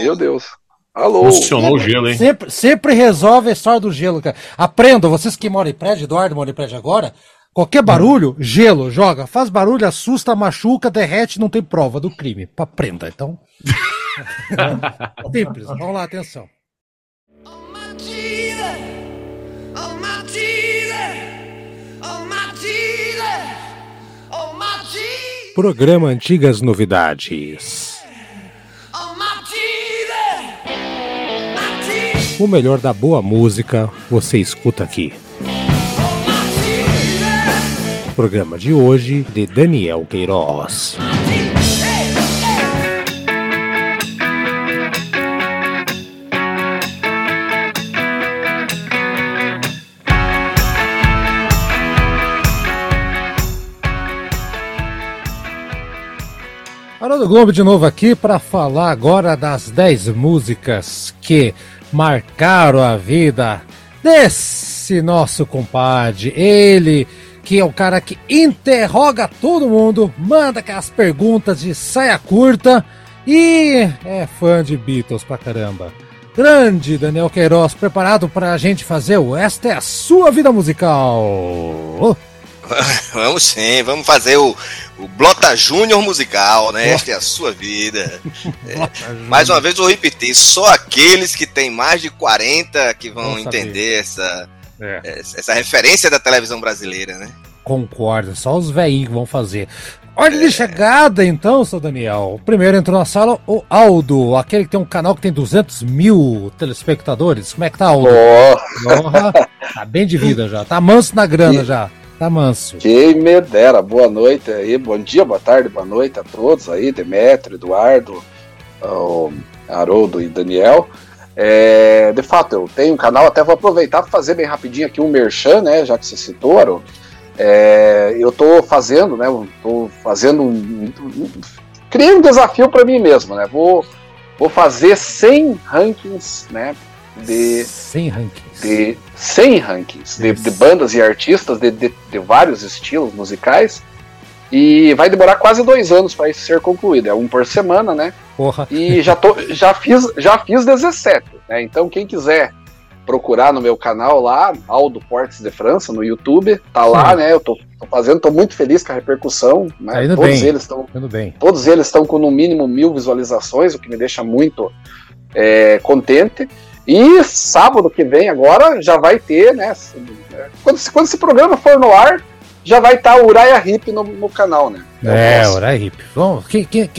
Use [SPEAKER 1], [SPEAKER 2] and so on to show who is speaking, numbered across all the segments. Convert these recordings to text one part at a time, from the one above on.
[SPEAKER 1] Meu Deus. Alô.
[SPEAKER 2] Funcionou o gelo, hein?
[SPEAKER 3] Sempre, sempre resolve a história do gelo, cara. Aprendam, vocês que moram em prédio, Eduardo mora em prédio agora, qualquer barulho, gelo, joga. Faz barulho, assusta, machuca, derrete, não tem prova do crime. Aprenda, então. Simples, vamos lá, atenção. Programa Antigas Novidades. O melhor da boa música você escuta aqui. Programa de hoje de Daniel Queiroz. Haroldo Globo de novo aqui para falar agora das 10 músicas que marcaram a vida desse nosso compadre. Ele que é o cara que interroga todo mundo, manda aquelas perguntas de saia curta e é fã de Beatles pra caramba. Grande Daniel Queiroz, preparado para a gente fazer o Esta é a Sua Vida Musical.
[SPEAKER 4] Vamos sim, vamos fazer o, o Blota Júnior musical, né? Esta é a sua vida. É, mais uma vez eu repetir, só aqueles que têm mais de 40 que vão entender essa, é. essa referência da televisão brasileira, né?
[SPEAKER 3] Concordo, só os velhinhos vão fazer. Ordem de chegada, então, seu Daniel. Primeiro entrou na sala o Aldo, aquele que tem um canal que tem 200 mil telespectadores. Como é que tá, Aldo? Oh. Tá bem de vida já, tá manso na grana e... já. Tá manso.
[SPEAKER 1] Quem me dera. Boa noite aí, bom dia, boa tarde, boa noite a todos aí, Demetrio, Eduardo, Haroldo e Daniel. É, de fato, eu tenho um canal, até vou aproveitar para fazer bem rapidinho aqui um merchan, né, já que você citou, Haroldo. É, eu estou fazendo, né, tô fazendo um, um, criei um desafio para mim mesmo, né, vou, vou fazer 100 rankings, né, de
[SPEAKER 3] 100 rankings
[SPEAKER 1] de 100 rankings de, de bandas e artistas de, de, de, vários estilos musicais e vai demorar quase dois anos para isso ser concluído. É um por semana, né?
[SPEAKER 3] Porra.
[SPEAKER 1] E já, tô, já, fiz, já fiz 17. Né? Então, quem quiser procurar no meu canal lá, Aldo Portes de França, no YouTube, tá lá, Sim. né? Eu tô, tô, fazendo, tô muito feliz com a repercussão. Né?
[SPEAKER 3] Tá
[SPEAKER 1] todos
[SPEAKER 3] bem.
[SPEAKER 1] eles estão. Todos eles estão com no mínimo mil visualizações, o que me deixa muito é, contente. E sábado que vem agora já vai ter, né? Quando, quando esse programa for no ar, já vai estar tá o Uriah Hip no, no, canal, né?
[SPEAKER 3] É, é Uriah Hip. Bom, quem, quem,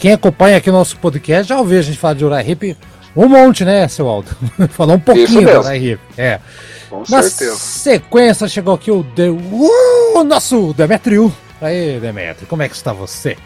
[SPEAKER 3] quem, acompanha aqui o nosso podcast já ouviu a gente falar de Uriah Hip um monte, né, seu Aldo? Falar um pouquinho do Uriah Hip. É.
[SPEAKER 1] Com
[SPEAKER 3] Na
[SPEAKER 1] certeza.
[SPEAKER 3] sequência chegou aqui o, de, uh, o nosso Demetrio. Aí, Demetrio, como é que está você?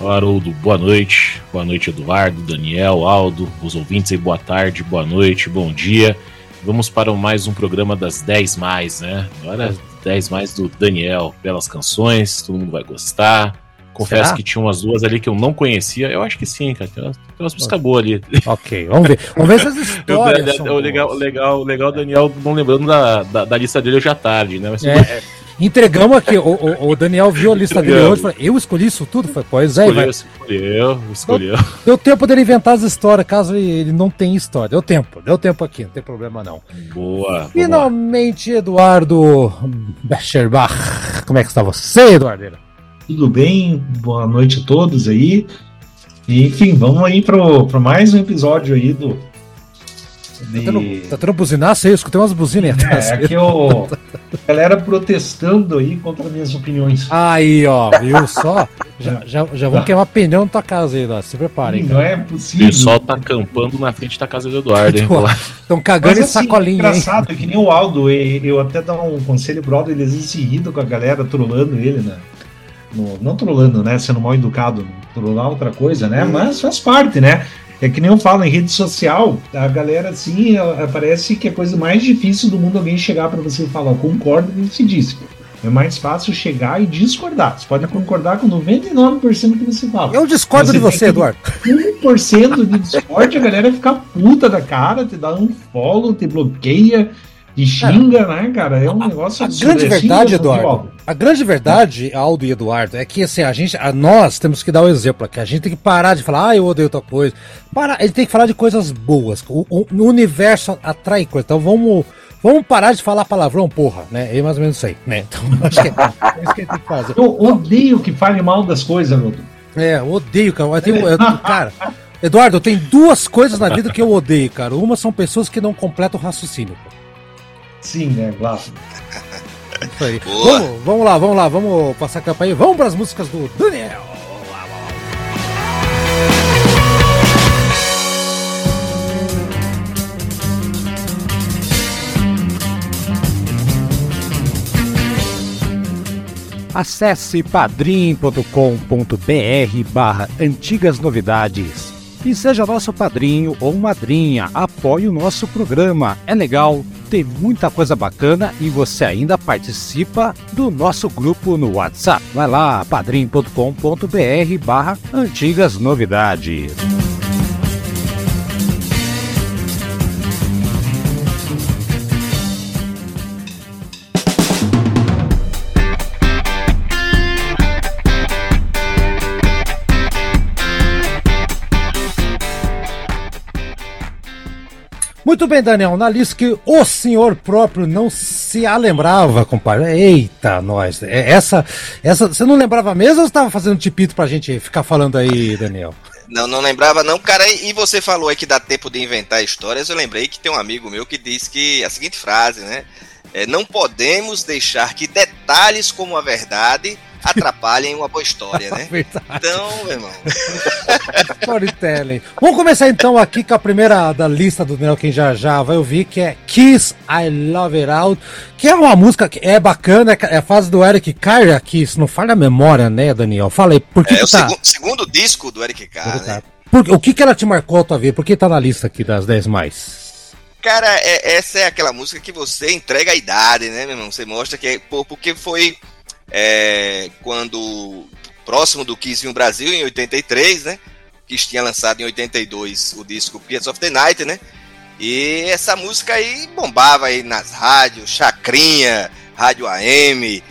[SPEAKER 2] Haroldo, boa noite. Boa noite, Eduardo, Daniel, Aldo, os ouvintes aí, boa tarde, boa noite, bom dia. Vamos para mais um programa das 10 mais, né? Agora 10 mais do Daniel, belas canções, todo mundo vai gostar. Confesso Será? que tinha umas duas ali que eu não conhecia. Eu acho que sim, cara. Tem umas, tem umas músicas boas ali.
[SPEAKER 3] Ok, vamos ver. Vamos ver essas histórias.
[SPEAKER 2] o legal, legal, legal, Daniel não lembrando da, da, da, lista dele hoje à tarde, né? Mas,
[SPEAKER 3] é, Entregamos aqui. O, o, o, Daniel viu a lista dele hoje e falou: Eu escolhi isso tudo? Falei, pois é,
[SPEAKER 2] escolheu, vai. Escolheu, escolheu.
[SPEAKER 3] Deu, deu tempo dele inventar as histórias, caso ele não tenha história. Deu tempo, deu tempo aqui, não tem problema não.
[SPEAKER 2] Boa.
[SPEAKER 3] Finalmente, Eduardo Becherbach. Como é que está você, Eduardo?
[SPEAKER 5] Tudo bem? Boa noite a todos aí. Enfim, vamos aí para mais um episódio aí do
[SPEAKER 3] de... Tá tendo, tá tendo buzinaço aí? Eu escutei umas buzinas
[SPEAKER 5] é, atrás. É, aqui o... a galera protestando aí contra minhas opiniões.
[SPEAKER 3] Aí, ó, viu só? já, já, já vão queimar pneu na tua casa aí, ó. Se preparem.
[SPEAKER 5] Não é possível. O
[SPEAKER 2] pessoal tá acampando na frente da casa do Eduardo, hein?
[SPEAKER 3] Estão cagando Mas, em assim, sacolinha. É
[SPEAKER 5] engraçado, hein? que nem o Aldo, eu até dou um conselho pro Aldo, ele existe rindo com a galera, trolando ele, né? No, não trolando, né? Sendo mal educado, trollar outra coisa, né? Hum. Mas faz parte, né? É que nem eu falo, em rede social, a galera assim, parece que é a coisa mais difícil do mundo alguém chegar para você e falar, concordo com o que se disse. É mais fácil chegar e discordar. Você pode concordar com 99% do que você fala.
[SPEAKER 3] Eu discordo de você, Eduardo.
[SPEAKER 5] 1% de discorde, a galera fica puta da cara, te dá um follow, te bloqueia. E xinga, né, cara? É um negócio
[SPEAKER 3] A grande
[SPEAKER 5] é
[SPEAKER 3] verdade, Eduardo, a grande verdade, Aldo e Eduardo, é que assim, a gente, a, nós temos que dar o um exemplo aqui. A gente tem que parar de falar, ah, eu odeio tal coisa. Para, ele tem que falar de coisas boas. O, o, o universo atrai coisas. Então vamos, vamos parar de falar palavrão, porra, né? É mais ou menos isso aí, né? Então acho que é, é isso que ele tem que fazer.
[SPEAKER 5] Eu odeio que fale mal das coisas, meu.
[SPEAKER 3] É, eu odeio, cara. Eu tenho, eu, cara, Eduardo, tem duas coisas na vida que eu odeio, cara. Uma são pessoas que não completam o raciocínio.
[SPEAKER 5] Sim, né, claro.
[SPEAKER 3] Isso aí. Vamos, vamos, lá, vamos lá, vamos passar a capa aí. Vamos para as músicas do Daniel. Acesse padrim.com.br barra antigas novidades e seja nosso padrinho ou madrinha. Apoie o nosso programa. É legal, tem muita coisa bacana e você ainda participa do nosso grupo no WhatsApp. Vai lá, padrim.com.br barra antigas novidades. Muito bem, Daniel, na lista que o senhor próprio não se a lembrava, compadre. Eita, nós. É, essa, essa, você não lembrava mesmo ou você estava fazendo tipito pra gente ficar falando aí, Daniel?
[SPEAKER 4] Não, não lembrava não, cara. E você falou aí que dá tempo de inventar histórias. Eu lembrei que tem um amigo meu que diz que a seguinte frase, né? É, não podemos deixar que detalhes como a verdade atrapalhem uma boa história, né?
[SPEAKER 3] Verdade.
[SPEAKER 4] Então, meu irmão.
[SPEAKER 3] Storytelling. Vamos começar então aqui com a primeira da lista do Daniel, quem já já vai ouvir, que é Kiss I Love It Out, que é uma música que é bacana, é a fase do Eric Carr aqui, se não falha a memória, né, Daniel? Fala aí, por que,
[SPEAKER 4] é
[SPEAKER 3] que
[SPEAKER 4] o
[SPEAKER 3] tá...
[SPEAKER 4] segundo, segundo disco do Eric Carr, né?
[SPEAKER 3] Por, o que, que ela te marcou a tua vida? Por que tá na lista aqui das 10 mais?
[SPEAKER 4] Cara, é, essa é aquela música que você entrega a idade, né, meu irmão? Você mostra que é pô, porque foi é, quando próximo do Kiss no Brasil, em 83, né? Kiss tinha lançado em 82 o disco Piets of the Night, né? E essa música aí bombava aí nas rádios, Chacrinha, Rádio AM,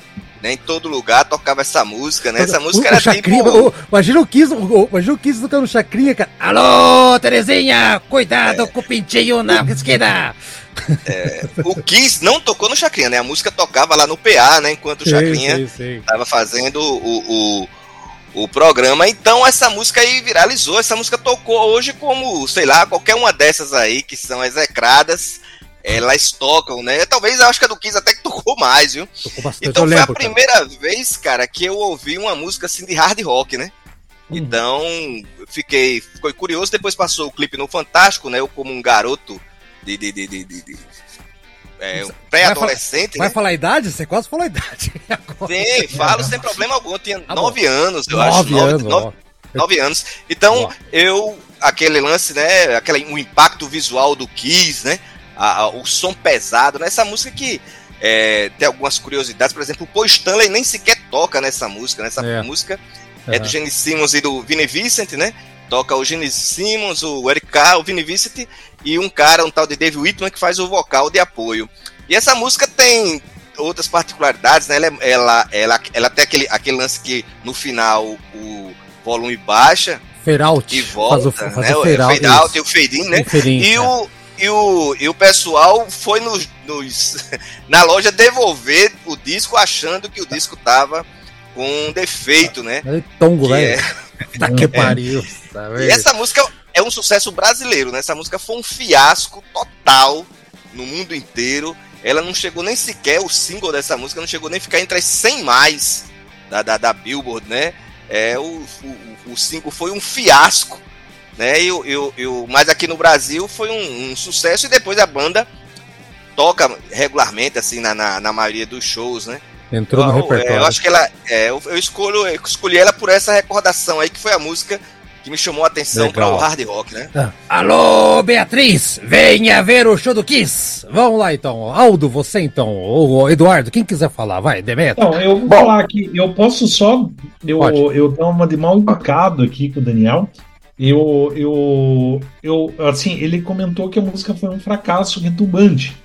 [SPEAKER 4] né? Em todo lugar tocava essa música, né? Essa música
[SPEAKER 3] o,
[SPEAKER 4] era
[SPEAKER 3] o Chacrinha,
[SPEAKER 4] tipo...
[SPEAKER 3] o, imagina o Kiss, o, imagina o Kiss tocando Chacrinha, cara. Alô, Terezinha, cuidado
[SPEAKER 4] É.
[SPEAKER 3] com o pintinho na esquerda.
[SPEAKER 4] O Kiss não tocou no Chacrinha, né? A música tocava lá no PA, né? Enquanto o Chacrinha estava fazendo o, o, o programa. Então essa música aí viralizou. Essa música tocou hoje como, sei lá, qualquer uma dessas aí que são execradas. Elas tocam, né? Talvez eu acho que a do Kiss até que tocou mais, viu?
[SPEAKER 3] Tocou
[SPEAKER 4] Então foi a
[SPEAKER 3] lembro, cara.
[SPEAKER 4] primeira vez, cara, que eu ouvi uma música assim de hard rock, né?
[SPEAKER 3] Hum.
[SPEAKER 4] Então, fiquei, fiquei curioso. Depois passou o clipe no Fantástico, né? Eu como um garoto de, de, de, de, é, um pré-adolescente,
[SPEAKER 3] Vai
[SPEAKER 4] né?
[SPEAKER 3] falar a idade? Você quase falou a idade. Agora.
[SPEAKER 4] Sim, falo sem problema algum. Eu tinha
[SPEAKER 3] bom.
[SPEAKER 4] nove anos, eu
[SPEAKER 3] Nove
[SPEAKER 4] acho.
[SPEAKER 3] anos,
[SPEAKER 4] nove,
[SPEAKER 3] ó.
[SPEAKER 4] nove anos. Então,
[SPEAKER 3] Ó.
[SPEAKER 4] eu, aquele lance, né? Aquele, o impacto visual do Kiss, né? a- a- o som pesado, né? Essa música que é, tem algumas curiosidades, por exemplo, o Paul Stanley nem sequer toca nessa música, né? Essa
[SPEAKER 3] É.
[SPEAKER 4] música é
[SPEAKER 3] É.
[SPEAKER 4] do Gene Simmons e do Vinnie Vincent, né? Toca o Gene Simmons, o Eric Carr, o Vinnie Vincent e um cara, um tal de Dave Whitman, que faz o vocal de apoio. E essa música tem outras particularidades, né? Ela, é- ela, ela, ela tem aquele, aquele lance que no final o volume baixa
[SPEAKER 3] Fade
[SPEAKER 4] e volta,
[SPEAKER 3] faz o, faz
[SPEAKER 4] né?
[SPEAKER 3] o
[SPEAKER 4] O
[SPEAKER 3] fade out.
[SPEAKER 4] fade out
[SPEAKER 3] isso.
[SPEAKER 4] e o fade in, né?
[SPEAKER 3] O fade in,
[SPEAKER 4] E
[SPEAKER 3] é.
[SPEAKER 4] o, e, o, e o pessoal foi nos, nos- na loja devolver o disco achando que o disco tava com um defeito, né?
[SPEAKER 3] É tongo,
[SPEAKER 4] Que
[SPEAKER 3] velho. Tá que
[SPEAKER 5] É.
[SPEAKER 3] pariu. sabe?
[SPEAKER 4] E essa música é um sucesso brasileiro, né? Essa música foi um fiasco total no mundo inteiro. Ela não chegou nem sequer, o single dessa música não chegou nem a ficar entre as 100 mais da, da, da Billboard, né? É, o, o, o single foi um fiasco, né? E, o- e, o- e, o- mas aqui no Brasil foi um, um sucesso e depois a banda toca regularmente, assim, na, na, na maioria dos shows, né?
[SPEAKER 3] Entrou no
[SPEAKER 4] Então, é,
[SPEAKER 3] repertório.
[SPEAKER 4] eu acho que ela. é, eu, eu escolho, eu escolhi ela por essa recordação aí, que foi a música que me chamou a atenção para
[SPEAKER 3] Legal.
[SPEAKER 4] o hard rock, né?
[SPEAKER 3] Ah. Alô, Beatriz, venha ver o show do Kiss. Vamos lá então. Aldo, você então. Ou Eduardo, quem quiser falar, vai, Demetrio.
[SPEAKER 5] Então, eu vou
[SPEAKER 1] Bom.
[SPEAKER 5] falar aqui, eu posso só. Eu,
[SPEAKER 3] Pode.
[SPEAKER 5] eu dar uma de mal educado aqui com o Daniel. Eu, eu, eu, assim, ele comentou que a música foi um fracasso retumbante.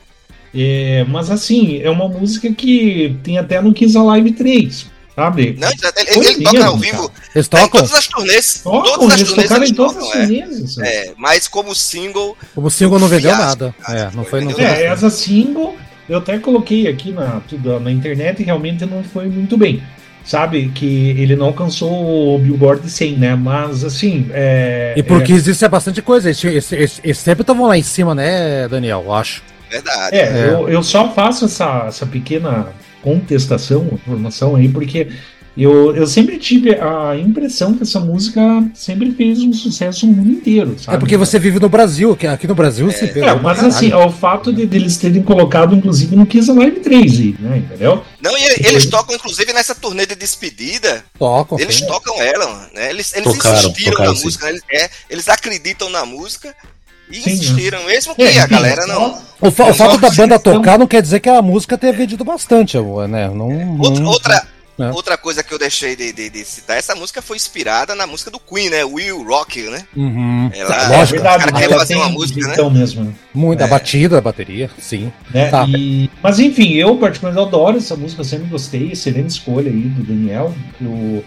[SPEAKER 5] É, mas assim, é uma música que tem até no Kiss Alive 3, sabe?
[SPEAKER 4] Não, ele, ele toca ao vivo.
[SPEAKER 3] Eles
[SPEAKER 4] Em
[SPEAKER 3] tocam?
[SPEAKER 4] todas as turnês.
[SPEAKER 5] Tocam,
[SPEAKER 4] todas as
[SPEAKER 5] eles
[SPEAKER 4] turnês
[SPEAKER 5] tocaram
[SPEAKER 4] eles
[SPEAKER 5] em todas as
[SPEAKER 4] tocam, é.
[SPEAKER 5] turnês.
[SPEAKER 4] É, mas como single,
[SPEAKER 3] O single não vendeu nada.
[SPEAKER 4] cara.
[SPEAKER 3] É, não foi. Não foi
[SPEAKER 5] É, essa single eu até coloquei aqui na, tudo, na internet e realmente não foi muito bem. Sabe, que ele não alcançou o Billboard 100, né? Mas assim. É,
[SPEAKER 3] E porque isso é bastante coisa. Eles, eles- eles- eles sempre estavam lá em cima, né, Daniel? Eu acho.
[SPEAKER 4] verdade.
[SPEAKER 5] É,
[SPEAKER 3] É.
[SPEAKER 5] Eu, eu só faço essa, essa pequena contestação, informação aí, porque eu, eu sempre tive a impressão que essa música sempre fez um sucesso no mundo inteiro, sabe?
[SPEAKER 3] É porque você vive no Brasil, que aqui no Brasil se pegou
[SPEAKER 5] É,
[SPEAKER 3] pra
[SPEAKER 5] mas
[SPEAKER 3] caralho.
[SPEAKER 5] assim, é o fato de, de eles terem colocado, inclusive, no Kiss Alive 3, aí, né? Entendeu?
[SPEAKER 4] Não, e eles tocam, inclusive, nessa turnê de despedida,
[SPEAKER 3] Tocam.
[SPEAKER 4] eles
[SPEAKER 3] sim.
[SPEAKER 4] tocam ela, né? Eles, eles
[SPEAKER 2] Tocaram,
[SPEAKER 4] insistiram
[SPEAKER 2] tocaram,
[SPEAKER 4] na
[SPEAKER 2] sim.
[SPEAKER 4] música, né? eles, é, eles acreditam na música e
[SPEAKER 5] Sim,
[SPEAKER 4] insistiram, mesmo que
[SPEAKER 5] É,
[SPEAKER 4] a galera não.
[SPEAKER 3] O, fa- o fato da banda
[SPEAKER 5] questão-
[SPEAKER 3] tocar não quer dizer que a música tenha vendido bastante, né? Não,
[SPEAKER 4] Outra,
[SPEAKER 3] não-
[SPEAKER 4] outra,
[SPEAKER 3] É.
[SPEAKER 4] outra coisa que eu deixei de, de- de citar, essa música foi inspirada na música do Queen, né? Will Rock, né?
[SPEAKER 3] Uhum.
[SPEAKER 4] Ela-
[SPEAKER 3] Lógico.
[SPEAKER 5] é verdade,
[SPEAKER 4] cara
[SPEAKER 5] mas
[SPEAKER 4] quer fazer
[SPEAKER 5] tem
[SPEAKER 4] uma
[SPEAKER 5] um
[SPEAKER 4] música, né?
[SPEAKER 5] jeitão mesmo, né?
[SPEAKER 3] Muito, a
[SPEAKER 4] É.
[SPEAKER 3] batida, a bateria, sim.
[SPEAKER 5] né?
[SPEAKER 3] Tá.
[SPEAKER 5] E- mas enfim, eu particularmente adoro essa música, sempre gostei, excelente escolha aí do Daniel. Eu,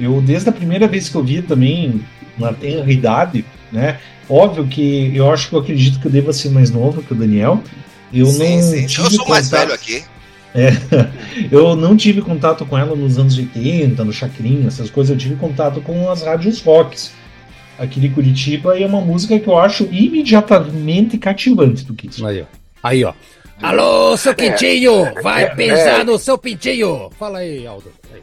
[SPEAKER 5] eu desde a primeira vez que eu vi também, na tenra idade, né? Óbvio que eu acho que eu acredito que eu deva ser mais novo que o Daniel. Eu
[SPEAKER 4] sim,
[SPEAKER 5] não
[SPEAKER 4] sim.
[SPEAKER 5] tive
[SPEAKER 4] Eu sou mais
[SPEAKER 5] contato-
[SPEAKER 4] velho aqui.
[SPEAKER 5] Eu não tive contato com ela nos anos 80, no Chacrinha, essas coisas. Eu tive contato com as rádios rocks aqui de Curitiba e é uma música que eu acho imediatamente cativante do Kiss.
[SPEAKER 3] Aí, ó. Aí, ó. Alô, seu pintinho! Vai
[SPEAKER 1] é,
[SPEAKER 3] pensar
[SPEAKER 1] é.
[SPEAKER 3] no seu pintinho! Fala aí, Aldo. Aí.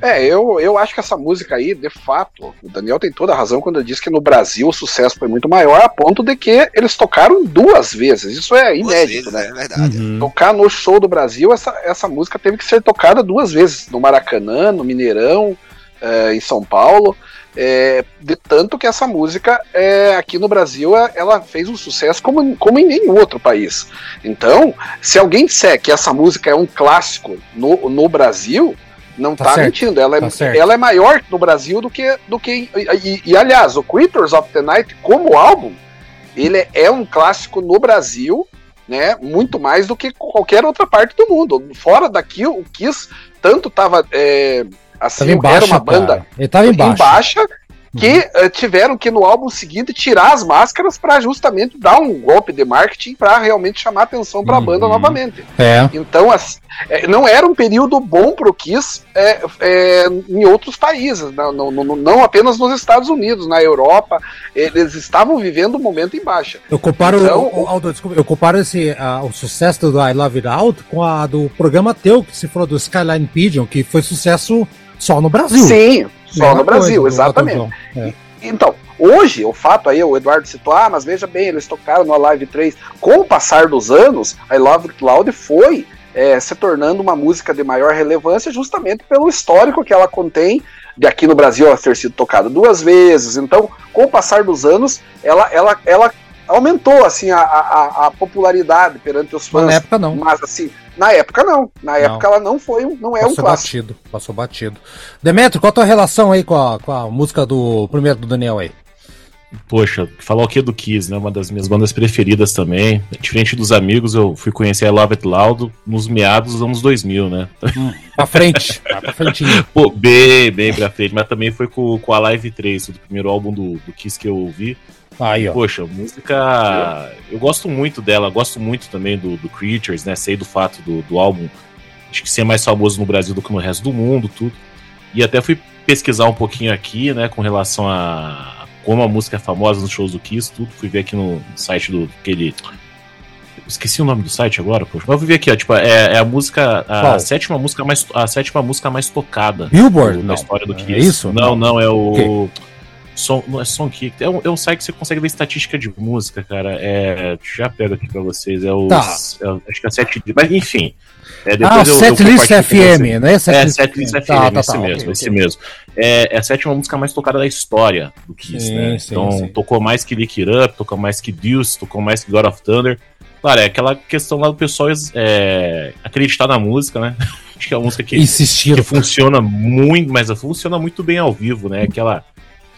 [SPEAKER 1] É, eu, eu acho que essa música aí, de fato, o Daniel tem toda a razão quando ele diz que no Brasil o sucesso foi muito maior, a ponto de que eles tocaram duas vezes. Isso é inédito,
[SPEAKER 4] vezes,
[SPEAKER 1] né?
[SPEAKER 4] É verdade.
[SPEAKER 3] Uhum.
[SPEAKER 1] Tocar no show do Brasil, essa, essa música teve que ser tocada duas vezes, no Maracanã, no Mineirão, eh, em São Paulo. eh, de tanto que essa música eh, aqui no Brasil eh, ela fez um sucesso como, como em nenhum outro país. Então, se alguém disser que essa música é um clássico no, no Brasil, não
[SPEAKER 3] Tá
[SPEAKER 1] tá, mentindo. Ela é,
[SPEAKER 3] tá
[SPEAKER 1] ela é maior no Brasil do que. Do que e, e- e, aliás, o Creatures of the Night, como álbum, ele é um clássico no Brasil, né? Muito mais do que qualquer outra parte do mundo. Fora daqui, o Kiss tanto tava. é, assim,
[SPEAKER 3] Tava
[SPEAKER 1] era uma banda
[SPEAKER 3] cara. Ele tava embaixo.
[SPEAKER 1] em baixa que eh, tiveram que no álbum seguinte tirar as máscaras para justamente dar um golpe de marketing para realmente chamar atenção para a banda
[SPEAKER 3] Uhum.
[SPEAKER 1] novamente.
[SPEAKER 3] É.
[SPEAKER 1] Então, eh, não era um período bom pro Kiss eh, eh, em outros países, não, não, não- apenas nos Estados Unidos, na Europa, eles estavam vivendo um momento em baixa.
[SPEAKER 3] Eu comparo,
[SPEAKER 1] Então,
[SPEAKER 3] o- o- Aldo, desculpa, eu comparo esse, ah, o sucesso do I Love It Out com a do programa teu, que se falou do Skyline Pigeon, que foi sucesso só no Brasil.
[SPEAKER 1] Sim, só no Brasil,
[SPEAKER 3] coisa,
[SPEAKER 1] exatamente.
[SPEAKER 3] É.
[SPEAKER 1] Então, hoje, o fato aí, o Eduardo citou, ah, mas veja bem, eles tocaram no Live 3. Com o passar dos anos, I Love It Loud foi é, se tornando uma música de maior relevância justamente pelo histórico que ela contém, de aqui no Brasil ela ter sido tocada duas vezes. Então, com o passar dos anos, ela, ela, ela aumentou assim a, a, a popularidade perante os fãs.
[SPEAKER 3] na época não.
[SPEAKER 1] Mas assim, na época não. Na época ela não foi, um- não é um
[SPEAKER 3] passou
[SPEAKER 1] clássico.
[SPEAKER 3] batido, passou batido. Demetrio, qual a tua relação aí com a, com a música do primeiro do Daniel aí?
[SPEAKER 2] Poxa, falar o que do Kiss, né? Uma das minhas bandas preferidas também. Diferente dos amigos, eu fui conhecer a Love It Loud nos meados dos anos 2000, né?
[SPEAKER 3] Pra frente, pra frentinho.
[SPEAKER 2] Pô, bem, bem pra frente. Mas também foi com, com a Live 3, o primeiro álbum do, do Kiss que eu ouvi.
[SPEAKER 3] Aí, ó.
[SPEAKER 2] Poxa, música. Eu gosto muito dela, gosto muito também do, do Creatures, né? Sei do fato do, do álbum, acho que ser mais famoso no Brasil do que no resto do mundo, tudo. E até fui pesquisar um pouquinho aqui, né, com relação a como a música é famosa nos shows do Kiss, tudo. Fui ver aqui no site do aquele. Esqueci o nome do site agora, poxa. Mas eu fui ver aqui, ó. Tipo, é, é a música. A
[SPEAKER 3] Qual?
[SPEAKER 2] sétima música mais. A sétima música mais tocada
[SPEAKER 3] Billboard?
[SPEAKER 2] na
[SPEAKER 3] Não.
[SPEAKER 2] história do
[SPEAKER 3] É
[SPEAKER 2] Kiss.
[SPEAKER 3] isso?
[SPEAKER 2] Não, não, é o. Som, não é Songkick. É um, é um site que você consegue ver estatística de música, cara. É, já pego aqui pra vocês. É o.
[SPEAKER 3] Tá.
[SPEAKER 2] é acho que é 7. Mas enfim. É,
[SPEAKER 3] Ah,
[SPEAKER 2] eu- eu
[SPEAKER 3] Setlist
[SPEAKER 2] com
[SPEAKER 3] FM, né?
[SPEAKER 2] É,
[SPEAKER 3] Setlist
[SPEAKER 2] FM,
[SPEAKER 3] Tá, tá,
[SPEAKER 2] esse
[SPEAKER 3] tá,
[SPEAKER 2] mesmo,
[SPEAKER 3] ok,
[SPEAKER 2] esse
[SPEAKER 3] ok.
[SPEAKER 2] mesmo. É, é a sétima música mais tocada da história do Kiss,
[SPEAKER 3] Sim,
[SPEAKER 2] né?
[SPEAKER 3] sim,
[SPEAKER 2] então,
[SPEAKER 3] sim.
[SPEAKER 2] tocou mais que Lick It Up, tocou mais que Deuce, tocou mais que God of Thunder. Claro, é aquela questão lá do pessoal é, acreditar na música, né? Acho que é uma música que, que funciona muito, mas funciona muito bem ao vivo, né? Aquela,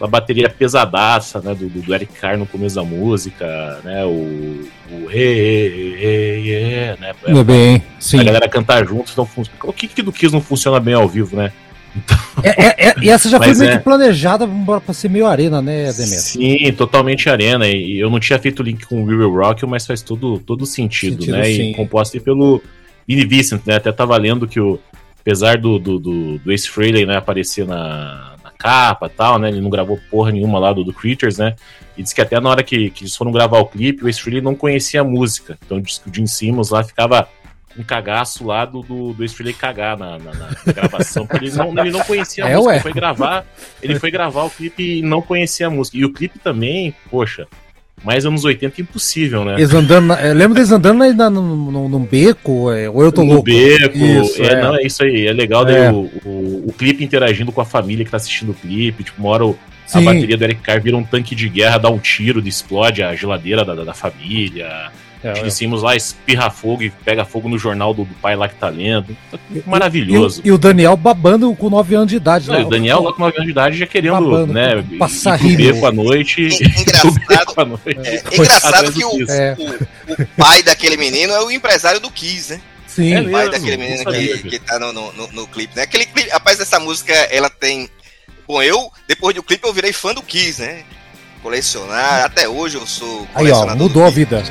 [SPEAKER 2] a bateria pesadaça, né, do, do Eric Carr no começo da música, né, o, o hey, hey, hey, né,
[SPEAKER 3] pra, bem, sim.
[SPEAKER 2] a galera cantar juntos, não funciona. O que, que do Kiss não funciona bem ao vivo, né?
[SPEAKER 3] Então... É, é, é, e essa já foi meio é... que planejada para ser meio arena, né, Demetrio?
[SPEAKER 2] Sim, totalmente arena. E eu não tinha feito link com o Will Rock, mas faz todo, todo sentido, sentido né? Sim. E composto pelo Vinnie Vincent, né? Até tava lendo que o, apesar do, do, do, do Ace Frehley né, aparecer na capa e tal, né? Ele não gravou porra nenhuma lá do, do Creatures, né? E disse que até na hora que, que eles foram gravar o clipe, o Ace Frehley não conhecia a música. Então disse que o Gene Simmons lá ficava um cagaço lá do, do, do Ace Frehley cagar na, na, na gravação, porque ele não, ele não conhecia a é, música. Ele foi, gravar, ele foi gravar o clipe e não conhecia a música. E o clipe também, poxa, mais anos 80 impossível, né?
[SPEAKER 3] Eles andando, eu lembro deles andando na, num, num beco, é, ou eu tô no louco.
[SPEAKER 2] beco, isso, é, é, Não, é isso aí, é legal é. O, o, o, clipe interagindo com a família que tá assistindo o clipe, tipo, uma hora o, a bateria do Eric Carr vira um tanque de guerra, dá um tiro, explode a geladeira da, da, da família. É, Gene Simmons lá espirra fogo e pega fogo no jornal do, do pai lá que tá lendo. Maravilhoso.
[SPEAKER 3] E, e, e, o Daniel babando com 9 anos de idade.
[SPEAKER 2] Não,
[SPEAKER 3] lá,
[SPEAKER 2] o Daniel lá com 9 anos de idade já querendo, babando, né,
[SPEAKER 3] passar rir.
[SPEAKER 2] com a noite.
[SPEAKER 4] Engraçado, a noite. É, engraçado que o, é. o, o, pai daquele menino é o empresário do Kiss, né?
[SPEAKER 3] Sim.
[SPEAKER 4] É o pai daquele menino que, que tá no, no, no, no clipe, né? Aquele clipe, rapaz, essa música, ela tem... Bom, eu, depois do clipe, eu virei fã do Kiss, né? Colecionar, até hoje eu sou
[SPEAKER 3] Aí, ó, mudou a vida.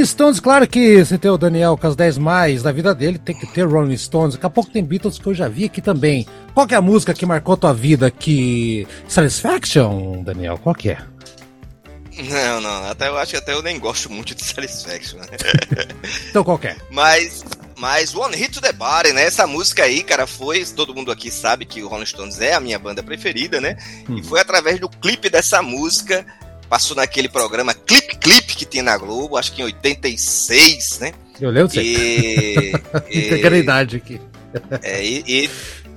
[SPEAKER 3] Rolling Stones, claro que você tem o Daniel com as 10 mais da vida dele, tem que ter Rolling Stones. Daqui a pouco tem Beatles que eu já vi aqui também. Qual é a música que marcou tua vida que Satisfaction, Daniel? Qual que é?
[SPEAKER 4] Não, não, até eu acho que até eu nem gosto muito de Satisfaction, né?
[SPEAKER 3] então qual que é?
[SPEAKER 4] Mas mas One Hit to the Body, né? Essa música aí, cara, foi. Todo mundo aqui sabe que o Rolling Stones é a minha banda preferida, né? Hum. E foi através do clipe dessa música. Passou naquele programa Clip que tinha na Globo, acho que em 86, né?
[SPEAKER 3] Eu lembro E. e a idade aqui.
[SPEAKER 4] É, e,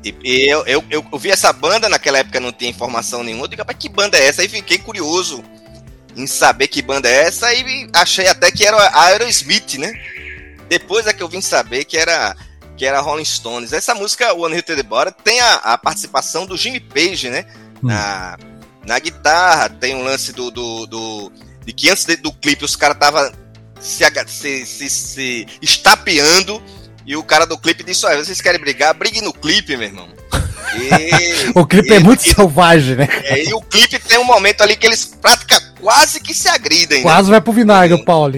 [SPEAKER 4] e, e eu, eu, eu, eu, vi essa banda, naquela época não tinha informação nenhuma. Eu digo, rapaz, que banda é essa? Aí fiquei curioso em saber que banda é essa e achei até que era a Aerosmith, né? Depois é que eu vim saber que era que era Rolling Stones. Essa música, One Hit the Body, tem a, a, participação do Jimmy Page, né? Hum. Na, na guitarra, tem um lance do, do, do de que antes do clipe os caras estavam se, se, se, se estapeando e o cara do clipe disse: Olha, vocês querem brigar? Brigue no clipe, meu irmão.
[SPEAKER 3] E, o clipe é e, é muito e, selvagem, né?
[SPEAKER 4] É, e o clipe tem um momento ali que eles praticamente quase que se agridem.
[SPEAKER 3] Né? Quase né? vai pro vinagre, o Paulo.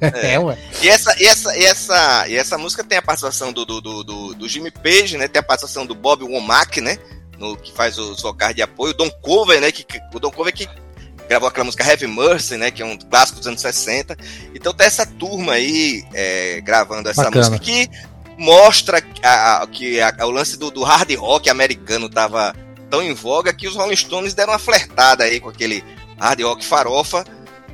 [SPEAKER 4] É. é, ué. E essa, e, essa, e, essa, e essa música tem a participação do, do, do, do, do Jimmy Page, né? Tem a participação do Bob Womack, né? No, que faz os vocais de apoio. O Don Cover, né? Que, o Don Cover que gravou aquela música Heavy Mercy, né? Que é um clássico dos anos 60. Então tem essa turma aí é, gravando essa Bacana. música que mostra a, a, que a, o lance do, do hard rock americano tava tão em voga que os Rolling Stones deram uma flertada aí com aquele hard rock farofa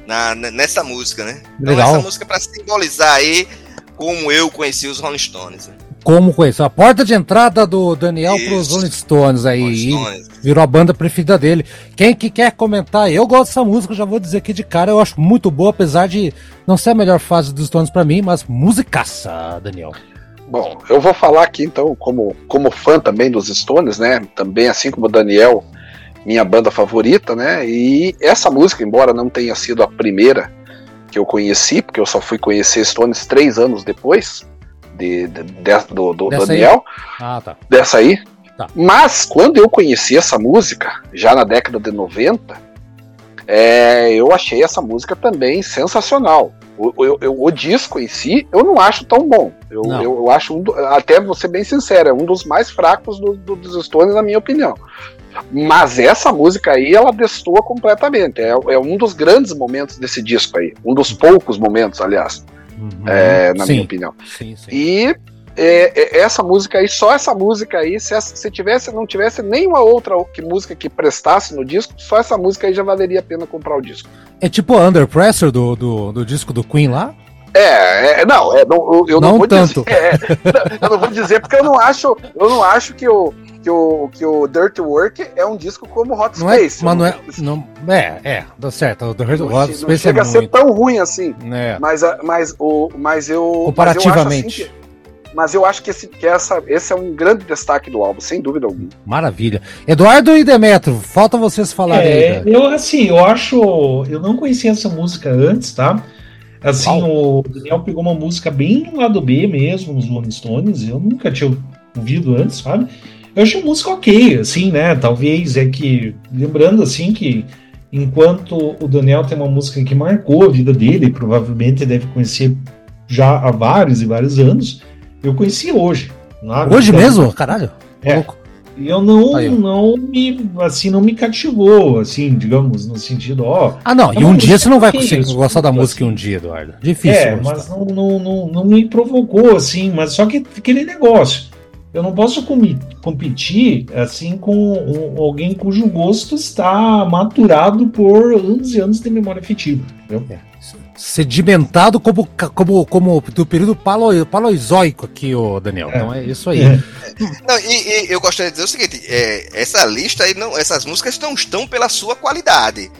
[SPEAKER 4] na, nessa música, né?
[SPEAKER 3] Então, Legal.
[SPEAKER 4] essa música para simbolizar aí como eu conheci os Rolling Stones. Né?
[SPEAKER 3] Como conheceu? A porta de entrada do Daniel para os Rolling Stones aí. Stones. Virou a banda preferida dele. Quem que quer comentar? Eu gosto dessa música, já vou dizer aqui de cara, eu acho muito boa, apesar de não ser a melhor fase dos Stones para mim, mas musicaça, Daniel.
[SPEAKER 1] Bom, eu vou falar aqui então, como, como fã também dos Stones, né? Também assim como o Daniel, minha banda favorita, né? E essa música, embora não tenha sido a primeira que eu conheci, porque eu só fui conhecer Stones três anos depois de, de, de do, do Daniel,
[SPEAKER 3] ah, tá.
[SPEAKER 1] dessa aí. Tá. Mas quando eu conheci essa música, já na década de 90, é, eu achei essa música também sensacional. O, o, o, disco em si, eu não acho tão bom. Eu, eu, eu, acho, um, até vou ser bem sincero, é um dos mais fracos do, do, dos Stones, na minha opinião. Mas essa música aí, ela destoa completamente. É, é, um dos grandes momentos desse disco aí. Um dos poucos momentos, aliás. Uhum. É, na sim. minha opinião. Sim, sim. E é, é, essa música aí, só essa música aí, se, se tivesse, não tivesse nenhuma outra que, música que prestasse no disco, só essa música aí já valeria a pena comprar o disco.
[SPEAKER 3] É tipo Under Pressure do, do, do disco do Queen lá?
[SPEAKER 1] É, é não, é, não, eu, eu
[SPEAKER 3] não,
[SPEAKER 1] não
[SPEAKER 3] vou tanto.
[SPEAKER 1] dizer. É, eu não vou dizer porque eu não acho, eu não acho que o que o, que o Dirt Work é um disco como Hot
[SPEAKER 3] não
[SPEAKER 1] é, Space.
[SPEAKER 3] É, mas não é, não, é, é, dá certo. O Dirt, Hot Space
[SPEAKER 1] não chega é a ser tão ruim assim. É. Mas, mas, o, mas eu.
[SPEAKER 3] Comparativamente.
[SPEAKER 1] Mas eu, assim que, mas eu acho que, esse, que essa, esse é um grande destaque do álbum, sem dúvida alguma.
[SPEAKER 3] Maravilha. Eduardo e Demetro, falta vocês falarem
[SPEAKER 5] é, aí. Eu, assim, eu acho. Eu não conhecia essa música antes, tá? Assim, Uau. o Daniel pegou uma música bem no lado B mesmo, nos Rolling Stones. Eu nunca tinha ouvido antes, sabe? Eu achei a música ok, assim, né? Talvez é que. Lembrando, assim, que enquanto o Daniel tem uma música que marcou a vida dele, provavelmente deve conhecer já há vários e vários anos, eu conheci hoje.
[SPEAKER 3] Hoje então, mesmo? Caralho.
[SPEAKER 5] É. Louco. Eu não, Aí, não me, assim, não me cativou, assim, digamos, no sentido, ó.
[SPEAKER 3] Ah, não, é e um dia você não vai conseguir isso, gostar da música assim. um dia, Eduardo. Difícil.
[SPEAKER 5] É, gostar. mas não, não, não, não me provocou, assim, mas só que aquele negócio eu não posso competir assim com um, alguém cujo gosto está maturado por anos e anos de memória afetiva. É.
[SPEAKER 3] Sedimentado como, como, como do período palo, paloizoico aqui, o Daniel. É. Então é isso aí. É.
[SPEAKER 4] Não, e, e, eu gostaria de dizer o seguinte: é, essa lista aí, não, essas músicas não estão pela sua qualidade.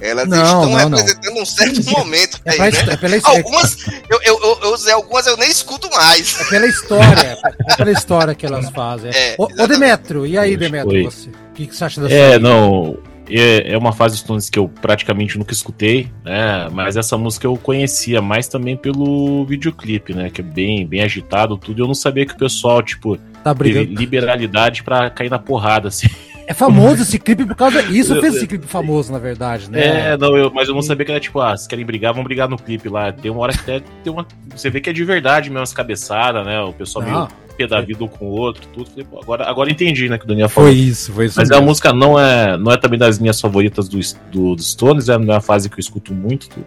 [SPEAKER 4] Elas não, estão não, representando não. um certo momento. É, aí, né? é pela, algumas, eu, eu, eu, eu usei algumas, eu nem escuto mais.
[SPEAKER 3] É pela história. é pela história que elas fazem. É, ô, ô Demetro, e aí, Demetro? Você, o que, que você acha dessa
[SPEAKER 2] É, aí? não. É, é uma fase Stones que eu praticamente nunca escutei, né? Mas essa música eu conhecia mais também pelo videoclipe, né? Que é bem, bem agitado tudo. E eu não sabia que o pessoal, tipo,
[SPEAKER 3] tá
[SPEAKER 2] teve liberalidade para cair na porrada, assim.
[SPEAKER 3] É famoso esse clipe por causa. Isso fez esse clipe famoso, na verdade, né?
[SPEAKER 2] É, não, eu, mas eu não sabia que era tipo, ah, se querem brigar, vão brigar no clipe lá. Tem uma hora que até tem uma. Você vê que é de verdade mesmo as cabeçadas, né? O pessoal
[SPEAKER 3] Não.
[SPEAKER 2] meio pé da vida um com o outro, tudo. Agora, agora entendi, né, que o Daniel falou.
[SPEAKER 3] Foi isso, foi isso.
[SPEAKER 2] Mas a
[SPEAKER 3] mesmo.
[SPEAKER 2] música não é, não é também das minhas favoritas do, do, dos Stones, é uma fase que eu escuto muito, tudo.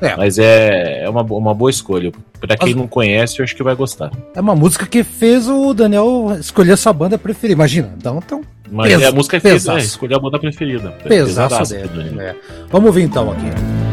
[SPEAKER 3] É.
[SPEAKER 2] Mas é, é uma, uma boa escolha. Pra quem
[SPEAKER 3] Mas-
[SPEAKER 2] não conhece, eu acho que vai gostar.
[SPEAKER 3] É uma música que fez o Daniel escolher sua banda preferida. Imagina, então, então
[SPEAKER 2] Mas
[SPEAKER 3] Pes-
[SPEAKER 2] é, a música é,
[SPEAKER 3] pesaço.
[SPEAKER 2] escolher a banda preferida. É
[SPEAKER 3] pesaço dele. né? Vamos ouvir então aqui.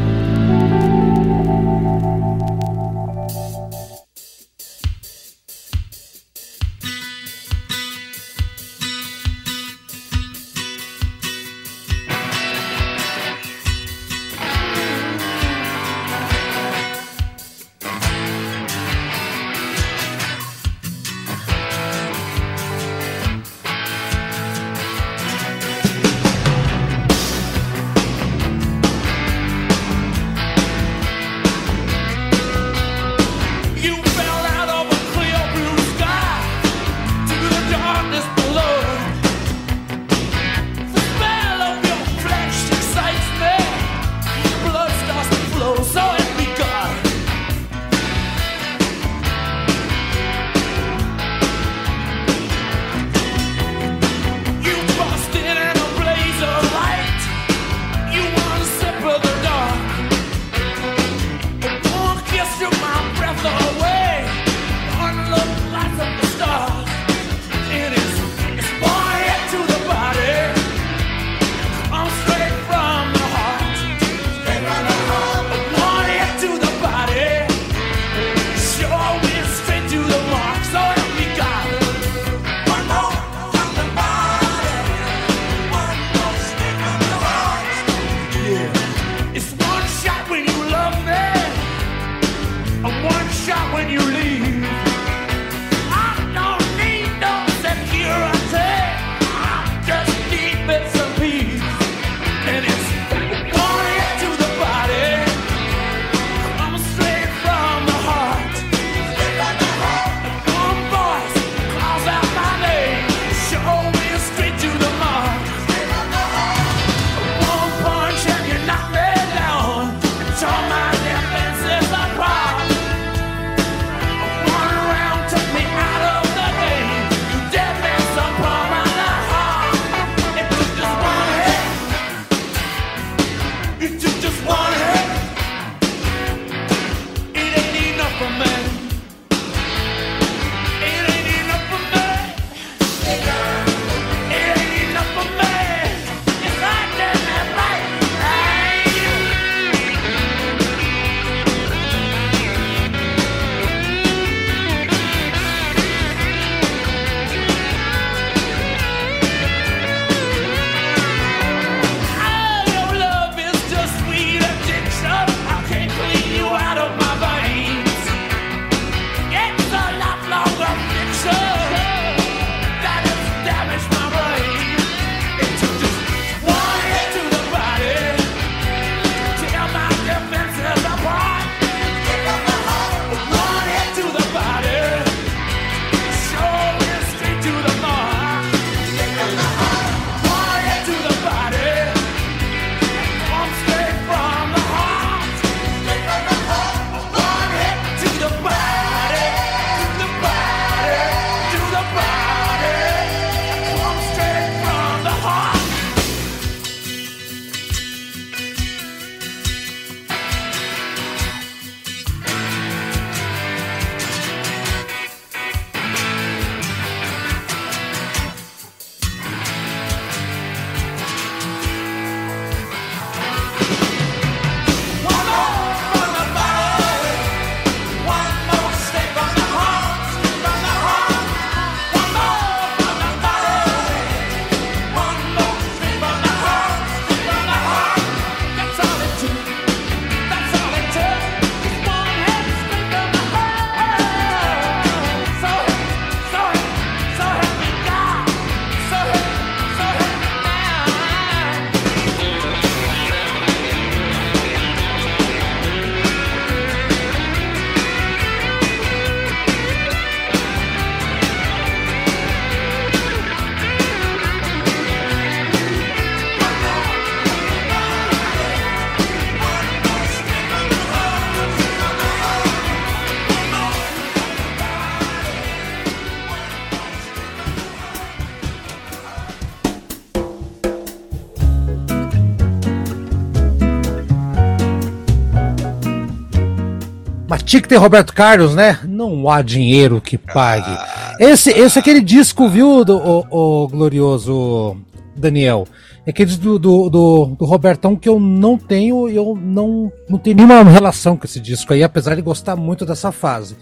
[SPEAKER 3] Tinha que ter Roberto Carlos, né? Não há dinheiro que pague. Esse, esse é aquele disco, viu, do, o, o glorioso Daniel? É aquele do, do, do, do Robertão que eu não tenho, eu não, não tenho nenhuma relação com esse disco aí, apesar de gostar muito dessa fase.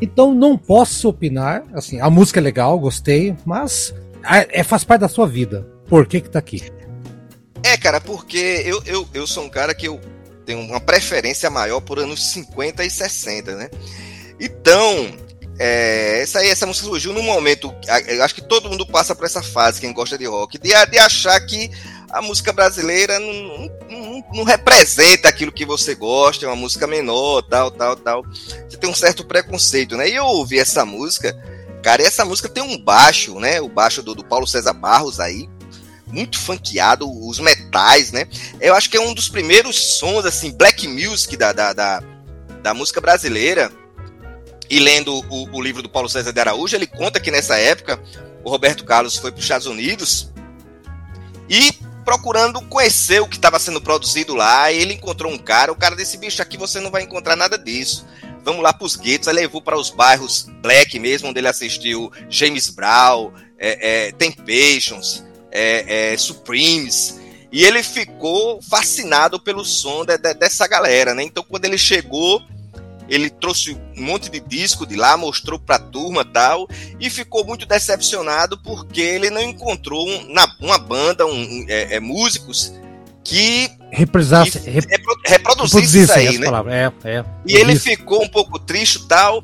[SPEAKER 3] Então não posso opinar, assim, a música é legal, gostei, mas é, faz parte da sua vida. Por que que tá aqui?
[SPEAKER 4] É, cara, porque eu, eu, eu sou um cara que eu tenho uma preferência maior por anos 50 e 60, né? Então, é, essa, aí, essa música surgiu num momento. Acho que todo mundo passa por essa fase, quem gosta de rock, de, de achar que a música brasileira não, não, não, representa aquilo que você gosta, é uma música menor, tal, tal, tal. Você tem um certo preconceito, né? E eu ouvi essa música, cara, e essa música tem um baixo, né? O baixo do, do Paulo César Barros aí, muito funkeado, os metais, né? Eu acho que é um dos primeiros sons, assim, black music da, da, da, da música brasileira. E lendo o, o, livro do Paulo César de Araújo, ele conta que nessa época o Roberto Carlos foi para os Estados Unidos e procurando conhecer o que estava sendo produzido lá. ele encontrou um cara, o cara disse: bicho, aqui você não vai encontrar nada disso. Vamos lá para os guetos. Aí levou para os bairros black mesmo, onde ele assistiu James Brown, é, é, Temptations, é, é, Supremes. E ele ficou fascinado pelo som de, de, dessa galera, né? Então, quando ele chegou, ele trouxe um monte de disco de lá, mostrou pra turma tal, e ficou muito decepcionado porque ele não encontrou um, na, uma banda, um, é, é, músicos que
[SPEAKER 3] reprisasse,
[SPEAKER 4] que reproduzisse isso aí, né? É, é, e ele ficou um pouco triste tal.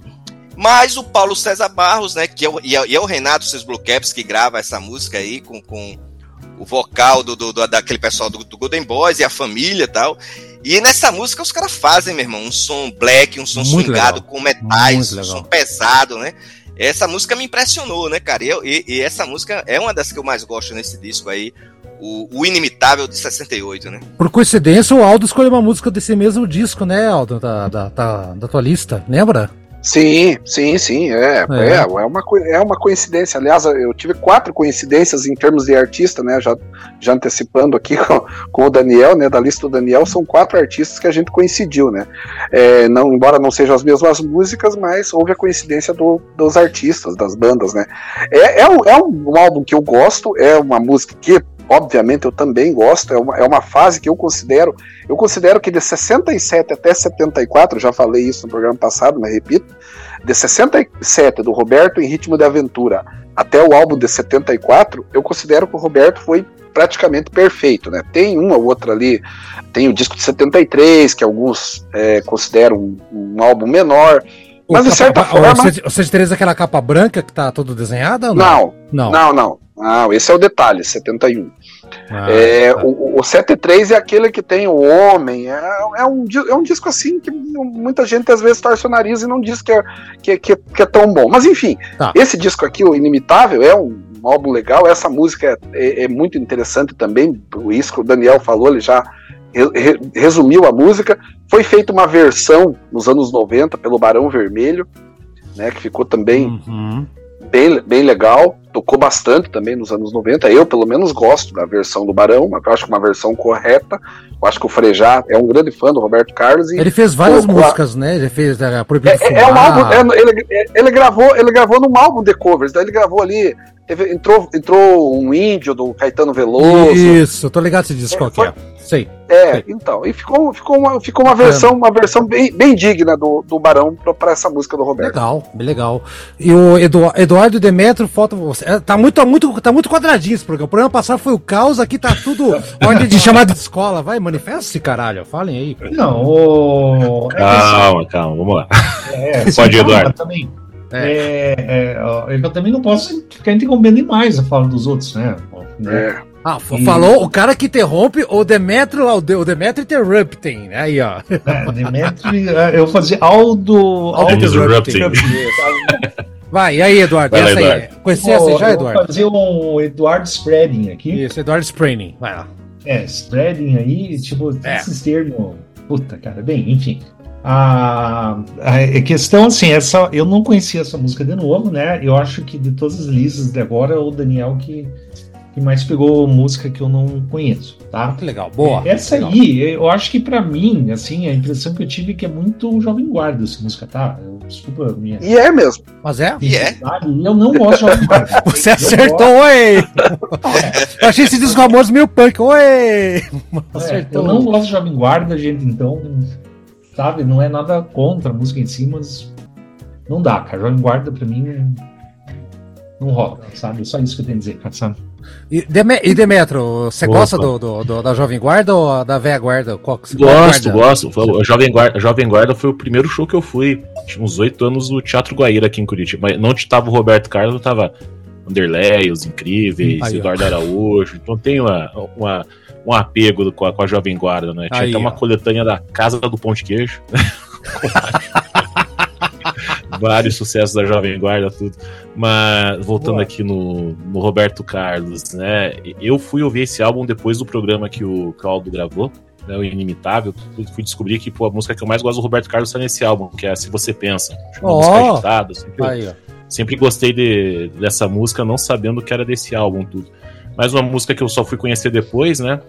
[SPEAKER 4] Mas o Paulo César Barros, né, que é o, e, é, e é o Renato Seus Blue Caps que grava essa música aí com, com o vocal do, do, do daquele pessoal do, do, Golden Boys e a família e tal. E nessa música os caras fazem, meu irmão, um som black, um som Muito swingado legal. com metais, um som pesado, né? Essa música me impressionou, né, cara? E, e, e, essa música é uma das que eu mais gosto nesse disco aí, o, o, Inimitável de 68, né?
[SPEAKER 3] Por coincidência, o Aldo escolheu uma música desse mesmo disco, né, Aldo, da, da, da, da tua lista, lembra?
[SPEAKER 1] Sim, sim, sim. É, é. é, é, uma, é uma coincidência. Aliás, eu tive quatro coincidências em termos de artista, né? Já, já antecipando aqui com, com o Daniel, né? Da lista do Daniel, são quatro artistas que a gente coincidiu, né? É, não, embora não sejam as mesmas músicas, mas houve a coincidência do, dos artistas, das bandas, né? É, é, um, é um álbum que eu gosto, é uma música que obviamente eu também gosto, é uma, é uma fase que eu considero, eu considero que de 67 até 74, já falei isso no programa passado, mas repito, de 67 do Roberto em Ritmo de Aventura até o álbum de 74, eu considero que o Roberto foi praticamente perfeito, né? Tem uma ou outra ali, tem o disco de 73, que alguns é, consideram um, um álbum menor, mas de certa forma.
[SPEAKER 3] O 73 é aquela capa branca que tá todo desenhada?
[SPEAKER 1] Não? Não, não, não. não. Não, esse é o detalhe, 71. Ah, é, tá. o, o 73 é aquele que tem o homem. É, é, um, é um disco assim que muita gente às vezes torce o nariz e não diz que é, que, que, que é tão bom. Mas enfim, tá. esse disco aqui, o Inimitável, é um, um álbum legal. Essa música é, é, é, muito interessante também. Isso que o Daniel falou, ele já re, resumiu a música. Foi feita uma versão nos anos 90 pelo Barão Vermelho, né, que ficou também. Uhum bem, bem legal, tocou bastante também nos anos 90. Eu, pelo menos, gosto da versão do Barão, eu acho que uma versão correta. Eu acho que o Frejá é um grande fã do Roberto Carlos.
[SPEAKER 3] ele fez várias músicas, a... né? Ele fez a é,
[SPEAKER 1] Proibido é, é um álbum, é, ele, ele, gravou, ele gravou num álbum de covers, daí ele gravou ali Teve, entrou, entrou um índio do Caetano Veloso.
[SPEAKER 3] Isso, tô ligado se diz qual que é. Sei.
[SPEAKER 1] É,
[SPEAKER 3] sei.
[SPEAKER 1] então. E ficou, ficou, uma, ficou uma versão, uma versão bem, bem digna do, do Barão para essa música do Roberto.
[SPEAKER 3] Legal, bem legal. E o Edu, Eduardo Demetrio, falta. É, tá muito, muito, tá muito quadradinho esse programa. O programa passado foi o caos, aqui tá tudo ordem de chamada de escola. Vai, manifesta-se, caralho. Falem aí.
[SPEAKER 2] Não, o. Calma, calma, vamos lá. É, Pode, Eduardo.
[SPEAKER 5] Também. É. É, é, eu também não posso ficar interrompendo demais a fala dos outros, né?
[SPEAKER 3] É. Ah, e... falou o cara que interrompe o Demetrio, o Demetrio Interrupting, né? aí ó.
[SPEAKER 5] É, Demetrio, é, eu fazia Aldo, Aldo Interrupting.
[SPEAKER 3] Vai, e aí, Eduardo? Vai essa Eduardo. aí. Conhecia essa já, Eduardo?
[SPEAKER 5] Vou fazer um Eduardo Spreading aqui.
[SPEAKER 3] Isso, Eduardo Spreading, vai lá.
[SPEAKER 5] É, Spreading aí, tipo, é. esses termos. Puta, cara, bem, enfim. A, a questão, assim, essa, eu não conhecia essa música de novo, né? Eu acho que de todas as listas de agora, o Daniel que, que mais pegou música que eu não conheço, tá?
[SPEAKER 3] Que legal, boa.
[SPEAKER 5] Essa
[SPEAKER 3] legal.
[SPEAKER 5] aí, eu acho que pra mim, assim, a impressão que eu tive é que é muito Jovem Guarda essa música, tá? Eu, desculpa a minha.
[SPEAKER 1] E é mesmo.
[SPEAKER 3] Mas é?
[SPEAKER 4] E é?
[SPEAKER 5] Eu não gosto de Jovem Guarda.
[SPEAKER 3] Você
[SPEAKER 5] Eu
[SPEAKER 3] acertou, oi! Eu achei esse disco famoso meio punk, oi!
[SPEAKER 5] É,
[SPEAKER 3] Acertou.
[SPEAKER 5] eu não gosto de Jovem Guarda, gente, então, sabe, não é nada contra a música em si, mas não dá, cara. Jovem Guarda pra mim não rola, sabe? É só isso que eu tenho a dizer, cara, sabe?
[SPEAKER 3] E, Deme- e Demetro, você gosta do, do- do- da Jovem Guarda ou da Velha Guarda? Qual
[SPEAKER 2] Gosto,
[SPEAKER 3] guarda?
[SPEAKER 2] gosto. Foi o Jovem Guarda, Jovem Guarda foi o primeiro show que eu fui. Tinha uns oito anos no Teatro Guaíra aqui em Curitiba. Mas não tava o Roberto Carlos, tava Anderlei, os Incríveis,
[SPEAKER 3] Aí, ó.
[SPEAKER 2] Eduardo Araújo. Então tem uma, uma- um apego com a, com a Jovem Guarda, né? Tinha
[SPEAKER 3] Aí,
[SPEAKER 2] até uma
[SPEAKER 3] ó.
[SPEAKER 2] coletânea da Casa do Pão de Queijo. Vários sucessos da Jovem Guarda, tudo. Mas voltando
[SPEAKER 5] Boa.
[SPEAKER 2] aqui no, no Roberto Carlos, né? Eu fui ouvir esse álbum depois do programa que o Claudio gravou, né? O Inimitável. Fui descobrir que pô, a música que eu mais gosto do Roberto Carlos está nesse álbum, que é Se Você Pensa. Uma
[SPEAKER 3] Ó.
[SPEAKER 2] música agitada. Sempre,
[SPEAKER 3] Aí,
[SPEAKER 2] sempre gostei de- dessa música, não sabendo que era desse álbum, tudo. Mas uma música que eu só fui conhecer depois, né?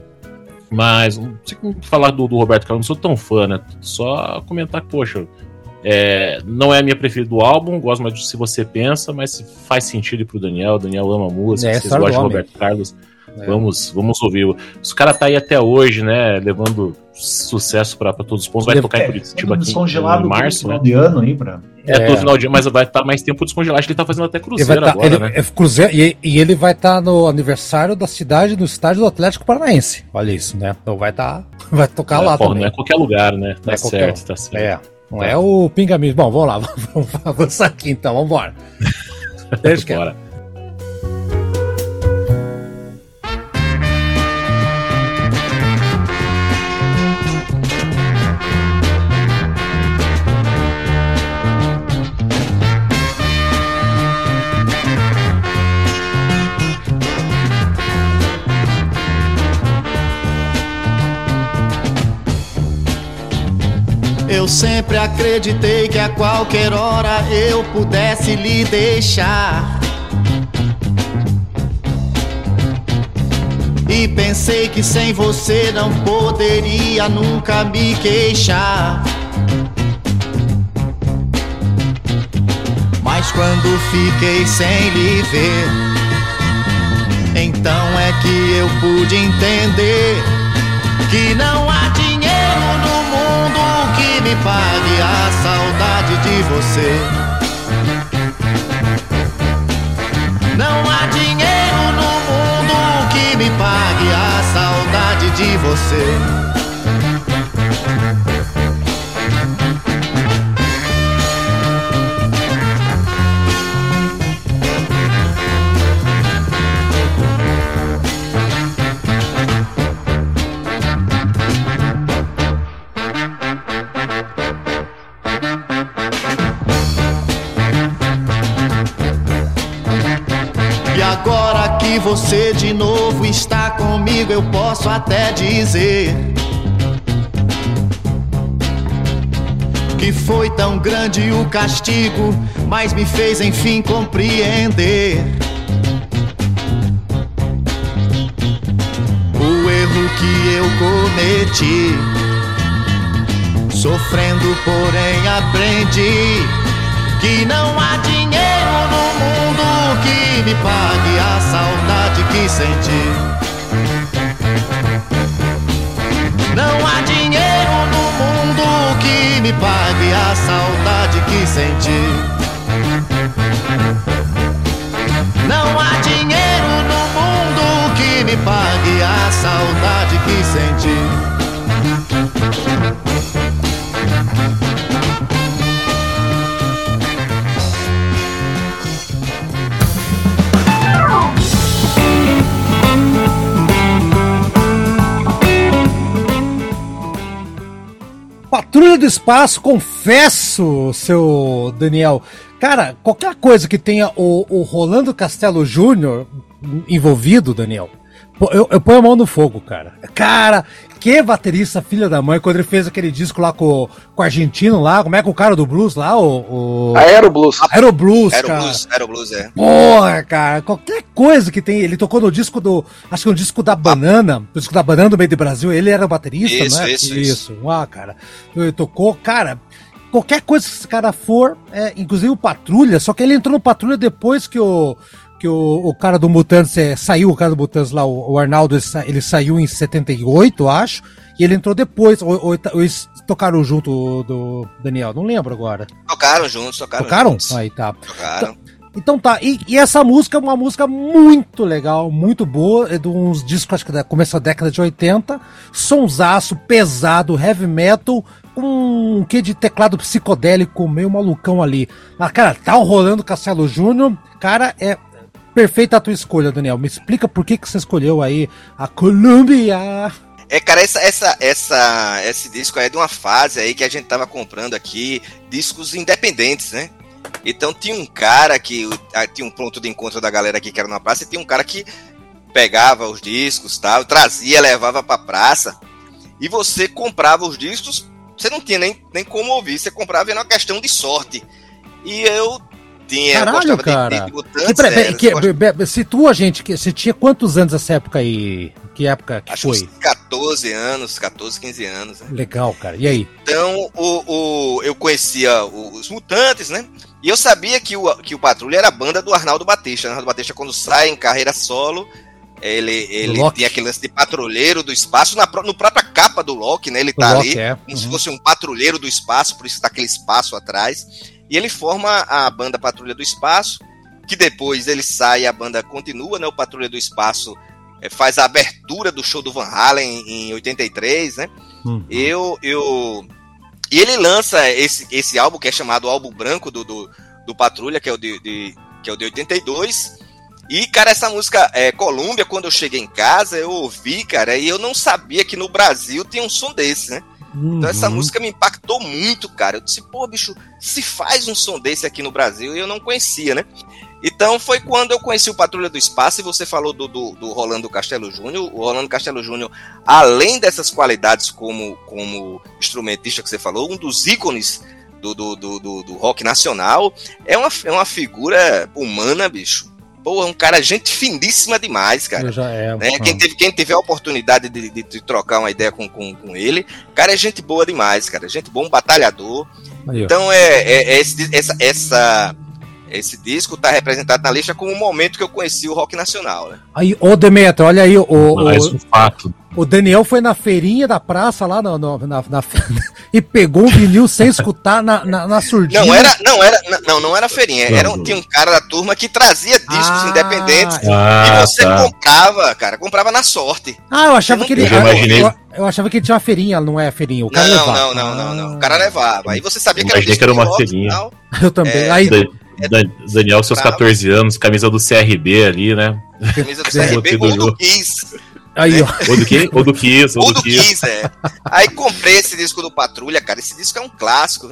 [SPEAKER 2] Mas não sei como falar do, do Roberto Carlos, não sou tão fã, né? Só comentar poxa, é, não é a minha preferida do álbum, gosto mais de Se Você Pensa, mas se faz sentido ir pro Daniel, o Daniel ama a música,
[SPEAKER 3] É,
[SPEAKER 2] vocês gostam de. Roberto Carlos,
[SPEAKER 3] É.
[SPEAKER 2] vamos, vamos ouvir. Os caras tá aí até hoje, né? Levando sucesso pra pra todos os pontos. Vai tocar em
[SPEAKER 5] É,
[SPEAKER 2] Curitiba
[SPEAKER 5] todo
[SPEAKER 2] aqui
[SPEAKER 5] descongelado
[SPEAKER 2] em março,
[SPEAKER 5] no
[SPEAKER 2] né?
[SPEAKER 5] final de ano aí, pra...
[SPEAKER 2] É,
[SPEAKER 3] É.
[SPEAKER 2] todo final de ano, mas vai estar mais tempo descongelado. Acho que ele tá fazendo até cruzeiro
[SPEAKER 3] tá,
[SPEAKER 2] agora,
[SPEAKER 3] ele,
[SPEAKER 2] né?
[SPEAKER 3] é cruzeiro, e, e ele vai estar no aniversário da cidade, no estádio do Atlético Paranaense. Olha isso, né? Então vai estar. vai tocar lá
[SPEAKER 2] É, porra,
[SPEAKER 3] também.
[SPEAKER 2] não é qualquer lugar, né? Tá
[SPEAKER 3] é qualquer
[SPEAKER 2] certo,
[SPEAKER 3] um.
[SPEAKER 2] tá certo.
[SPEAKER 3] É, não é o Pingamis. Bom, vamos lá, vamos avançar aqui então, vamos embora. Deixa quieto.
[SPEAKER 2] Bora.
[SPEAKER 6] Eu sempre acreditei que a qualquer hora eu pudesse lhe deixar. E pensei que sem você não poderia nunca me queixar. Mas quando fiquei sem lhe ver, então é que eu pude entender que não há dinheiro no me pague a saudade de você. Não há dinheiro no mundo que me pague a saudade de você. Você de novo está comigo, eu posso até dizer que foi tão grande o castigo, mas me fez enfim compreender o erro que eu cometi. Sofrendo, porém aprendi que não há dinheiro no mundo que me pague a saudade que senti. Não há dinheiro no mundo que me pague a saudade que senti. Não há dinheiro no mundo que me pague a saudade que senti.
[SPEAKER 3] Patrulha do Espaço, confesso, seu Daniel. Cara, qualquer coisa que tenha o, o Rolando Castelo Júnior envolvido, Daniel, Eu, eu ponho a mão no fogo, cara. Cara, que baterista filha da mãe, quando ele fez aquele disco lá com, com o argentino lá, como é que o cara do blues lá, o. o...
[SPEAKER 1] Aero Blues.
[SPEAKER 3] Aero Blues,
[SPEAKER 4] Era o
[SPEAKER 3] cara.
[SPEAKER 4] blues, era o blues, é.
[SPEAKER 3] Porra, cara, qualquer coisa que tem. Ele tocou no disco do. Acho que no disco da Banana. No disco da Banana do meio do Brasil. Ele era baterista,
[SPEAKER 4] Isso,
[SPEAKER 3] não é?
[SPEAKER 4] isso, isso.
[SPEAKER 3] Ah, cara. Ele tocou, cara. Qualquer coisa que esse cara for, é, inclusive o Patrulha, só que ele entrou no Patrulha depois que o. Que o, o cara do Mutantes é, saiu, o cara do Mutantes lá, o, o Arnaldo, ele, sa- ele saiu em 78, acho, e ele entrou depois. Ou, ou, ou eles tocaram junto do Daniel, não lembro agora.
[SPEAKER 4] Tocaram juntos, tocaram,
[SPEAKER 3] Tocaram?
[SPEAKER 4] juntos.
[SPEAKER 3] Aí tá.
[SPEAKER 4] Tocaram.
[SPEAKER 3] Então tá, e, e essa música é uma música muito legal, muito boa, é de uns discos, acho que da começo da década de 80, sonsaço, pesado, heavy metal, com um quê de teclado psicodélico, meio malucão ali. Mas, cara, tá rolando Castelo Júnior, cara, é perfeita a tua escolha, Daniel. Me explica por que, que você escolheu aí a Columbia.
[SPEAKER 4] É, cara, essa, essa, essa, esse disco é de uma fase aí que a gente tava comprando aqui discos independentes, né? Então tinha um cara que ah, tinha um ponto de encontro da galera aqui que era na praça e tinha um cara que pegava os discos, tal, trazia, levava pra praça e você comprava os discos, você não tinha nem, nem como ouvir, você comprava era uma questão de sorte. E eu tinha, eu
[SPEAKER 3] Caralho, cara.
[SPEAKER 4] de, de
[SPEAKER 3] peraí,
[SPEAKER 4] era,
[SPEAKER 3] que, be- situa a gente, que você tinha quantos anos nessa época aí? Que época que
[SPEAKER 4] acho
[SPEAKER 3] foi?
[SPEAKER 4] uns 14 anos, 14, 15 anos, né?
[SPEAKER 3] Legal, cara. E aí?
[SPEAKER 4] Então, o, o- eu conhecia o- os Mutantes, né? E eu sabia que o, que o Patrulha era a banda do Arnaldo Batista. Arnaldo Batista, quando sai em carreira solo, ele, ele
[SPEAKER 3] Loki.
[SPEAKER 4] tem aquele lance de patrulheiro do espaço. Na, no própria capa do Loki, né? Ele
[SPEAKER 3] O
[SPEAKER 4] tá
[SPEAKER 3] Loki
[SPEAKER 4] ali,
[SPEAKER 3] é.
[SPEAKER 4] como se
[SPEAKER 3] Uhum.
[SPEAKER 4] fosse um patrulheiro do espaço, por isso tá aquele espaço atrás. E ele forma a banda Patrulha do Espaço, que depois ele sai e a banda continua, né? O Patrulha do Espaço eh, faz a abertura do show do Van Halen em, em 83, né?
[SPEAKER 3] Uhum.
[SPEAKER 4] Eu, eu. E ele lança esse, esse álbum que é chamado Álbum Branco do, do, do Patrulha, que é o de, de- que é o de 82. E, cara, essa música é Colômbia, quando eu cheguei em casa, eu ouvi, cara, e eu não sabia que no Brasil tinha um som desse, né? Então essa
[SPEAKER 3] Uhum.
[SPEAKER 4] música me impactou muito, cara. Eu disse, pô, bicho, se faz um som desse aqui no Brasil e eu não conhecia, né? Então foi quando eu conheci o Patrulha do Espaço e você falou do, do, do Rolando Castelo Júnior. O Rolando Castelo Júnior, além dessas qualidades como, como instrumentista que você falou, um dos ícones do, do, do, do, do rock nacional, é uma, é uma figura humana, bicho. É um cara gente finíssima demais, cara
[SPEAKER 3] já é.
[SPEAKER 4] né? Quem, teve, quem tiver a oportunidade de, de- de trocar uma ideia com, com, com ele, cara, é gente boa demais, cara. Gente boa, um batalhador.
[SPEAKER 3] Aí.
[SPEAKER 4] Então é, é- é esse, essa, essa- esse disco tá representado na lista como o momento que eu conheci o rock nacional, né?
[SPEAKER 3] Aí, ô Demetrio, olha aí, o, o,
[SPEAKER 2] um fato.
[SPEAKER 3] o Daniel foi na feirinha da praça lá no, no- na, na- e pegou um vinil sem escutar na, na, na surdina.
[SPEAKER 4] Não era, não era, não, não era feirinha. Era, um- tinha um cara da turma que trazia discos
[SPEAKER 3] Ah,
[SPEAKER 4] independentes.
[SPEAKER 2] Ah,
[SPEAKER 4] e você
[SPEAKER 2] tá.
[SPEAKER 4] comprava, cara, comprava na sorte.
[SPEAKER 3] Ah, eu achava que ele.
[SPEAKER 2] Eu imaginei.
[SPEAKER 3] Eu, eu achava que ele tinha uma feirinha, não é feirinha. O cara
[SPEAKER 4] Não,
[SPEAKER 3] levava.
[SPEAKER 4] não, não, não, não. O cara levava. Aí você sabia
[SPEAKER 2] Eu
[SPEAKER 4] que era
[SPEAKER 2] que era uma feirinha.
[SPEAKER 3] Eu também.
[SPEAKER 4] É,
[SPEAKER 3] aí,
[SPEAKER 2] Da- Daniel, seus
[SPEAKER 4] Bravo.
[SPEAKER 2] 14 anos, camisa do CRB ali, né?
[SPEAKER 4] Camisa do
[SPEAKER 2] É.
[SPEAKER 4] CRB ou do Kiss.
[SPEAKER 3] aí, ó.
[SPEAKER 2] Ou do que? Ou do Kiss, ou do Kiss.
[SPEAKER 4] É. Aí comprei esse disco do Patrulha, cara. Esse disco é um clássico.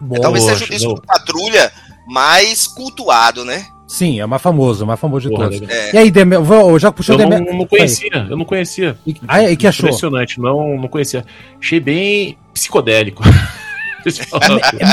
[SPEAKER 3] Bom,
[SPEAKER 4] Talvez seja o disco
[SPEAKER 2] não.
[SPEAKER 4] do Patrulha mais cultuado, né?
[SPEAKER 3] Sim, é mais famoso, o mais famoso de
[SPEAKER 2] Porra,
[SPEAKER 3] todos.
[SPEAKER 4] É.
[SPEAKER 3] E aí, vou- já puxou
[SPEAKER 2] Eu não,
[SPEAKER 3] Demetrio.
[SPEAKER 2] não conhecia, eu não conhecia.
[SPEAKER 3] E, ah, e que achou?
[SPEAKER 2] Impressionante, não, não conhecia. Achei bem psicodélico.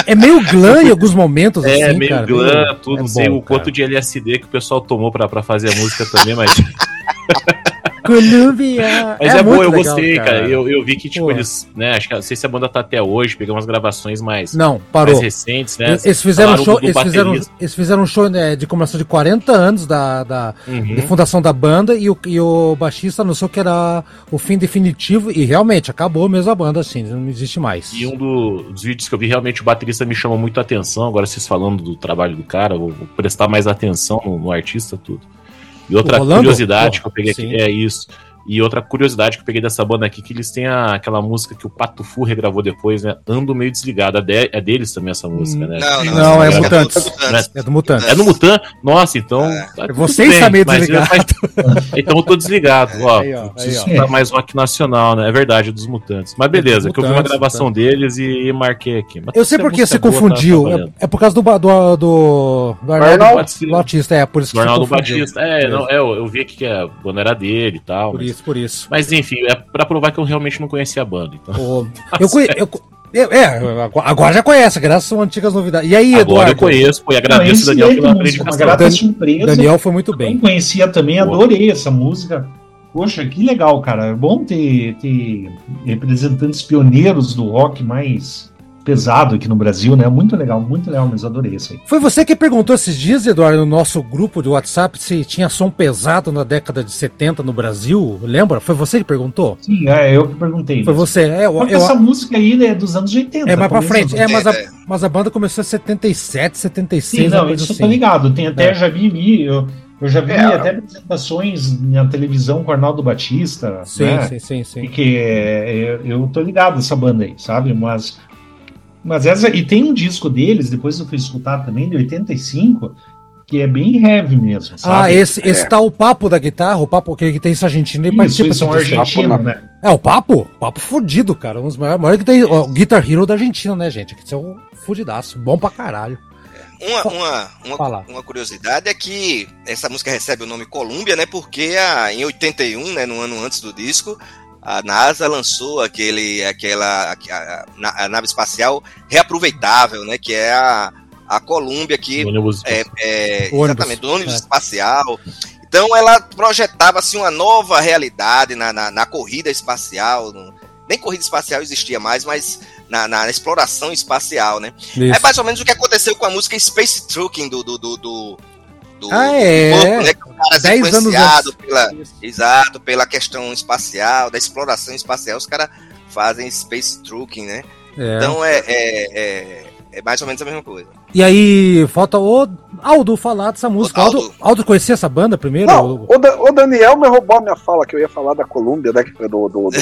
[SPEAKER 3] É, é meio glam em alguns momentos,
[SPEAKER 2] É,
[SPEAKER 3] assim,
[SPEAKER 2] meio
[SPEAKER 3] cara.
[SPEAKER 2] glam, tudo.
[SPEAKER 3] é
[SPEAKER 2] não sei
[SPEAKER 3] bom,
[SPEAKER 2] o quanto de LSD que o pessoal tomou pra, pra fazer a música também, mas,
[SPEAKER 3] Columbia.
[SPEAKER 2] mas é, bom,
[SPEAKER 3] muito
[SPEAKER 2] eu
[SPEAKER 3] legal,
[SPEAKER 2] gostei, cara. Eu, eu vi que, tipo,
[SPEAKER 3] Pô.
[SPEAKER 2] eles, né, acho que não sei se a banda tá até hoje, peguei umas gravações mais,
[SPEAKER 3] Não, parou.
[SPEAKER 2] mais recentes, né?
[SPEAKER 3] Eles fizeram um show, eles fizeram, eles fizeram um show né, de comemoração de 40 anos da, da
[SPEAKER 2] Uhum.
[SPEAKER 3] de fundação da banda e o, e o baixista anunciou que era o fim definitivo e realmente acabou mesmo a banda assim, não existe mais.
[SPEAKER 2] E um do- dos vídeos que eu vi, realmente o baterista me chamou muito a atenção. Agora vocês falando do trabalho do cara, vou, vou prestar mais atenção no, no artista, tudo. E outra curiosidade que eu peguei
[SPEAKER 3] sim.
[SPEAKER 2] aqui é isso. E outra curiosidade que eu peguei dessa banda aqui, que eles têm a, aquela música que o Pato Fu regravou depois, né? Ando meio desligado. É, de- é deles também essa música, né?
[SPEAKER 4] Não, não,
[SPEAKER 3] Não, é
[SPEAKER 2] música
[SPEAKER 3] Mutantes.
[SPEAKER 4] Mutantes.
[SPEAKER 3] É do Mutante.
[SPEAKER 2] É no Mutan? Nossa, então. tá tudo
[SPEAKER 3] Você
[SPEAKER 2] bem,
[SPEAKER 3] está meio desligado.
[SPEAKER 2] Então eu tô desligado. Ó,
[SPEAKER 3] Aí, ó,
[SPEAKER 2] preciso
[SPEAKER 3] aí, ó.
[SPEAKER 2] mais rock nacional, né? É verdade, dos mutantes. Mas beleza,
[SPEAKER 3] É dos
[SPEAKER 2] que eu vi uma
[SPEAKER 3] Mutantes,
[SPEAKER 2] gravação deles e, e marquei aqui. Mas
[SPEAKER 3] Eu sei porque você
[SPEAKER 2] é boa, tá-
[SPEAKER 3] confundiu.
[SPEAKER 2] tá
[SPEAKER 3] é, é por causa do, do, do, do Arnaldo
[SPEAKER 2] Batista.
[SPEAKER 3] Batista, é, por isso que
[SPEAKER 2] Do Arnaldo. Batista. É, não, é, eu, eu vi aqui que a banda era dele e tal.
[SPEAKER 3] Por
[SPEAKER 2] mas,
[SPEAKER 3] isso, por isso.
[SPEAKER 2] mas enfim, é pra provar que eu realmente não conhecia a banda. Então.
[SPEAKER 3] O- eu, conhe- eu, eu- é, agora- agora já conhece, graças são antigas novidades. E aí,
[SPEAKER 2] Agora eu
[SPEAKER 3] Eduardo?
[SPEAKER 2] conheço, pô, e agradeço Daniel pela
[SPEAKER 5] música, grata surpresa.
[SPEAKER 3] Daniel foi muito bem.
[SPEAKER 5] conhecia também,
[SPEAKER 2] Boa.
[SPEAKER 5] adorei essa música. Poxa, que legal, cara. É bom ter, ter representantes pioneiros do rock mais pesado aqui no Brasil, né? Muito legal, muito legal, mas adorei isso aí.
[SPEAKER 3] Foi você que perguntou esses dias, Eduardo, no nosso grupo de WhatsApp, se tinha som pesado na década de 70 no Brasil? Lembra? Foi você que perguntou?
[SPEAKER 5] Sim, é eu que perguntei.
[SPEAKER 3] Foi você. É, eu,
[SPEAKER 5] Porque
[SPEAKER 3] eu-
[SPEAKER 5] essa música aí é dos anos 80.
[SPEAKER 3] é mais pra frente.
[SPEAKER 5] dos
[SPEAKER 3] É, mas a,
[SPEAKER 4] É, é.
[SPEAKER 3] mas a banda começou em 77, 76,
[SPEAKER 5] Sim, não, isso eu
[SPEAKER 3] assim.
[SPEAKER 5] tô ligado. Tem até,
[SPEAKER 3] É.
[SPEAKER 5] já vi, vi eu, eu já vi
[SPEAKER 1] É.
[SPEAKER 5] até apresentações na televisão com o Arnaldo Batista,
[SPEAKER 3] Sim,
[SPEAKER 5] né?
[SPEAKER 3] sim, sim, sim.
[SPEAKER 5] E que é, é, eu tô ligado essa banda aí, sabe? Mas, mas essa. E tem um disco deles, depois eu fui escutar também, de 85, que é bem heavy mesmo,
[SPEAKER 3] Ah,
[SPEAKER 5] sabe?
[SPEAKER 3] esse, esse tá o papo da guitarra, o papo que, que tem esse argentino,
[SPEAKER 5] Isso,
[SPEAKER 3] participa
[SPEAKER 5] eles são argentinos, né?
[SPEAKER 3] É, o papo? Papo fudido, cara. Um dos maiores, maior que tem. ó, O Guitar Hero da Argentina, né, gente? Que isso é um fudidaço. Bom pra caralho.
[SPEAKER 4] Uma, uma, uma, uma curiosidade é que essa música recebe o nome Columbia, né? Porque a, em 81, né, no ano antes do disco, a NASA lançou aquele, aquela a, a- a nave espacial reaproveitável, né? Que é a, a Columbia, que
[SPEAKER 2] ônibus-
[SPEAKER 4] é, é,
[SPEAKER 3] Ônibus,
[SPEAKER 4] exatamente, do ônibus
[SPEAKER 3] é.
[SPEAKER 4] espacial. Então ela projetava assim, uma nova realidade na, na, na corrida espacial. no- nem corrida espacial existia mais, mas na, na exploração espacial, né?
[SPEAKER 3] Isso.
[SPEAKER 4] É mais ou menos o que aconteceu com a música Space Trucking do. do, do, do, do-
[SPEAKER 3] Ah,
[SPEAKER 4] do
[SPEAKER 3] é.
[SPEAKER 4] Bobo, né? Que cara
[SPEAKER 3] Dez anos
[SPEAKER 4] pela. Exato, pela questão espacial, da exploração espacial, os caras fazem Space Trucking, né?
[SPEAKER 3] É.
[SPEAKER 4] Então é, é, é, é mais ou menos a mesma coisa.
[SPEAKER 3] E aí, falta o Aldo falar dessa música.
[SPEAKER 4] O
[SPEAKER 3] Aldo,
[SPEAKER 4] Aldo.
[SPEAKER 3] Aldo conhecia essa banda primeiro?
[SPEAKER 1] Não, o, Da- o Daniel me roubou a minha fala que eu ia falar da Colômbia, né, foi do, do, do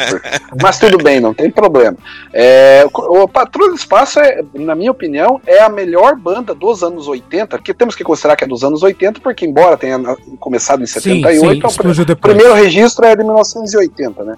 [SPEAKER 1] Mas tudo bem, não tem problema. É, o, Patrulha do Espaço, é, na minha opinião, é a melhor banda dos anos 80, que temos que considerar que é dos anos 80, porque embora tenha começado em
[SPEAKER 3] sim,
[SPEAKER 1] 78,
[SPEAKER 3] sim,
[SPEAKER 1] é o primeiro registro é de 1980, né?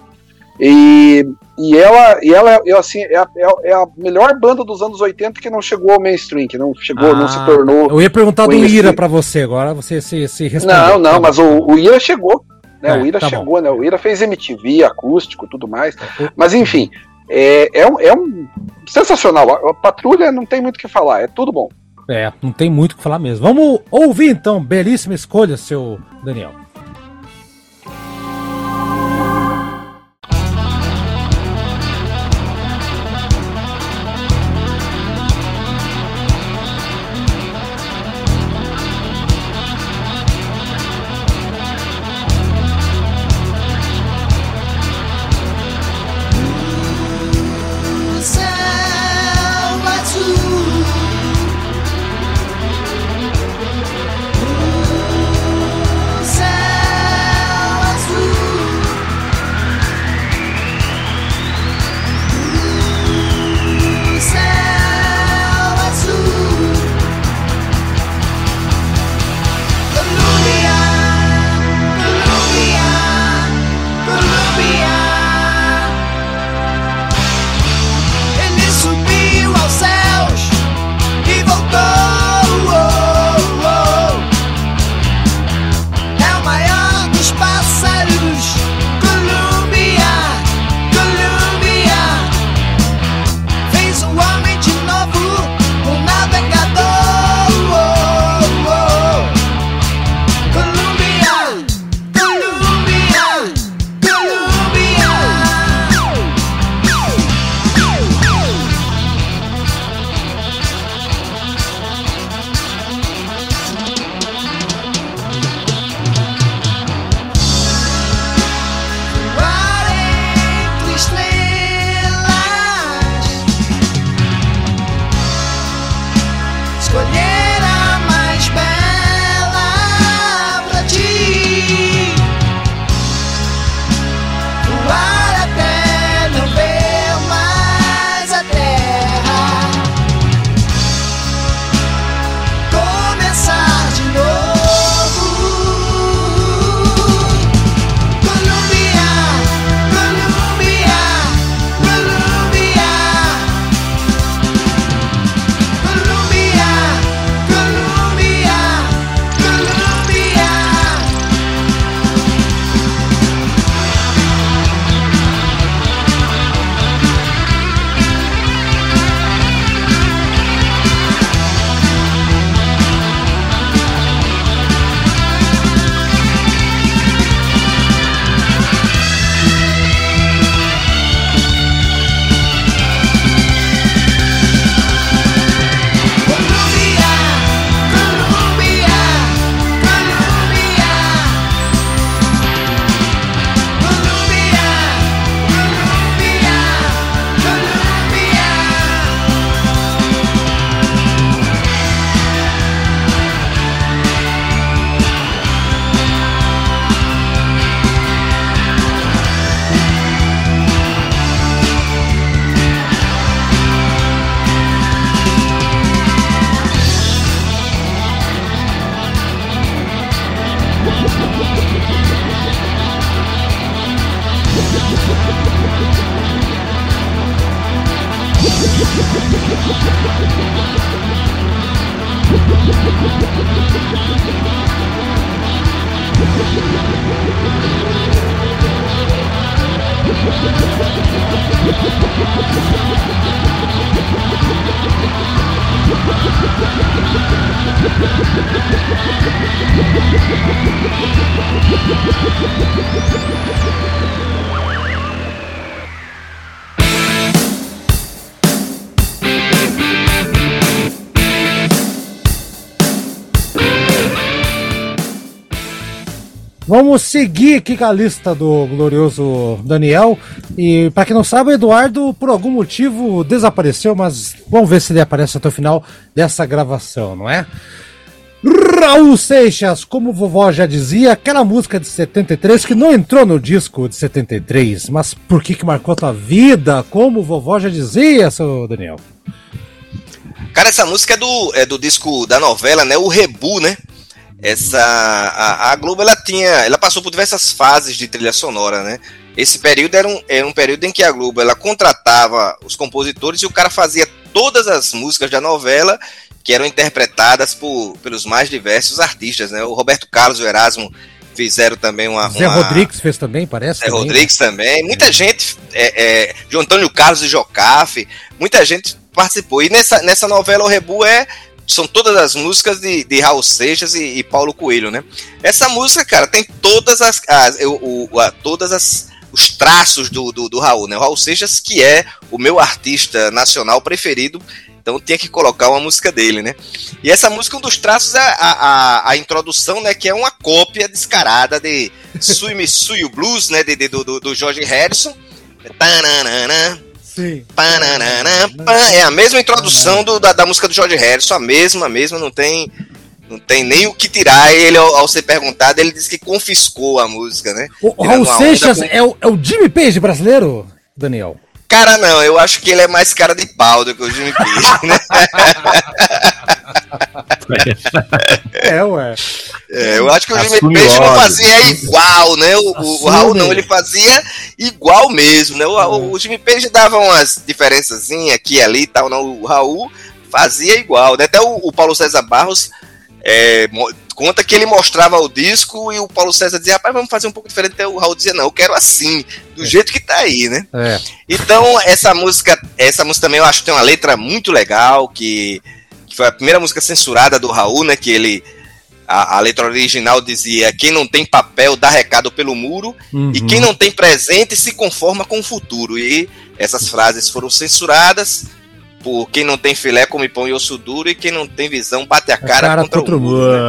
[SPEAKER 1] E, e ela, e ela eu, assim, é, a, é a- é a melhor banda dos anos 80 que não chegou ao mainstream, que não chegou, não se
[SPEAKER 3] Ah,
[SPEAKER 1] tornou
[SPEAKER 3] Eu ia perguntar do. Ira pra você, agora você se, se respondeu.
[SPEAKER 1] não, não, mas
[SPEAKER 3] bom.
[SPEAKER 1] o, o Ira chegou. Né?
[SPEAKER 3] É,
[SPEAKER 1] o Ira
[SPEAKER 3] tá bom.
[SPEAKER 1] chegou, né? O Ira fez MTV, acústico tudo mais. Mas enfim, é, é, um, é um sensacional. A, a patrulha não tem muito o que falar, é tudo bom.
[SPEAKER 3] É, não tem muito o que falar mesmo. Vamos ouvir então, belíssima escolha, seu Daniel. Seguir aqui com a lista do glorioso Daniel. E para quem não sabe, o Eduardo, por algum motivo, desapareceu, mas vamos ver se ele aparece até o final dessa gravação, não é? Raul Seixas, como vovó já dizia, aquela música de 73 que não entrou no disco de 73, mas por que que marcou a tua vida? Como vovó já dizia, seu Daniel?
[SPEAKER 4] Cara, essa música é do, é do disco da novela, né? O Rebu, né? Essa a, a, Globo ela tinha, ela passou por diversas fases de trilha sonora, né? Esse período era um, era um período em que a Globo ela contratava os compositores e o cara fazia todas as músicas da novela que eram interpretadas por, pelos mais diversos artistas, né? O Roberto Carlos e o Erasmo fizeram também uma.
[SPEAKER 3] Zé
[SPEAKER 4] uma...
[SPEAKER 3] Rodrigues fez também, parece.
[SPEAKER 4] Zé também, Rodrigues né? também. Muita é. gente, é, é, João Antônio Carlos e Jocafe, muita gente participou. E nessa, nessa novela o Rebu é são todas as músicas de, de Raul Seixas e, e, Paulo Coelho, né? Essa música, cara, tem todas as, as o, o, a, todas as os traços do, do, do, Raul, né? O Raul Seixas, que é o meu artista nacional preferido, então tinha que colocar uma música dele, né? E essa música, um dos traços é a, a, a introdução, né? Que é uma cópia descarada de Sui Me Sui Blues, né? De, de, do, do George Harrison. Sim. É a mesma introdução do, da, da, música do George Harrison, a mesma, a mesma, não tem, não tem nem o que tirar. Ele, ao, ao ser perguntado, ele disse que confiscou a música, né?
[SPEAKER 3] O, Raul Seixas com... é, o, é o Jimmy Page brasileiro, Daniel?
[SPEAKER 4] Cara, não, eu acho que ele é mais cara de pau do que o Jimmy Page, né?
[SPEAKER 3] é, ué.
[SPEAKER 4] É, eu acho que o Jimmy Page não fazia igual, né? O, o, Raul não, ele fazia igual mesmo, né? O, o, o Jimmy Page dava umas diferenças aqui e ali e tal, não. O Raul fazia igual, né? Até o, o Paulo César Barros é, conta que ele mostrava o disco e o Paulo César dizia, rapaz, vamos fazer um pouco diferente. Até o Raul dizia, não, eu quero assim, do é. jeito que tá aí, né? É. Então, essa música, essa música também eu acho que tem uma letra muito legal, que que foi a primeira música censurada do Raul, né? Que ele. A, a letra original dizia: quem não tem papel dá recado pelo muro, uhum. e quem não tem presente se conforma com o futuro. E essas frases foram censuradas por quem não tem filé come pão e osso duro e quem não tem visão bate a cara, a cara contra, contra, o muro. Né?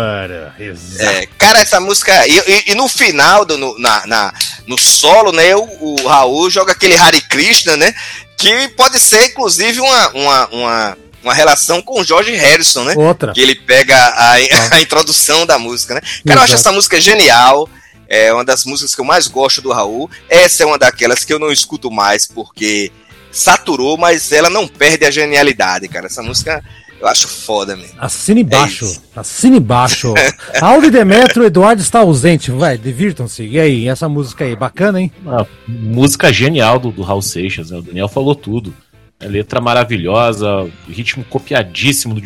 [SPEAKER 4] É, cara, essa música. E, e, e no final, do, no, na, na, no solo, né, o, o, Raul joga aquele Hare Krishna, né? Que pode ser, inclusive, uma, uma, uma uma relação com o George Harrison, né?
[SPEAKER 3] Outra.
[SPEAKER 4] Que ele pega a, a introdução da música, né? Cara, Exato. eu acho essa música genial. É uma das músicas que eu mais gosto do Raul. Essa é uma daquelas que eu não escuto mais porque saturou, mas ela não perde a genialidade, cara. Essa música eu acho foda, mesmo.
[SPEAKER 3] Assine embaixo. É assine embaixo. Audi Demetro, Eduardo está ausente. Vai, divirtam-se. E aí, essa música aí, bacana, hein?
[SPEAKER 2] Uma música genial do, do Raul Seixas, né? O Daniel falou tudo. É letra maravilhosa, ritmo copiadíssimo do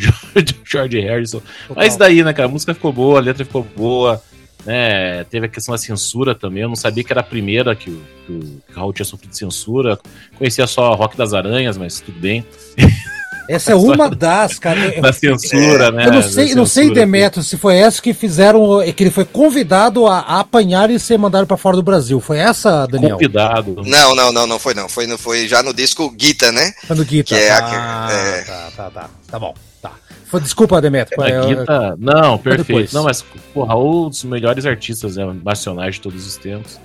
[SPEAKER 2] George Harrison. Total. Mas daí, né, cara, a música ficou boa, a letra ficou boa, né? Teve a questão da censura também. Eu não sabia que era a primeira que o, que o Raul tinha sofrido censura. Conhecia só Rock das Aranhas, mas tudo bem.
[SPEAKER 3] Essa é uma das, cara.
[SPEAKER 2] Da censura, é. né?
[SPEAKER 3] Eu não sei, não sei Demetrio, se foi essa que fizeram, que ele foi convidado a, a apanhar e ser mandado para fora do Brasil. Foi essa, Daniel?
[SPEAKER 2] Convidado.
[SPEAKER 4] Não, não, não, não foi não. Foi, foi já no disco Guita, né?
[SPEAKER 3] Foi no Guita.
[SPEAKER 4] Que
[SPEAKER 3] é ah, é... Tá, tá, tá. Tá bom. Tá. Foi, desculpa, Demetrio.
[SPEAKER 2] É, Guita... Não, perfeito. Não, mas, porra, um dos melhores artistas né, nacionais de todos os tempos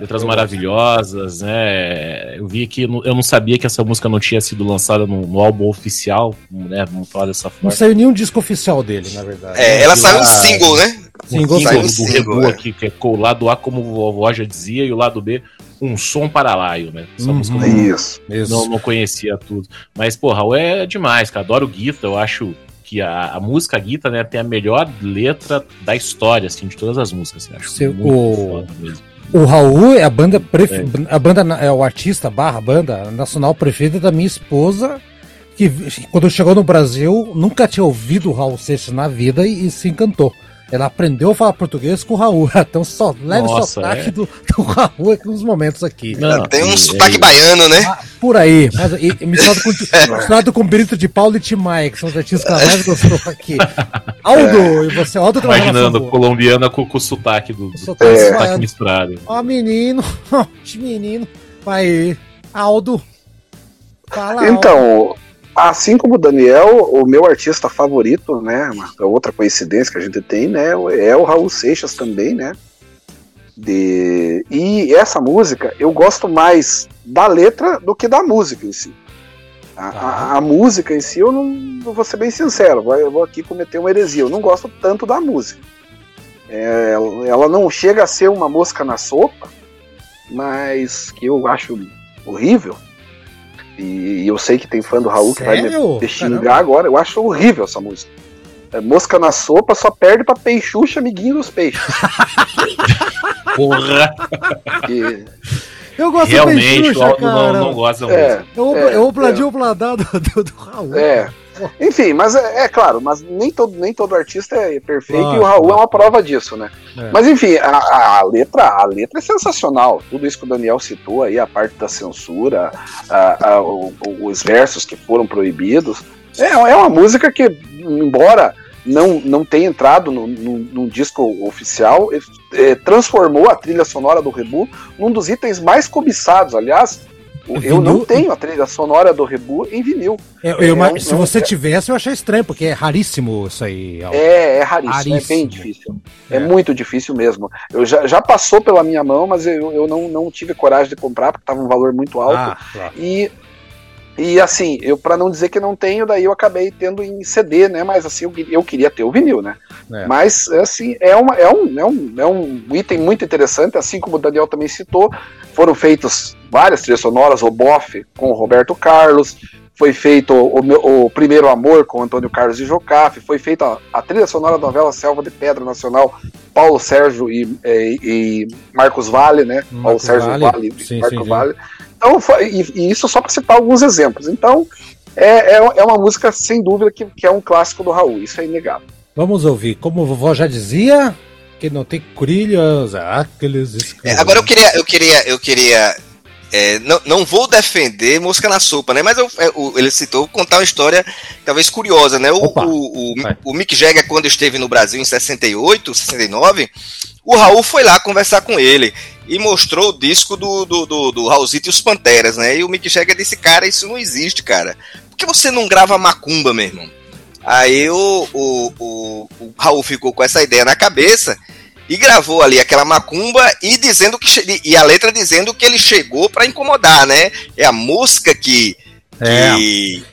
[SPEAKER 2] letras maravilhosas, né? Eu vi aqui, eu não sabia que essa música não tinha sido lançada no, no álbum oficial, né? Vamos falar dessa forma.
[SPEAKER 3] Não saiu nenhum disco oficial dele, na verdade.
[SPEAKER 4] É, ela saiu um single, né?
[SPEAKER 2] Single, single do single, Rebu é. aqui, que é o lado A, como o vovó já dizia, e o lado B, um som para laio, né?
[SPEAKER 1] Essa uhum. música Isso.
[SPEAKER 2] Não, não conhecia tudo. Mas, porra, é demais, cara. Adoro Guita, eu acho que a, a música Guita, né, tem a melhor letra da história, assim, de todas as músicas. Assim, acho
[SPEAKER 3] Seu, muito o... O Raul é a banda prefe... é. a banda é o artista barra banda nacional preferida da minha esposa que quando chegou no Brasil nunca tinha ouvido o Raul Seixas na vida e, e se encantou. Ela aprendeu a falar português com o Raul. Então só leve o
[SPEAKER 2] Nossa,
[SPEAKER 3] sotaque
[SPEAKER 2] é?
[SPEAKER 3] do, do Raul aqui nos momentos aqui.
[SPEAKER 2] Não,
[SPEAKER 4] Tem um
[SPEAKER 2] e-
[SPEAKER 4] sotaque
[SPEAKER 2] e-
[SPEAKER 4] baiano, né?
[SPEAKER 3] Ah, por aí. Mas, e, e misturado, com, misturado com Brito de Paulo e Timaya, que são os artistas que ela mais gostou aqui. Aldo, e você, Aldo relação
[SPEAKER 2] Imaginando colombiana com, com o sotaque do, do
[SPEAKER 3] Sotaque
[SPEAKER 2] sotaque
[SPEAKER 3] baiano.
[SPEAKER 2] misturado.
[SPEAKER 3] Ó, menino, ó, menino. Vai, Aldo. Fala, Aldo.
[SPEAKER 1] Assim como o Daniel, o meu artista favorito, né? Outra coincidência que a gente tem, né? É o Raul Seixas também, né? De... E essa música eu gosto mais da letra do que da música em si. A, a- a música em si, eu não vou ser bem sincero, vou- eu vou aqui cometer uma heresia. Eu não gosto tanto da música. É, ela não chega a ser uma mosca na sopa, mas que eu acho horrível. E, e eu sei que tem fã do Raul que vai
[SPEAKER 3] Sério?
[SPEAKER 1] me, me xingar
[SPEAKER 3] Caramba.
[SPEAKER 1] agora. Eu acho horrível essa música. É, mosca na sopa só perde pra peixuxa, amiguinho dos peixes.
[SPEAKER 2] Porra!
[SPEAKER 1] Que-
[SPEAKER 3] Eu gosto
[SPEAKER 2] Realmente,
[SPEAKER 3] do
[SPEAKER 2] o
[SPEAKER 3] Peixuxa,
[SPEAKER 2] Aldo não,
[SPEAKER 3] cara.
[SPEAKER 2] não gosta
[SPEAKER 1] é,
[SPEAKER 2] muito.
[SPEAKER 3] Eu,
[SPEAKER 1] É,
[SPEAKER 3] eu obladi o bladado do, do Raul.
[SPEAKER 1] É. Enfim, mas é, é claro, mas nem todo, nem todo artista é perfeito
[SPEAKER 3] Claro,
[SPEAKER 1] e o Raul é uma prova disso, né?
[SPEAKER 3] É.
[SPEAKER 1] Mas enfim, a, a- letra, a letra é sensacional. Tudo isso que o Daniel citou aí, a parte da censura, a- a- o- o- os versos que foram proibidos. É, é uma música que, embora não, não tenha entrado no, no- num disco oficial, é, transformou a trilha sonora do Rebu num dos itens mais cobiçados. Aliás, eu não tenho a trilha sonora do Rebu em vinil.
[SPEAKER 3] Eu- eu-
[SPEAKER 1] É
[SPEAKER 3] se
[SPEAKER 1] é um-
[SPEAKER 3] você
[SPEAKER 1] é-
[SPEAKER 3] tivesse, eu achei estranho, porque é raríssimo isso aí.
[SPEAKER 1] É, é raríssimo, é
[SPEAKER 3] Raríssimo.
[SPEAKER 1] bem difícil. É,
[SPEAKER 3] É.
[SPEAKER 1] muito difícil mesmo. Eu já, já passou pela minha mão, mas eu, eu não, não tive coragem de comprar, porque estava um valor muito alto.
[SPEAKER 3] Ah, claro.
[SPEAKER 1] E, e assim, eu para não dizer que não tenho, daí eu acabei tendo em CD, né? Mas assim, eu, eu queria ter o vinil, né?
[SPEAKER 3] É.
[SPEAKER 1] Mas assim, é, uma, é, um, é, um, é um item muito interessante, assim como o Daniel também citou, foram feitos várias trilhas sonoras, o Boff com o Roberto Carlos, foi feito o, o Primeiro Amor com o Antônio Carlos e Jocafe, foi feita a, a trilha sonora da novela Selva de Pedra Nacional, Paulo Sérgio e, e- e Marcos Vale, né? Paulo
[SPEAKER 3] Marcos
[SPEAKER 1] Sérgio
[SPEAKER 3] Vale,
[SPEAKER 1] Vale, e
[SPEAKER 3] sim,
[SPEAKER 1] Marcos
[SPEAKER 3] sim.
[SPEAKER 1] Vale. Então, foi- e, e isso só para citar alguns exemplos. Então, é, é, é uma música, sem dúvida, que, que é um clássico do Raul, isso é inegável.
[SPEAKER 3] Vamos ouvir. Como a vovó já dizia, que não tem crilhas, aqueles
[SPEAKER 4] É,
[SPEAKER 3] escravos.
[SPEAKER 4] agora eu queria, eu queria, eu queria. é, não, não vou defender música na sopa, né? Mas eu- é, o- ele citou contar uma história talvez curiosa, né? O,
[SPEAKER 3] Opa,
[SPEAKER 4] o, o, o Mick Jagger, quando esteve no Brasil em 68, 69, o Raul foi lá conversar com ele e mostrou o disco do, do, do, do Raulzito e os Panteras, né? E o Mick Jagger disse, cara, isso não existe, cara. Por que você não grava macumba, meu irmão? Aí o, o, o, o Raul ficou com essa ideia na cabeça e gravou ali aquela macumba e dizendo que e a letra dizendo que ele chegou pra incomodar, né? É a mosca que
[SPEAKER 3] É,
[SPEAKER 4] que,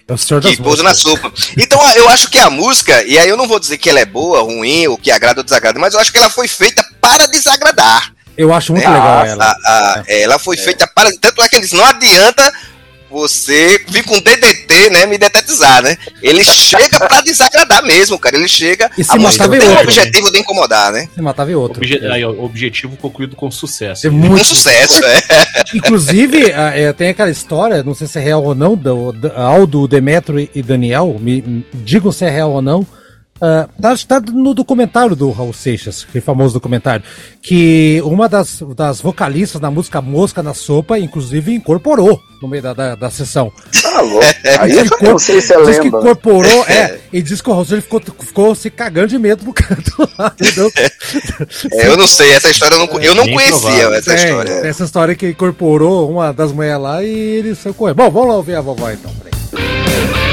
[SPEAKER 3] é
[SPEAKER 4] que pousa na sopa. Então eu acho que a música, e aí eu não vou dizer que ela é boa, ruim, ou que agrada ou desagrada, mas eu acho que ela foi feita para desagradar.
[SPEAKER 3] Eu acho muito
[SPEAKER 4] né?
[SPEAKER 3] legal
[SPEAKER 4] A-
[SPEAKER 3] ela.
[SPEAKER 4] a- a- ela foi feita para. Tanto é que eles não adianta você vir com DDT, né? Me detetizar, né? Ele chega pra desagradar mesmo, cara. Ele chega.
[SPEAKER 3] E se matava
[SPEAKER 4] tem
[SPEAKER 3] outro,
[SPEAKER 4] objetivo de incomodar, né?
[SPEAKER 3] Se matava em outro.
[SPEAKER 2] Obje- aí, objetivo concluído com sucesso.
[SPEAKER 3] É
[SPEAKER 4] Um
[SPEAKER 3] muito
[SPEAKER 4] sucesso, é.
[SPEAKER 3] Inclusive, é, tem aquela história, não sei se é real ou não, do, do Aldo, Demetrio e- e Daniel, me, me digam se é real ou não. Ah, tá, tá no documentário do Raul Seixas, aquele famoso documentário, que uma das, das vocalistas na música Mosca na Sopa, inclusive, incorporou no meio da, da, da sessão.
[SPEAKER 1] Tá louco. Aí
[SPEAKER 3] Diz
[SPEAKER 1] eu
[SPEAKER 3] que
[SPEAKER 1] não sei se é
[SPEAKER 3] Diz que
[SPEAKER 1] lenda.
[SPEAKER 3] incorporou, é, e diz que o Raul Seixas ficou, ficou se cagando de medo no canto lá, entendeu?
[SPEAKER 4] É, eu não sei, essa história eu não, eu não conhecia
[SPEAKER 2] provável.
[SPEAKER 4] essa
[SPEAKER 3] Tem,
[SPEAKER 4] história.
[SPEAKER 3] essa história que incorporou uma das mulheres lá e ele saiu correndo. Bom, vamos lá ouvir a vovó então. Peraí.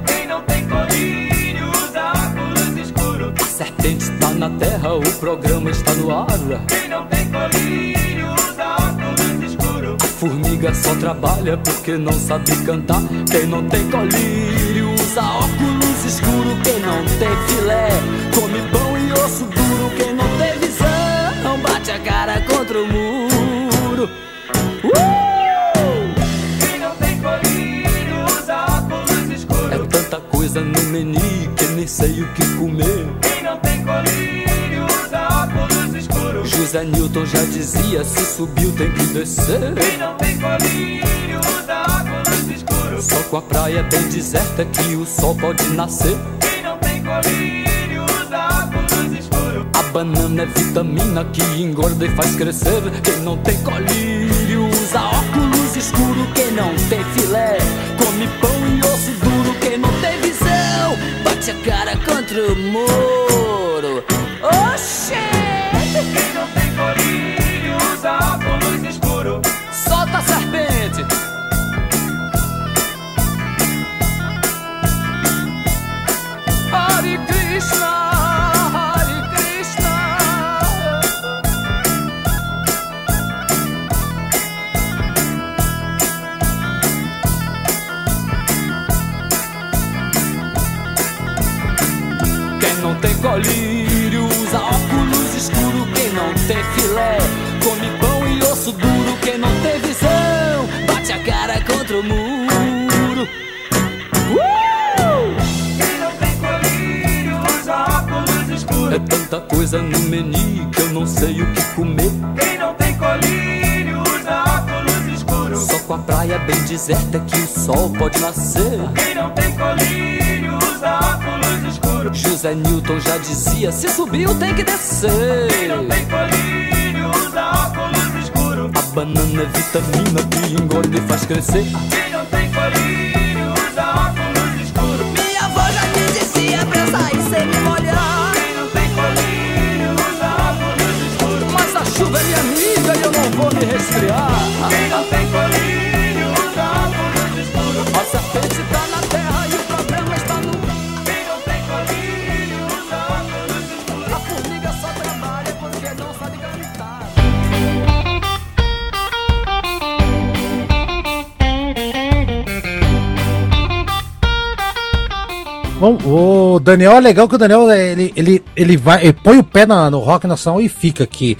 [SPEAKER 7] A serpente está na terra, o programa está no ar. A formiga só trabalha porque não sabe cantar. Quem não tem colírio usa óculos escuro. Quem não tem filé come pão e osso duro. Quem não tem visão bate a cara contra o muro. Uh! Coisa no menu que nem sei o que comer.
[SPEAKER 8] Quem não tem colírio usa óculos escuros.
[SPEAKER 7] José Newton já dizia: se subiu tem que descer.
[SPEAKER 8] Quem não tem colírio usa óculos escuros.
[SPEAKER 7] Só com a praia bem deserta que o sol pode nascer.
[SPEAKER 8] Quem não tem colírio usa óculos escuros.
[SPEAKER 7] A banana é vitamina que engorda e faz crescer. Quem não tem colírio usa óculos escuro. Quem não tem filé come pão e osso bate a cara contra o muro. Oxê! É tanta coisa no menu que eu não sei o que comer.
[SPEAKER 8] Quem não tem colírio usa óculos escuros.
[SPEAKER 7] Só com a praia bem deserta que o sol pode nascer.
[SPEAKER 8] Quem não tem colírio usa óculos escuros.
[SPEAKER 7] José Newton já dizia: se subiu tem que
[SPEAKER 8] Quem
[SPEAKER 7] descer.
[SPEAKER 8] não tem colírio usa óculos escuros.
[SPEAKER 7] A banana é vitamina que engorda e faz crescer.
[SPEAKER 8] Quem não tem colírio usa óculos escuros.
[SPEAKER 9] Minha avó já me dizia pra
[SPEAKER 7] Minha amiga e eu não vou me resfriar.
[SPEAKER 8] Quem não tem colírio usa óculos escuros.
[SPEAKER 7] A serpente tá na terra e o problema está no.
[SPEAKER 8] Quem não tem colírio usa óculos escuros.
[SPEAKER 7] A formiga só trabalha porque não sabe cantar.
[SPEAKER 3] Bom, o Daniel é legal que o Daniel ele, ele, ele vai, ele põe o pé na- no rock nacional e fica aqui.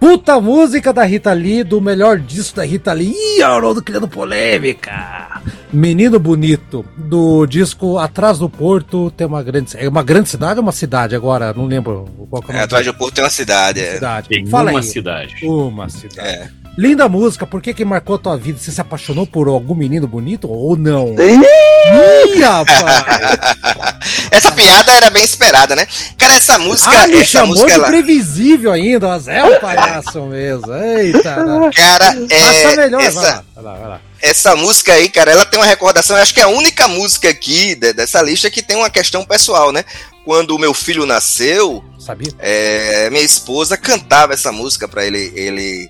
[SPEAKER 3] Puta música da Rita Lee, do melhor disco da Rita Lee. Ih, Haroldo criando polêmica. Menino Bonito, do disco Atrás do Porto, tem uma grande. É uma grande cidade ou uma cidade agora? Não lembro qual que é o
[SPEAKER 4] É, atrás do Porto tem uma cidade. É.
[SPEAKER 3] cidade.
[SPEAKER 2] Tem
[SPEAKER 3] Fala
[SPEAKER 2] uma
[SPEAKER 3] aí.
[SPEAKER 2] cidade.
[SPEAKER 3] Uma cidade.
[SPEAKER 4] É.
[SPEAKER 3] Linda música, por que que marcou a tua vida? Você se apaixonou por algum menino bonito ou não?
[SPEAKER 1] Ih,
[SPEAKER 3] rapaz!
[SPEAKER 4] Essa piada era bem esperada, né? Cara, essa música.
[SPEAKER 3] Ah, me
[SPEAKER 4] essa
[SPEAKER 3] chamou
[SPEAKER 4] música,
[SPEAKER 3] de
[SPEAKER 4] ela,
[SPEAKER 3] previsível ainda, mas é um palhaço mesmo. Eita,
[SPEAKER 4] cara,
[SPEAKER 3] Passa
[SPEAKER 4] é,
[SPEAKER 3] melhor, vai
[SPEAKER 4] essa,
[SPEAKER 3] lá, vai lá, vai lá.
[SPEAKER 4] essa música aí, cara, ela tem uma recordação. Eu acho que é a única música aqui de- dessa lista que tem uma questão pessoal, né? Quando o meu filho nasceu,
[SPEAKER 3] Sabia?
[SPEAKER 4] é, minha esposa cantava essa música pra ele, ele,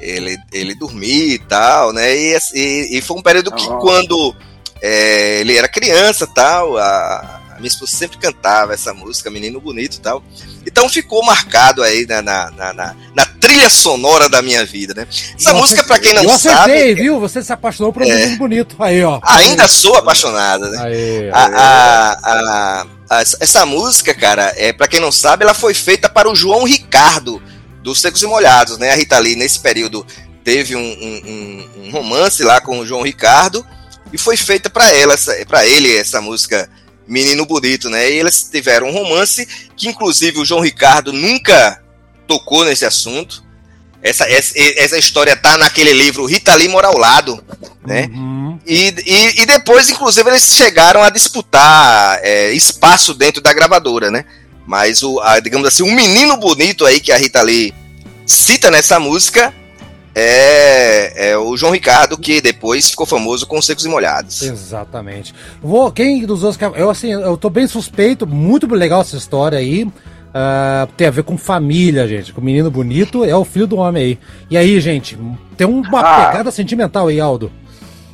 [SPEAKER 4] ele, ele dormir e tal, né? E, e, e foi um período que
[SPEAKER 1] Ah.
[SPEAKER 4] quando é, ele era criança tal, a, a minha esposa sempre cantava essa música, Menino Bonito e tal. Então ficou marcado aí na, na, na, na- na trilha sonora da minha vida, né? Essa
[SPEAKER 3] Eu
[SPEAKER 4] música, pra quem não
[SPEAKER 3] eu acertei,
[SPEAKER 4] sabe,
[SPEAKER 3] viu? Você se apaixonou por um
[SPEAKER 4] É.
[SPEAKER 3] menino bonito. Aí, ó.
[SPEAKER 4] ainda sou apaixonada, né?
[SPEAKER 3] Aí,
[SPEAKER 4] A, a- a- a- essa música, cara, é para quem não sabe, ela foi feita para o João Ricardo dos Secos e Molhados, né? A Rita Lee nesse período teve um, um- um- romance lá com o João Ricardo e foi feita para ela, para ele essa música Menino Bonito, né? E eles tiveram um romance que inclusive o João Ricardo nunca tocou nesse assunto. Essa, essa, essa história tá naquele livro Rita Lee Mora ao Lado, né?
[SPEAKER 3] Uhum.
[SPEAKER 4] E, e, e depois, inclusive, eles chegaram a disputar é, espaço dentro da gravadora, né? Mas, o, a, digamos assim, um menino bonito aí que a Rita Lee cita nessa música é, é o João Ricardo, que depois ficou famoso com Secos e Molhados.
[SPEAKER 3] Exatamente. Vou, quem dos outros. quer- Eu, assim, eu tô bem suspeito, muito legal essa história aí. Ah, tem a ver com família, gente. Com o menino bonito é o filho do homem aí. E aí, gente, tem uma
[SPEAKER 1] Ah.
[SPEAKER 3] pegada sentimental aí, Aldo.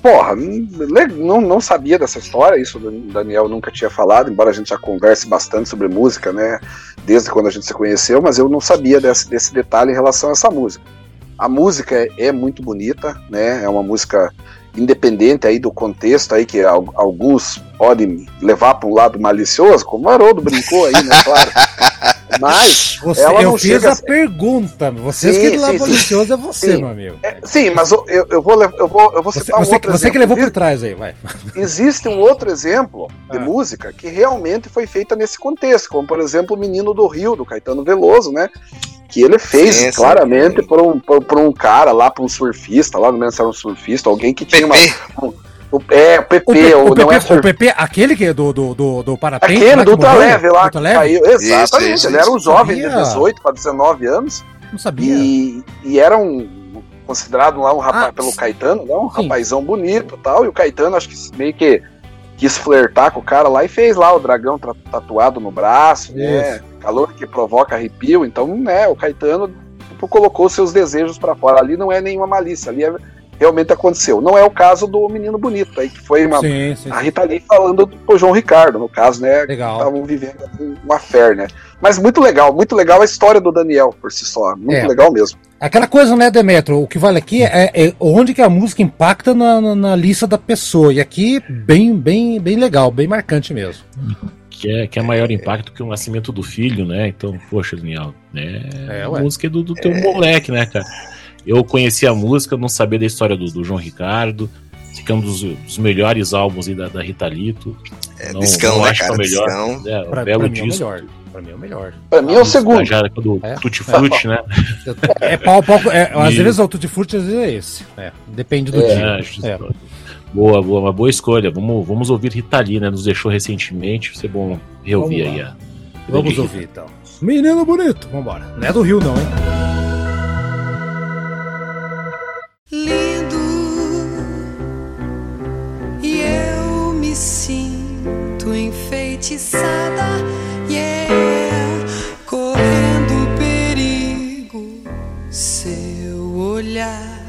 [SPEAKER 1] Porra, não, não sabia dessa história, isso o Daniel nunca tinha falado, embora a gente já converse bastante sobre música, né? Desde quando a gente se conheceu, mas eu não sabia desse, desse detalhe em relação a essa música. A música é, muito bonita, né? É uma música independente aí do contexto aí que al- alguns podem levar para um lado malicioso, como o Haroldo brincou aí, né? Claro. Mas
[SPEAKER 3] Você,
[SPEAKER 1] ela
[SPEAKER 3] eu
[SPEAKER 1] não
[SPEAKER 3] fiz
[SPEAKER 1] chega
[SPEAKER 3] a pergunta. Vocês
[SPEAKER 1] Sim,
[SPEAKER 3] que
[SPEAKER 1] sim.
[SPEAKER 3] malicioso é você,
[SPEAKER 1] Sim.
[SPEAKER 3] meu amigo.
[SPEAKER 1] É, sim, mas eu, eu- vou, eu vou, eu vou
[SPEAKER 3] Você,
[SPEAKER 1] citar um
[SPEAKER 3] você,
[SPEAKER 1] outro
[SPEAKER 3] você que
[SPEAKER 1] exemplo.
[SPEAKER 3] levou por trás aí, vai.
[SPEAKER 1] Existe um outro exemplo de
[SPEAKER 3] Ah.
[SPEAKER 1] música que realmente foi feita nesse contexto, como por exemplo o Menino do Rio, do Caetano Veloso, né? Que ele fez
[SPEAKER 4] Sim, sim.
[SPEAKER 1] claramente por um, por, por um cara lá, por um surfista, lá no menos era um surfista, alguém que tinha uma.
[SPEAKER 4] PP.
[SPEAKER 1] O- é, o PP,
[SPEAKER 3] O, P-
[SPEAKER 1] ou
[SPEAKER 3] o
[SPEAKER 1] não
[SPEAKER 3] PP,
[SPEAKER 1] é
[SPEAKER 3] o. PP, aquele que é do, do, do, do parapente.
[SPEAKER 1] Aquele
[SPEAKER 3] lá
[SPEAKER 1] do? Ultraleve lá,
[SPEAKER 3] Ultraleve?
[SPEAKER 1] caiu. Exatamente,
[SPEAKER 4] Isso,
[SPEAKER 1] ele era um
[SPEAKER 3] isso.
[SPEAKER 1] jovem de
[SPEAKER 3] Sabia.
[SPEAKER 1] 18 para 19 anos
[SPEAKER 3] Não sabia.
[SPEAKER 1] e, e era um considerado lá um rapaz
[SPEAKER 3] Ah,
[SPEAKER 1] pelo
[SPEAKER 3] sim.
[SPEAKER 1] Caetano, né, um
[SPEAKER 3] Sim.
[SPEAKER 1] rapazão bonito e tal, e o Caetano acho que meio que quis flertar com o cara lá e fez lá o dragão tatuado no braço, né? Calor que provoca arrepio, então, né, o Caetano tipo, colocou seus desejos pra fora. Ali não é nenhuma malícia, ali é- realmente aconteceu. Não é o caso do menino bonito aí que foi uma
[SPEAKER 3] Sim, sim.
[SPEAKER 1] a Rita Lee falando pro João Ricardo, no caso, né?
[SPEAKER 3] Legal.
[SPEAKER 1] Estavam vivendo uma fé, né? Mas muito legal, muito legal a história do Daniel por si só. Muito
[SPEAKER 3] É.
[SPEAKER 1] legal mesmo.
[SPEAKER 3] Aquela coisa, né, Demetro? O que vale aqui é, é onde que a música impacta na, na, na lista da pessoa. E aqui, bem, bem, bem legal, bem marcante mesmo.
[SPEAKER 2] Que é, que é maior impacto que o nascimento do filho, né? Então, poxa, Daniel, né?
[SPEAKER 3] É,
[SPEAKER 2] a música é do, do teu moleque, né, cara? Eu conheci a música, não sabia da história do, do João Ricardo, que é um dos, dos melhores álbuns aí da, da Rita Lito.
[SPEAKER 4] É,
[SPEAKER 2] Não-
[SPEAKER 4] discão,
[SPEAKER 2] não
[SPEAKER 4] né,
[SPEAKER 2] acho que é
[SPEAKER 4] cara?
[SPEAKER 2] o melhor.
[SPEAKER 4] Discão.
[SPEAKER 2] É, um
[SPEAKER 3] Pra,
[SPEAKER 2] belo
[SPEAKER 3] pra mim é o
[SPEAKER 2] disco.
[SPEAKER 3] melhor. Pra mim é o melhor.
[SPEAKER 1] Pra mim é o segundo.
[SPEAKER 2] Já do
[SPEAKER 3] É?
[SPEAKER 2] Tutti Frutti, né?
[SPEAKER 3] É pau, pau, é, às
[SPEAKER 2] E-
[SPEAKER 3] vezes o Tutti Frutti, às vezes é esse. É, depende do
[SPEAKER 1] É.
[SPEAKER 3] dia.
[SPEAKER 2] É,
[SPEAKER 3] É.
[SPEAKER 2] Boa, boa, uma boa escolha. Vamos, vamos ouvir Rita Lee, né? Nos deixou recentemente. Vai ser bom reouvir
[SPEAKER 3] Vamos
[SPEAKER 2] aí a.
[SPEAKER 3] Vamos ouvir então. Menino bonito, vambora. Não é do Rio, não, hein?
[SPEAKER 9] Enfeitiçada, yeah, correndo perigo. Seu olhar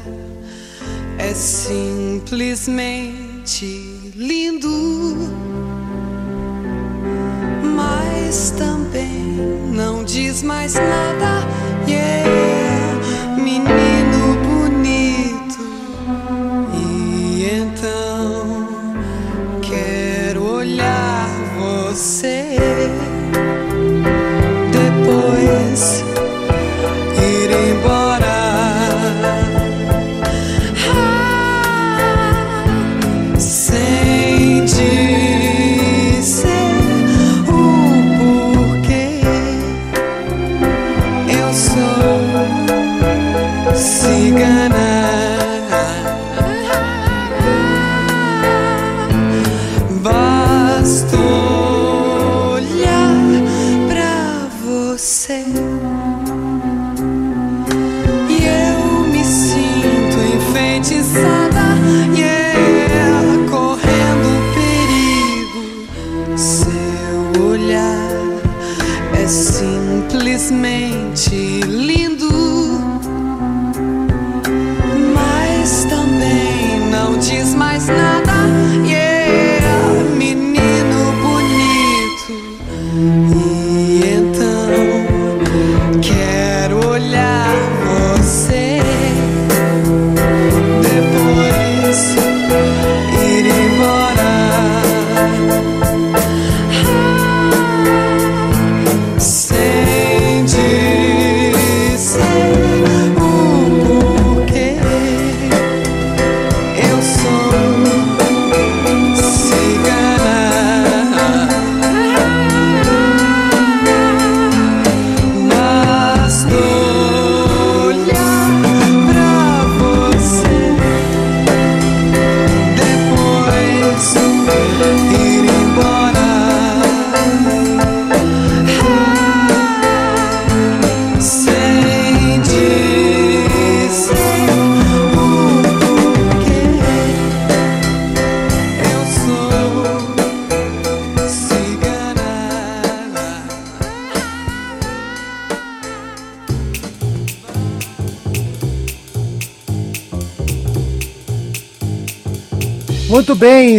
[SPEAKER 9] é simplesmente lindo, mas também não diz mais nada, yeah,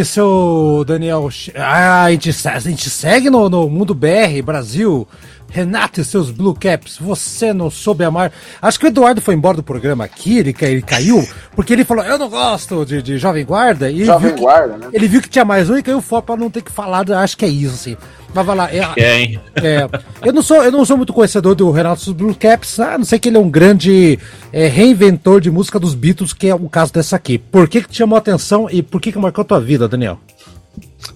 [SPEAKER 9] seu
[SPEAKER 3] Daniel. Ah, a gente, a gente segue no, no Mundo BR Brasil Renato e seus Blue Caps, você não soube amar. Acho que o Eduardo foi embora do programa aqui, ele, ele caiu, porque ele falou, eu não gosto de, de Jovem Guarda. E
[SPEAKER 1] Jovem
[SPEAKER 3] viu que-
[SPEAKER 1] Guarda, né?
[SPEAKER 3] Ele viu que tinha mais um e caiu fora pra não ter que falar, acho que é isso, assim. Mas vai lá, é,
[SPEAKER 2] É, hein?
[SPEAKER 3] é, eu, não sou, eu não sou muito conhecedor do Renato e seus Blue Caps, a não sei que ele é um grande é, reinventor de música dos Beatles, que é o caso dessa aqui. Por que que te chamou a atenção e por que que marcou a tua vida, Daniel?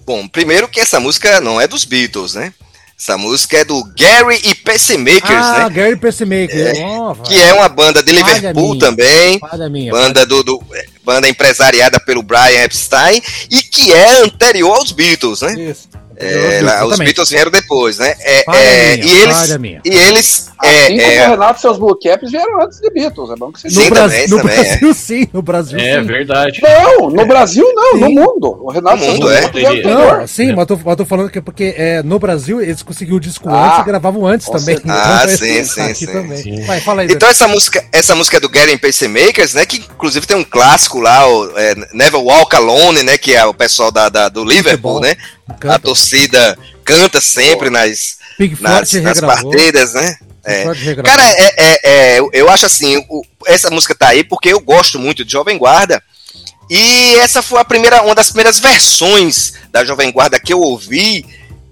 [SPEAKER 4] Bom, primeiro que essa música não é dos Beatles, né? Essa música é do Gary e Pacemakers,
[SPEAKER 3] ah,
[SPEAKER 4] né?
[SPEAKER 3] Gary Pacemaker. ó,
[SPEAKER 4] Que é uma banda de Liverpool
[SPEAKER 3] minha.
[SPEAKER 4] também.
[SPEAKER 3] Minha.
[SPEAKER 4] Banda, do, do- é, banda empresariada pelo Brian Epstein e que é anterior aos Beatles, né?
[SPEAKER 3] Isso.
[SPEAKER 4] É, lá, os. Beatles vieram depois, né? É, é,
[SPEAKER 3] minha,
[SPEAKER 4] e eles, e eles é,
[SPEAKER 1] Assim como
[SPEAKER 4] é,
[SPEAKER 1] o Renato e seus Blue Caps vieram antes de Beatles, é bom que você
[SPEAKER 3] No,
[SPEAKER 4] Sim, também,
[SPEAKER 3] no
[SPEAKER 4] também,
[SPEAKER 3] Brasil, sim. No Brasil,
[SPEAKER 2] É
[SPEAKER 3] sim.
[SPEAKER 2] verdade.
[SPEAKER 1] Não, no Brasil não, no
[SPEAKER 3] Sim.
[SPEAKER 1] mundo. O Renato
[SPEAKER 4] No mundo, é.
[SPEAKER 3] Não, sim, mas tô, mas tô falando que é porque é, no Brasil eles conseguiram o disco
[SPEAKER 1] Ah,
[SPEAKER 3] antes e gravavam antes também.
[SPEAKER 1] certeza.
[SPEAKER 4] Ah,
[SPEAKER 3] é-
[SPEAKER 4] sim, sim, sim.
[SPEAKER 3] Vai, fala aí.
[SPEAKER 4] Então essa música, essa música é do Gary and Pacemakers, né? Que inclusive tem um clássico lá, o é, Never Walk Alone, né? Que é o pessoal da, da- do Liverpool, né?
[SPEAKER 3] Canta.
[SPEAKER 4] A torcida canta sempre nas, nas, nas partidas, né? É. Cara, é, é- é, eu- acho assim, o- essa música tá aí porque eu gosto muito de Jovem Guarda. E essa foi a primeira, uma das primeiras versões da Jovem Guarda que eu ouvi,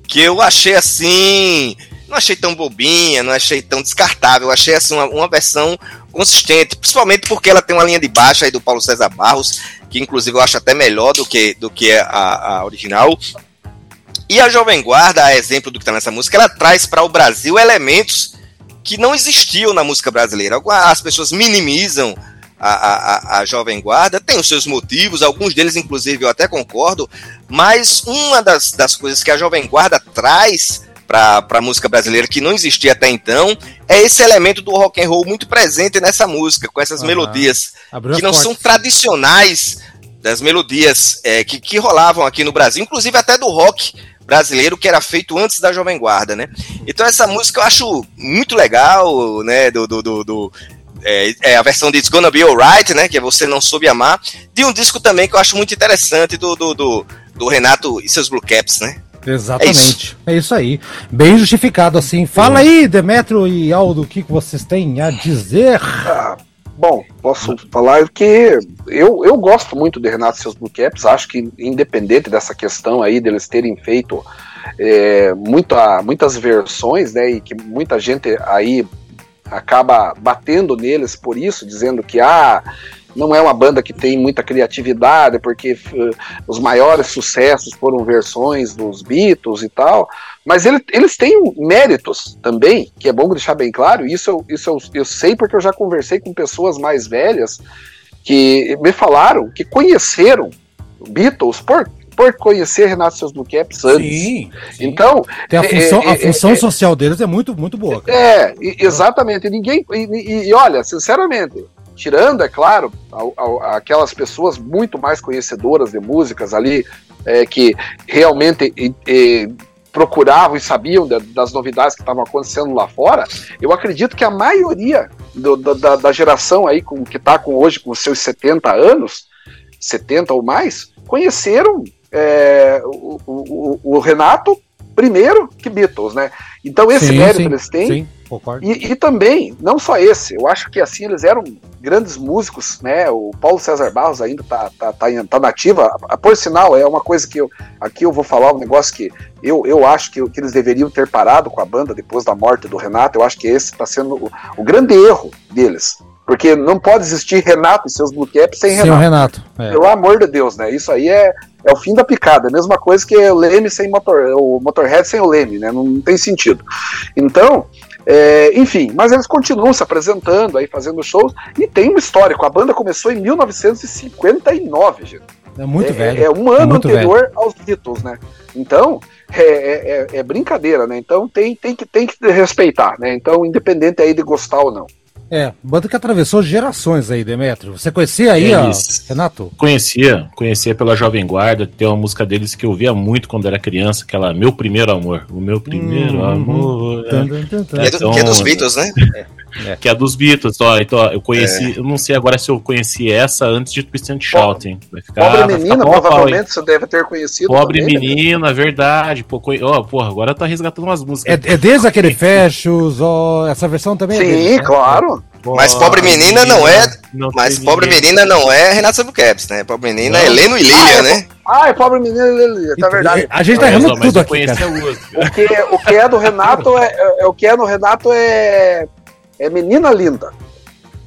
[SPEAKER 4] que eu achei assim. Não achei tão bobinha, não achei tão descartável, eu achei assim uma, uma versão consistente, principalmente porque ela tem uma linha de baixo aí do Paulo César Barros, que inclusive eu acho até melhor do que, do que a, a original. E a Jovem Guarda, a exemplo do que está nessa música, ela traz para o Brasil elementos que não existiam na música brasileira. As pessoas minimizam a, a, a- Jovem Guarda, tem os seus motivos, alguns deles, inclusive, eu até concordo, mas uma das, das coisas que a Jovem Guarda traz para a música brasileira que não existia até então é esse elemento do rock and roll muito presente nessa música, com essas melodias que não são tradicionais das melodias é, que, que rolavam aqui no Brasil, inclusive até do rock brasileiro que era feito antes da Jovem Guarda, né? Então essa música eu acho muito legal, né? Do, do, do- do- é, é a versão de It's Gonna Be Alright, né? Que é Você Não Soube Amar, de um disco também que eu acho muito interessante do, do, do, do Renato e seus Blue Caps, né?
[SPEAKER 3] Exatamente. É isso. aí. Bem justificado assim. Fala aí, Demetrio e Aldo, o que, que vocês têm a dizer?
[SPEAKER 1] Bom, posso falar que eu, eu gosto muito de Renato e seus Blue Caps, acho que independente dessa questão aí deles terem feito é, muita, muitas versões, né, e que muita gente aí acaba batendo neles por isso, dizendo que ah, não é uma banda que tem muita criatividade, porque eh, os maiores sucessos foram versões dos Beatles e tal. Mas ele- eles têm méritos também, que é bom deixar bem claro. Isso, eu, isso eu, eu sei porque eu já conversei com pessoas mais velhas que me falaram que conheceram Beatles por, por conhecer Renato seus Blue Caps antes.
[SPEAKER 3] sim.
[SPEAKER 1] Então,
[SPEAKER 3] Tem a
[SPEAKER 1] é,
[SPEAKER 3] função,
[SPEAKER 1] é,
[SPEAKER 3] a
[SPEAKER 1] é,
[SPEAKER 3] função
[SPEAKER 1] é,
[SPEAKER 3] social deles é muito, muito boa. cara.
[SPEAKER 1] é, exatamente. E Ninguém. E, e- e olha, sinceramente, tirando, é claro, a- a- aquelas pessoas muito mais conhecedoras de músicas ali, é, que realmente e- e procuravam e sabiam da- das novidades que estavam acontecendo lá fora, eu acredito que a maioria do- da- da, geração aí com, que está com hoje com seus 70 anos, 70 ou mais, conheceram é, o, o- o- o Renato primeiro que Beatles, né? Então esse
[SPEAKER 3] Sim,
[SPEAKER 1] mérito
[SPEAKER 3] sim,
[SPEAKER 1] eles têm.
[SPEAKER 3] Sim, concordo.
[SPEAKER 1] E, e também, não só esse, eu acho que assim, eles eram grandes músicos, né? O Paulo César Barros ainda tá, tá, tá, tá nativa. A- Por sinal, é uma coisa que eu. Aqui eu vou falar um negócio que eu, eu acho que, que eles deveriam ter parado com a banda depois da morte do Renato. Eu acho que esse está sendo o, o grande erro deles. Porque não pode existir Renato e seus Blue Caps sem
[SPEAKER 3] Sem o
[SPEAKER 1] Renato.
[SPEAKER 3] Renato. é.
[SPEAKER 1] Pelo amor de Deus, né? Isso aí é, é o fim da picada. É a mesma coisa que o Leme sem motor, o Motorhead sem o Leme, né? Não, tem sentido. Então, é, enfim, mas eles continuam se apresentando aí, fazendo shows, e tem uma história. A banda começou em 1959, gente.
[SPEAKER 3] É muito
[SPEAKER 1] é,
[SPEAKER 3] velho.
[SPEAKER 1] É um ano anterior aos Beatles, né? Então, é, é- é- é brincadeira, né? Então tem, tem, que, tem que respeitar, né? Então, independente aí de gostar ou não.
[SPEAKER 3] É, banda que atravessou gerações aí, Demetrio. Você conhecia aí,
[SPEAKER 2] É
[SPEAKER 3] ó. Renato?
[SPEAKER 2] Conhecia, conhecia pela Jovem Guarda, tem uma música deles que eu via muito quando era criança, aquela Meu Primeiro Amor. O meu primeiro
[SPEAKER 3] Uhum.
[SPEAKER 2] amor.
[SPEAKER 4] Que é,
[SPEAKER 2] Então,
[SPEAKER 4] que é dos Beatles, né?
[SPEAKER 3] É.
[SPEAKER 2] Que é a dos Beatles, ó. Então, eu conheci, eu não sei agora se eu conheci essa antes de Twist and Shout, hein? Vai ficar,
[SPEAKER 1] Pobre
[SPEAKER 2] vai
[SPEAKER 1] menina,
[SPEAKER 2] pau a pau,
[SPEAKER 1] provavelmente você deve ter conhecido.
[SPEAKER 2] Pobre
[SPEAKER 1] também, né?
[SPEAKER 2] menina, é verdade. Pô, conhe- ó, porra, agora tá resgatando umas músicas.
[SPEAKER 3] É, é desde aquele Fechos, ó, essa versão também é
[SPEAKER 1] Sim,
[SPEAKER 3] né?
[SPEAKER 1] claro.
[SPEAKER 4] Mas pobre menina não é-
[SPEAKER 2] não
[SPEAKER 4] Mas pobre
[SPEAKER 2] ninguém.
[SPEAKER 4] menina não é Renata Sabucaps, né? Pobre menina é
[SPEAKER 2] Não.
[SPEAKER 4] Heleno e Lilian, né?
[SPEAKER 1] Ai, pobre menina, Lili, tá verdade.
[SPEAKER 3] A gente tá errando tudo
[SPEAKER 2] eu
[SPEAKER 3] aqui,
[SPEAKER 2] conheci
[SPEAKER 3] cara.
[SPEAKER 1] O que, o que é do Renato é, é- é- o que é no Renato é é menina linda.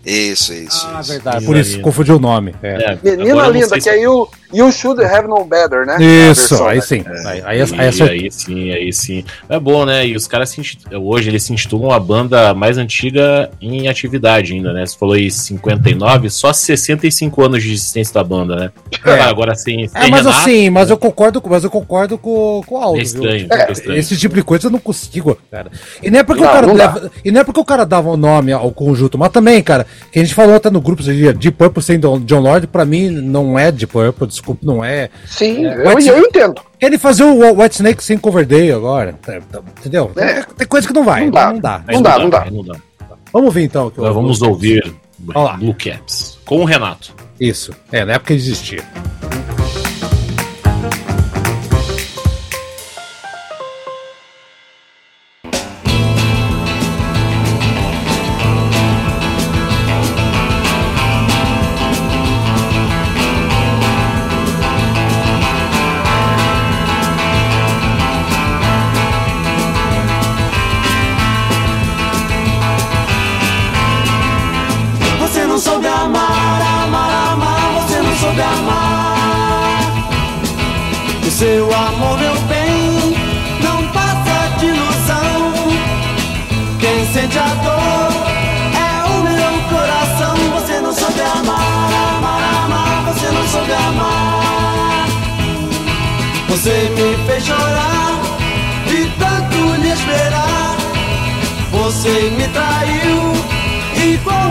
[SPEAKER 4] Isso, isso.
[SPEAKER 3] Ah,
[SPEAKER 4] isso.
[SPEAKER 3] verdade.
[SPEAKER 2] Menina
[SPEAKER 3] Por isso,
[SPEAKER 2] linda.
[SPEAKER 3] confundiu o nome. É.
[SPEAKER 2] É,
[SPEAKER 1] Menina
[SPEAKER 2] eu
[SPEAKER 1] linda, que aí o You Should Have Known Better, né?
[SPEAKER 3] Isso,
[SPEAKER 1] versão,
[SPEAKER 3] aí
[SPEAKER 1] né?
[SPEAKER 3] sim. Aí, aí, aí,
[SPEAKER 2] E
[SPEAKER 3] acertou.
[SPEAKER 2] aí sim, aí sim. É bom, né? E os caras hoje eles se intitulam a banda mais antiga em atividade ainda, né? Você falou aí 59, só 65 anos de existência da banda, né?
[SPEAKER 3] É.
[SPEAKER 2] Agora sim.
[SPEAKER 3] É, mas assim, mas eu concordo, com- mas eu concordo com, com o Aldo,
[SPEAKER 2] É
[SPEAKER 3] viu?
[SPEAKER 2] estranho,
[SPEAKER 3] É,
[SPEAKER 2] é estranho.
[SPEAKER 3] Esse tipo de coisa eu não consigo, cara. E não é porque
[SPEAKER 1] Não,
[SPEAKER 3] o cara leva, e não é porque o cara dava o nome ao conjunto, mas também, cara, que a gente falou até no grupo dia, Deep Purple sem John Lord, pra mim não é Deep Purple, desculpa, não é.
[SPEAKER 1] Sim,
[SPEAKER 3] É,
[SPEAKER 1] eu, eu entendo.
[SPEAKER 3] Ele fazer o White Snake sem Coverdale agora, tá- tá- entendeu?
[SPEAKER 1] É.
[SPEAKER 3] Tem, coisa que não vai,
[SPEAKER 1] Não
[SPEAKER 3] não
[SPEAKER 1] dá.
[SPEAKER 3] Não dá.
[SPEAKER 1] Não dá, não dá.
[SPEAKER 2] não dá.
[SPEAKER 3] Vamos ver então. Que
[SPEAKER 2] Agora
[SPEAKER 3] eu-
[SPEAKER 2] vamos ouvir
[SPEAKER 3] lá.
[SPEAKER 2] Blue Caps com o Renato.
[SPEAKER 3] Isso, é, na época existia.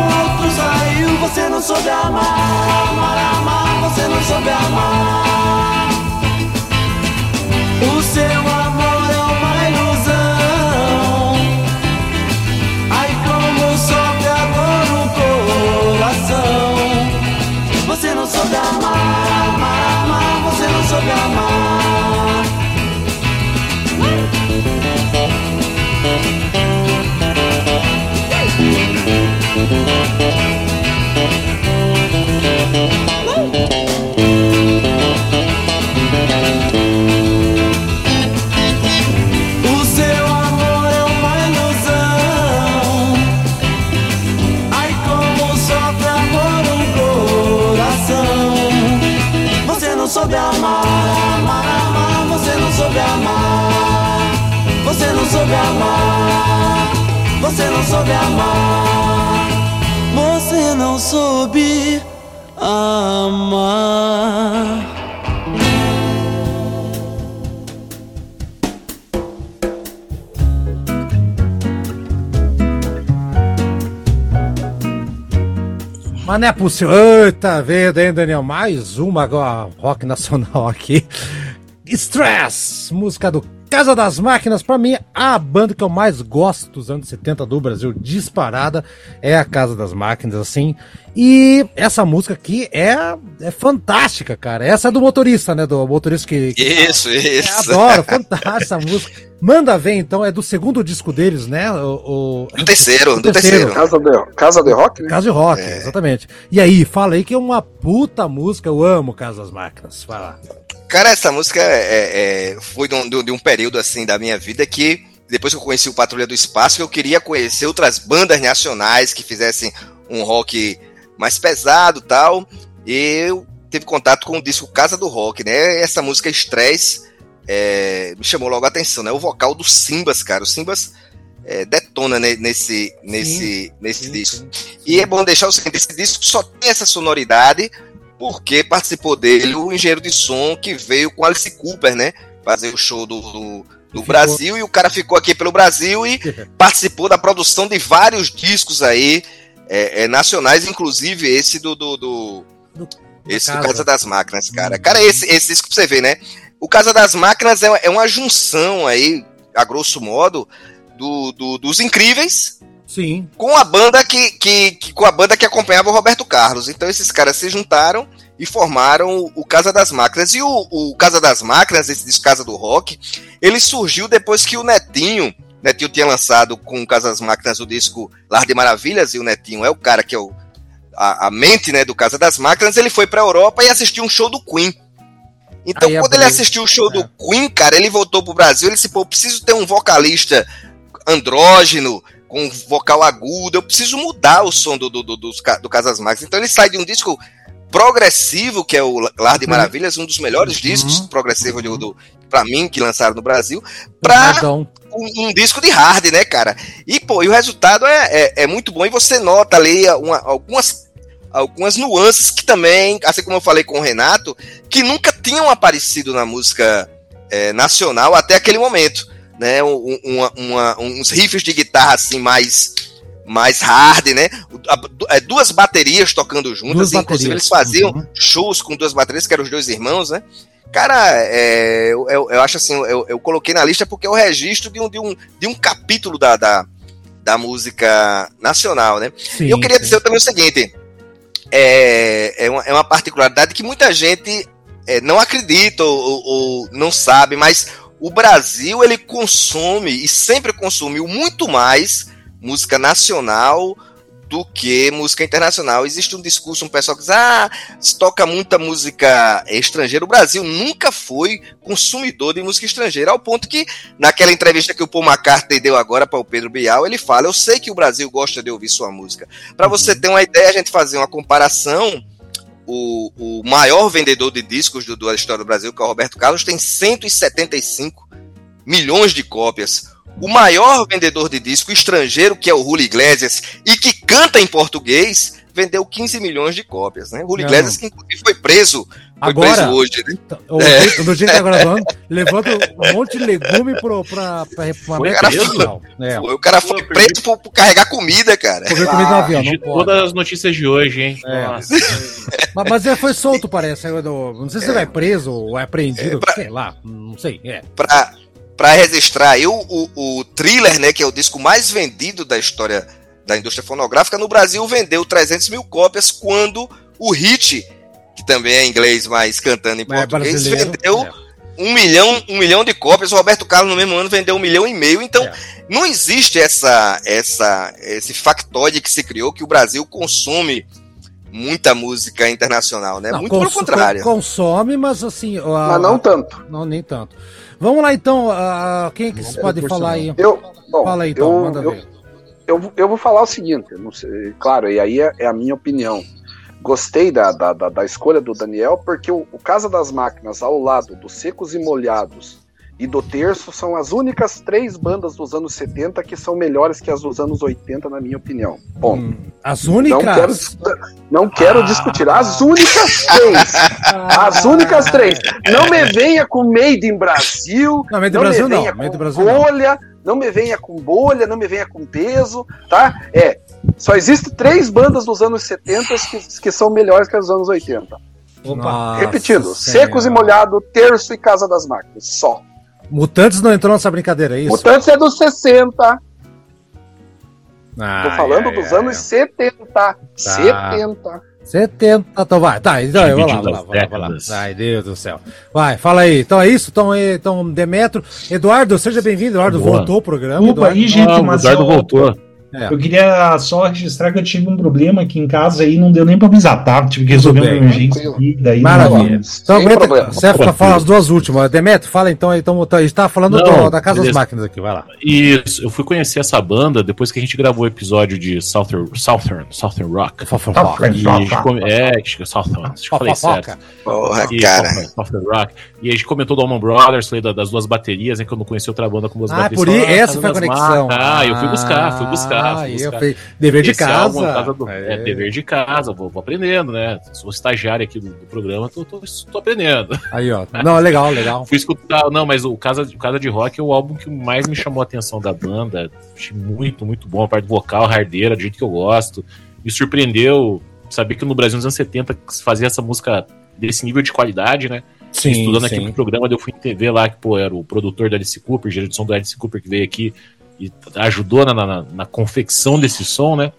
[SPEAKER 10] Outro saiu. Você não soube amar, amar, amar. Você não soube amar. O seu amor Você não soube amar. Você não soube amar.
[SPEAKER 3] Mas não é possível. Eita, vendo, hein, Daniel? Mais uma agora, rock nacional aqui. Stress, música do Casa das Máquinas. Pra mim, a banda que eu mais gosto dos anos 70 do Brasil, disparada, é a Casa das Máquinas, assim. E essa música aqui é, é fantástica, cara. Essa é do motorista, né? Do motorista que. que
[SPEAKER 4] Isso,
[SPEAKER 3] é,
[SPEAKER 4] isso.
[SPEAKER 3] adoro, fantástica essa música. Manda ver, então, é do segundo disco deles, né? O, o-
[SPEAKER 4] Do terceiro, do terceiro.
[SPEAKER 1] Casa de, Casa de Rock, né?
[SPEAKER 3] Casa de Rock, exatamente. E aí, fala aí que é uma puta música, eu amo Casa das Máquinas. Vai lá.
[SPEAKER 4] Cara, essa música é, é, foi de um, de um período assim da minha vida que depois que eu conheci o Patrulha do Espaço, eu queria conhecer outras bandas nacionais que fizessem um rock mais pesado tal. E eu tive contato com o disco Casa do Rock, né? Essa música Stress é, me chamou logo a atenção, né? O vocal do Simbas, cara. O Simbas é, detona ne- nesse, nesse, nesse disco. E é bom deixar o seguinte: esse disco só tem essa sonoridade porque participou dele o engenheiro de som que veio com Alice Cooper, né? Fazer o show do, do, do Brasil e o cara ficou aqui pelo Brasil e participou da produção de vários discos aí é, é, nacionais, inclusive esse do. do, do- esse do
[SPEAKER 3] Casa.
[SPEAKER 4] Casa das Máquinas, cara. Cara, esse, esse disco pra você ver, né? O Casa das Máquinas é, é uma junção aí, a grosso modo, do, do- dos incríveis
[SPEAKER 3] Sim.
[SPEAKER 4] com a banda que, que, que- com a banda que acompanhava o Roberto Carlos. Então esses caras se juntaram e formaram o, Casa das Máquinas. E o, o Casa das Máquinas, esse disco Casa do Rock, ele surgiu depois que o Netinho, Netinho tinha lançado com o Casa das Máquinas o disco Lar de Maravilhas, e o Netinho é o cara que é o, a, a mente né, do Casa das Máquinas, ele foi pra Europa e assistiu um show do Queen. Então,
[SPEAKER 3] Aí
[SPEAKER 4] quando ele assistiu o show
[SPEAKER 3] É.
[SPEAKER 4] do Queen, cara, ele voltou pro Brasil, ele disse, pô, eu preciso ter um vocalista andrógeno, com vocal agudo, eu preciso mudar o som do, do, do, ca- do Casas Máquinas. Então ele sai de um disco progressivo, que é o Lar de Maravilhas, um dos melhores discos progressivos do, do, pra mim, que lançaram no Brasil,
[SPEAKER 3] Perdão.
[SPEAKER 4] um, um disco de hard, né, cara? E, pô, e o resultado é, é, é muito bom. E você nota ali uma- algumas, algumas nuances que também, assim como eu falei com o Renato, que nunca tinham aparecido na música é, nacional até aquele momento. Né? Um- uma- uma- uns riffs de guitarra assim mais. Mais hard, né? É, Duas baterias tocando juntas,
[SPEAKER 3] Duas
[SPEAKER 4] inclusive
[SPEAKER 3] baterias.
[SPEAKER 4] eles faziam
[SPEAKER 3] Uhum.
[SPEAKER 4] shows com duas baterias, que eram os dois irmãos, né? Cara, é, eu, eu- eu acho assim, eu, eu coloquei na lista porque é o registro de um, de um, de um capítulo da, da, da música nacional, né?
[SPEAKER 3] Sim,
[SPEAKER 4] e eu queria
[SPEAKER 3] sim.
[SPEAKER 4] dizer também o seguinte: é, é, uma, é uma particularidade que muita gente é, não acredita ou, ou- ou não sabe, mas o Brasil ele consome e sempre consumiu muito mais música nacional do que música internacional. Existe um discurso, um pessoal que diz, ah, se toca muita música estrangeira. O Brasil nunca foi consumidor de música estrangeira, ao ponto que, naquela entrevista que o Paul McCartney deu agora para o Pedro Bial, ele fala: Eu sei que o Brasil gosta de ouvir sua música. Para você ter uma ideia, a gente fazer uma comparação. O, o maior vendedor de discos do, da história do Brasil, que é o Roberto Carlos, tem 175 milhões de cópias. O maior vendedor de disco estrangeiro, que é o Julio Iglesias, e que canta em português, vendeu 15 milhões de cópias. Né? O Julio. Iglesias, que inclusive foi preso, foi
[SPEAKER 3] Agora-
[SPEAKER 4] preso hoje. Né?
[SPEAKER 3] O,
[SPEAKER 4] É.
[SPEAKER 3] jeito- do jeito que tá gravando, levanta um monte de legume pro, pra, pra, pra
[SPEAKER 4] Foi,
[SPEAKER 3] meta
[SPEAKER 4] cara.
[SPEAKER 3] É.
[SPEAKER 4] O cara foi preso por, por carregar comida, cara.
[SPEAKER 3] Comer comida no avião, não pode.
[SPEAKER 2] todas as notícias de hoje, hein?
[SPEAKER 3] É.
[SPEAKER 2] Nossa.
[SPEAKER 3] Mas, mas ele foi solto, parece. eu Não sei se ele é preso ou é apreendido,
[SPEAKER 4] É, pra-
[SPEAKER 3] sei lá, não sei. É.
[SPEAKER 4] pra, pra registrar aí o, o, o Thriller, né, que é o disco mais vendido da história da indústria fonográfica, no Brasil vendeu 300 mil cópias, quando o Hit, que também é inglês, mas cantando em
[SPEAKER 3] Mas é
[SPEAKER 4] português,
[SPEAKER 3] brasileiro.
[SPEAKER 4] vendeu
[SPEAKER 3] é.
[SPEAKER 4] um milhão, um milhão de cópias. O Roberto Carlos, no mesmo ano, vendeu um milhão e meio. Então,
[SPEAKER 3] É.
[SPEAKER 4] não existe essa, essa, esse factoide que se criou que o Brasil consome muita música internacional, né?
[SPEAKER 3] Não,
[SPEAKER 4] Muito pelo contrário.
[SPEAKER 3] Consome, mas assim. a-
[SPEAKER 1] Mas não tanto.
[SPEAKER 3] Não, nem tanto. Vamos lá então. ah, quem que se pode falar aí?
[SPEAKER 1] Eu, bom,
[SPEAKER 3] Fala aí então,
[SPEAKER 1] eu,
[SPEAKER 3] manda
[SPEAKER 1] eu,
[SPEAKER 3] ver.
[SPEAKER 1] eu, eu vou falar o seguinte, sei, claro, e aí é, é a minha opinião. Gostei da, da, da, da escolha do Daniel, porque o, o Casa das Máquinas, ao lado dos Secos e Molhados e do Terço, são as únicas três bandas dos anos 70 que são melhores que as dos anos 80, na minha opinião. Bom,
[SPEAKER 3] Hum, As
[SPEAKER 1] não
[SPEAKER 3] únicas.
[SPEAKER 1] quero, dis- não quero
[SPEAKER 3] Ah.
[SPEAKER 1] discutir. As únicas três. As únicas três. Não me venha com Made in Brasil.
[SPEAKER 3] Não, Made in
[SPEAKER 1] não
[SPEAKER 3] Brasil
[SPEAKER 1] me
[SPEAKER 3] não,
[SPEAKER 1] venha
[SPEAKER 3] Made in
[SPEAKER 1] com
[SPEAKER 3] Brasil não.
[SPEAKER 1] bolha. Não me venha com bolha, não me venha com peso, tá? É. Só existem três bandas dos anos 70 que, que são melhores que as dos anos 80.
[SPEAKER 3] Nossa
[SPEAKER 1] Repetindo. Secos e Molhado, Terço e Casa das Máquinas. Só.
[SPEAKER 3] Mutantes não entrou nessa brincadeira, é isso?
[SPEAKER 1] Mutantes é dos 60.
[SPEAKER 3] Ah,
[SPEAKER 1] Tô falando dos anos 70. 70.
[SPEAKER 3] 70, então vai, tá, então vai lá,
[SPEAKER 2] Dividindo
[SPEAKER 3] vai lá, vai lá, vai lá. Ai, Deus do céu. Vai, fala aí. Então é isso? Então, é- então Demetro. Eduardo, seja bem-vindo. Eduardo
[SPEAKER 2] Boa.
[SPEAKER 3] voltou ao programa.
[SPEAKER 5] Desculpa
[SPEAKER 3] Eduardo.
[SPEAKER 5] aí, gente,
[SPEAKER 2] Ah, o
[SPEAKER 5] mas
[SPEAKER 2] Eduardo
[SPEAKER 5] eu,
[SPEAKER 2] voltou.
[SPEAKER 3] É.
[SPEAKER 5] eu queria só registrar que eu tive um problema aqui em casa aí, não deu nem pra avisar, tá? Tive que resolver uma emergência daí
[SPEAKER 3] Maravilha.
[SPEAKER 1] Sem
[SPEAKER 3] Então aguenta,
[SPEAKER 1] problema.
[SPEAKER 3] você vai falar as duas últimas. Demetro, fala então aí. Então, a gente tá falando
[SPEAKER 2] Não,
[SPEAKER 3] do- da Casa das
[SPEAKER 2] beleza.
[SPEAKER 3] Máquinas aqui, vai lá.
[SPEAKER 2] Isso, eu fui conhecer essa banda depois que a gente gravou o episódio de Southern, Southern, Southern Rock. Gente come- é, acho que é Southern, acho que falei certo.
[SPEAKER 4] Porra,
[SPEAKER 2] E,
[SPEAKER 4] cara.
[SPEAKER 2] Southern, Southern Rock. E a gente comentou do Allman Brothers, falei da- das duas baterias, né, que eu não conhecia outra banda com duas
[SPEAKER 3] Ah,
[SPEAKER 2] baterias.
[SPEAKER 3] por aí,
[SPEAKER 2] Falei, ah,
[SPEAKER 3] essa foi a
[SPEAKER 2] das
[SPEAKER 3] conexão.
[SPEAKER 2] Ah, eu fui buscar, fui buscar, fui
[SPEAKER 3] Ah,
[SPEAKER 2] buscar.
[SPEAKER 3] eu dever de
[SPEAKER 2] álbum,
[SPEAKER 3] casa.
[SPEAKER 2] do- é, dever de casa, vou, vou aprendendo, né? Sou estagiário aqui do, do programa, tô, tô, tô aprendendo.
[SPEAKER 3] Aí, ó. Não, legal, legal.
[SPEAKER 2] Fui escutar, não, mas o Casa, o Casa de Rock é o álbum que mais me chamou a atenção da banda. Achei muito, muito bom. A parte vocal, hardeira, do jeito que eu gosto. Me surpreendeu saber que no Brasil, nos anos 70, se fazia essa música desse nível de qualidade, né?
[SPEAKER 3] Sim,
[SPEAKER 2] Estudando aqui
[SPEAKER 3] sim.
[SPEAKER 2] pro programa, daí eu fui em TV lá, que, pô, era o produtor da Alice Cooper, gerente de som do Alice Cooper, que veio aqui e ajudou na, na, na confecção desse som, né?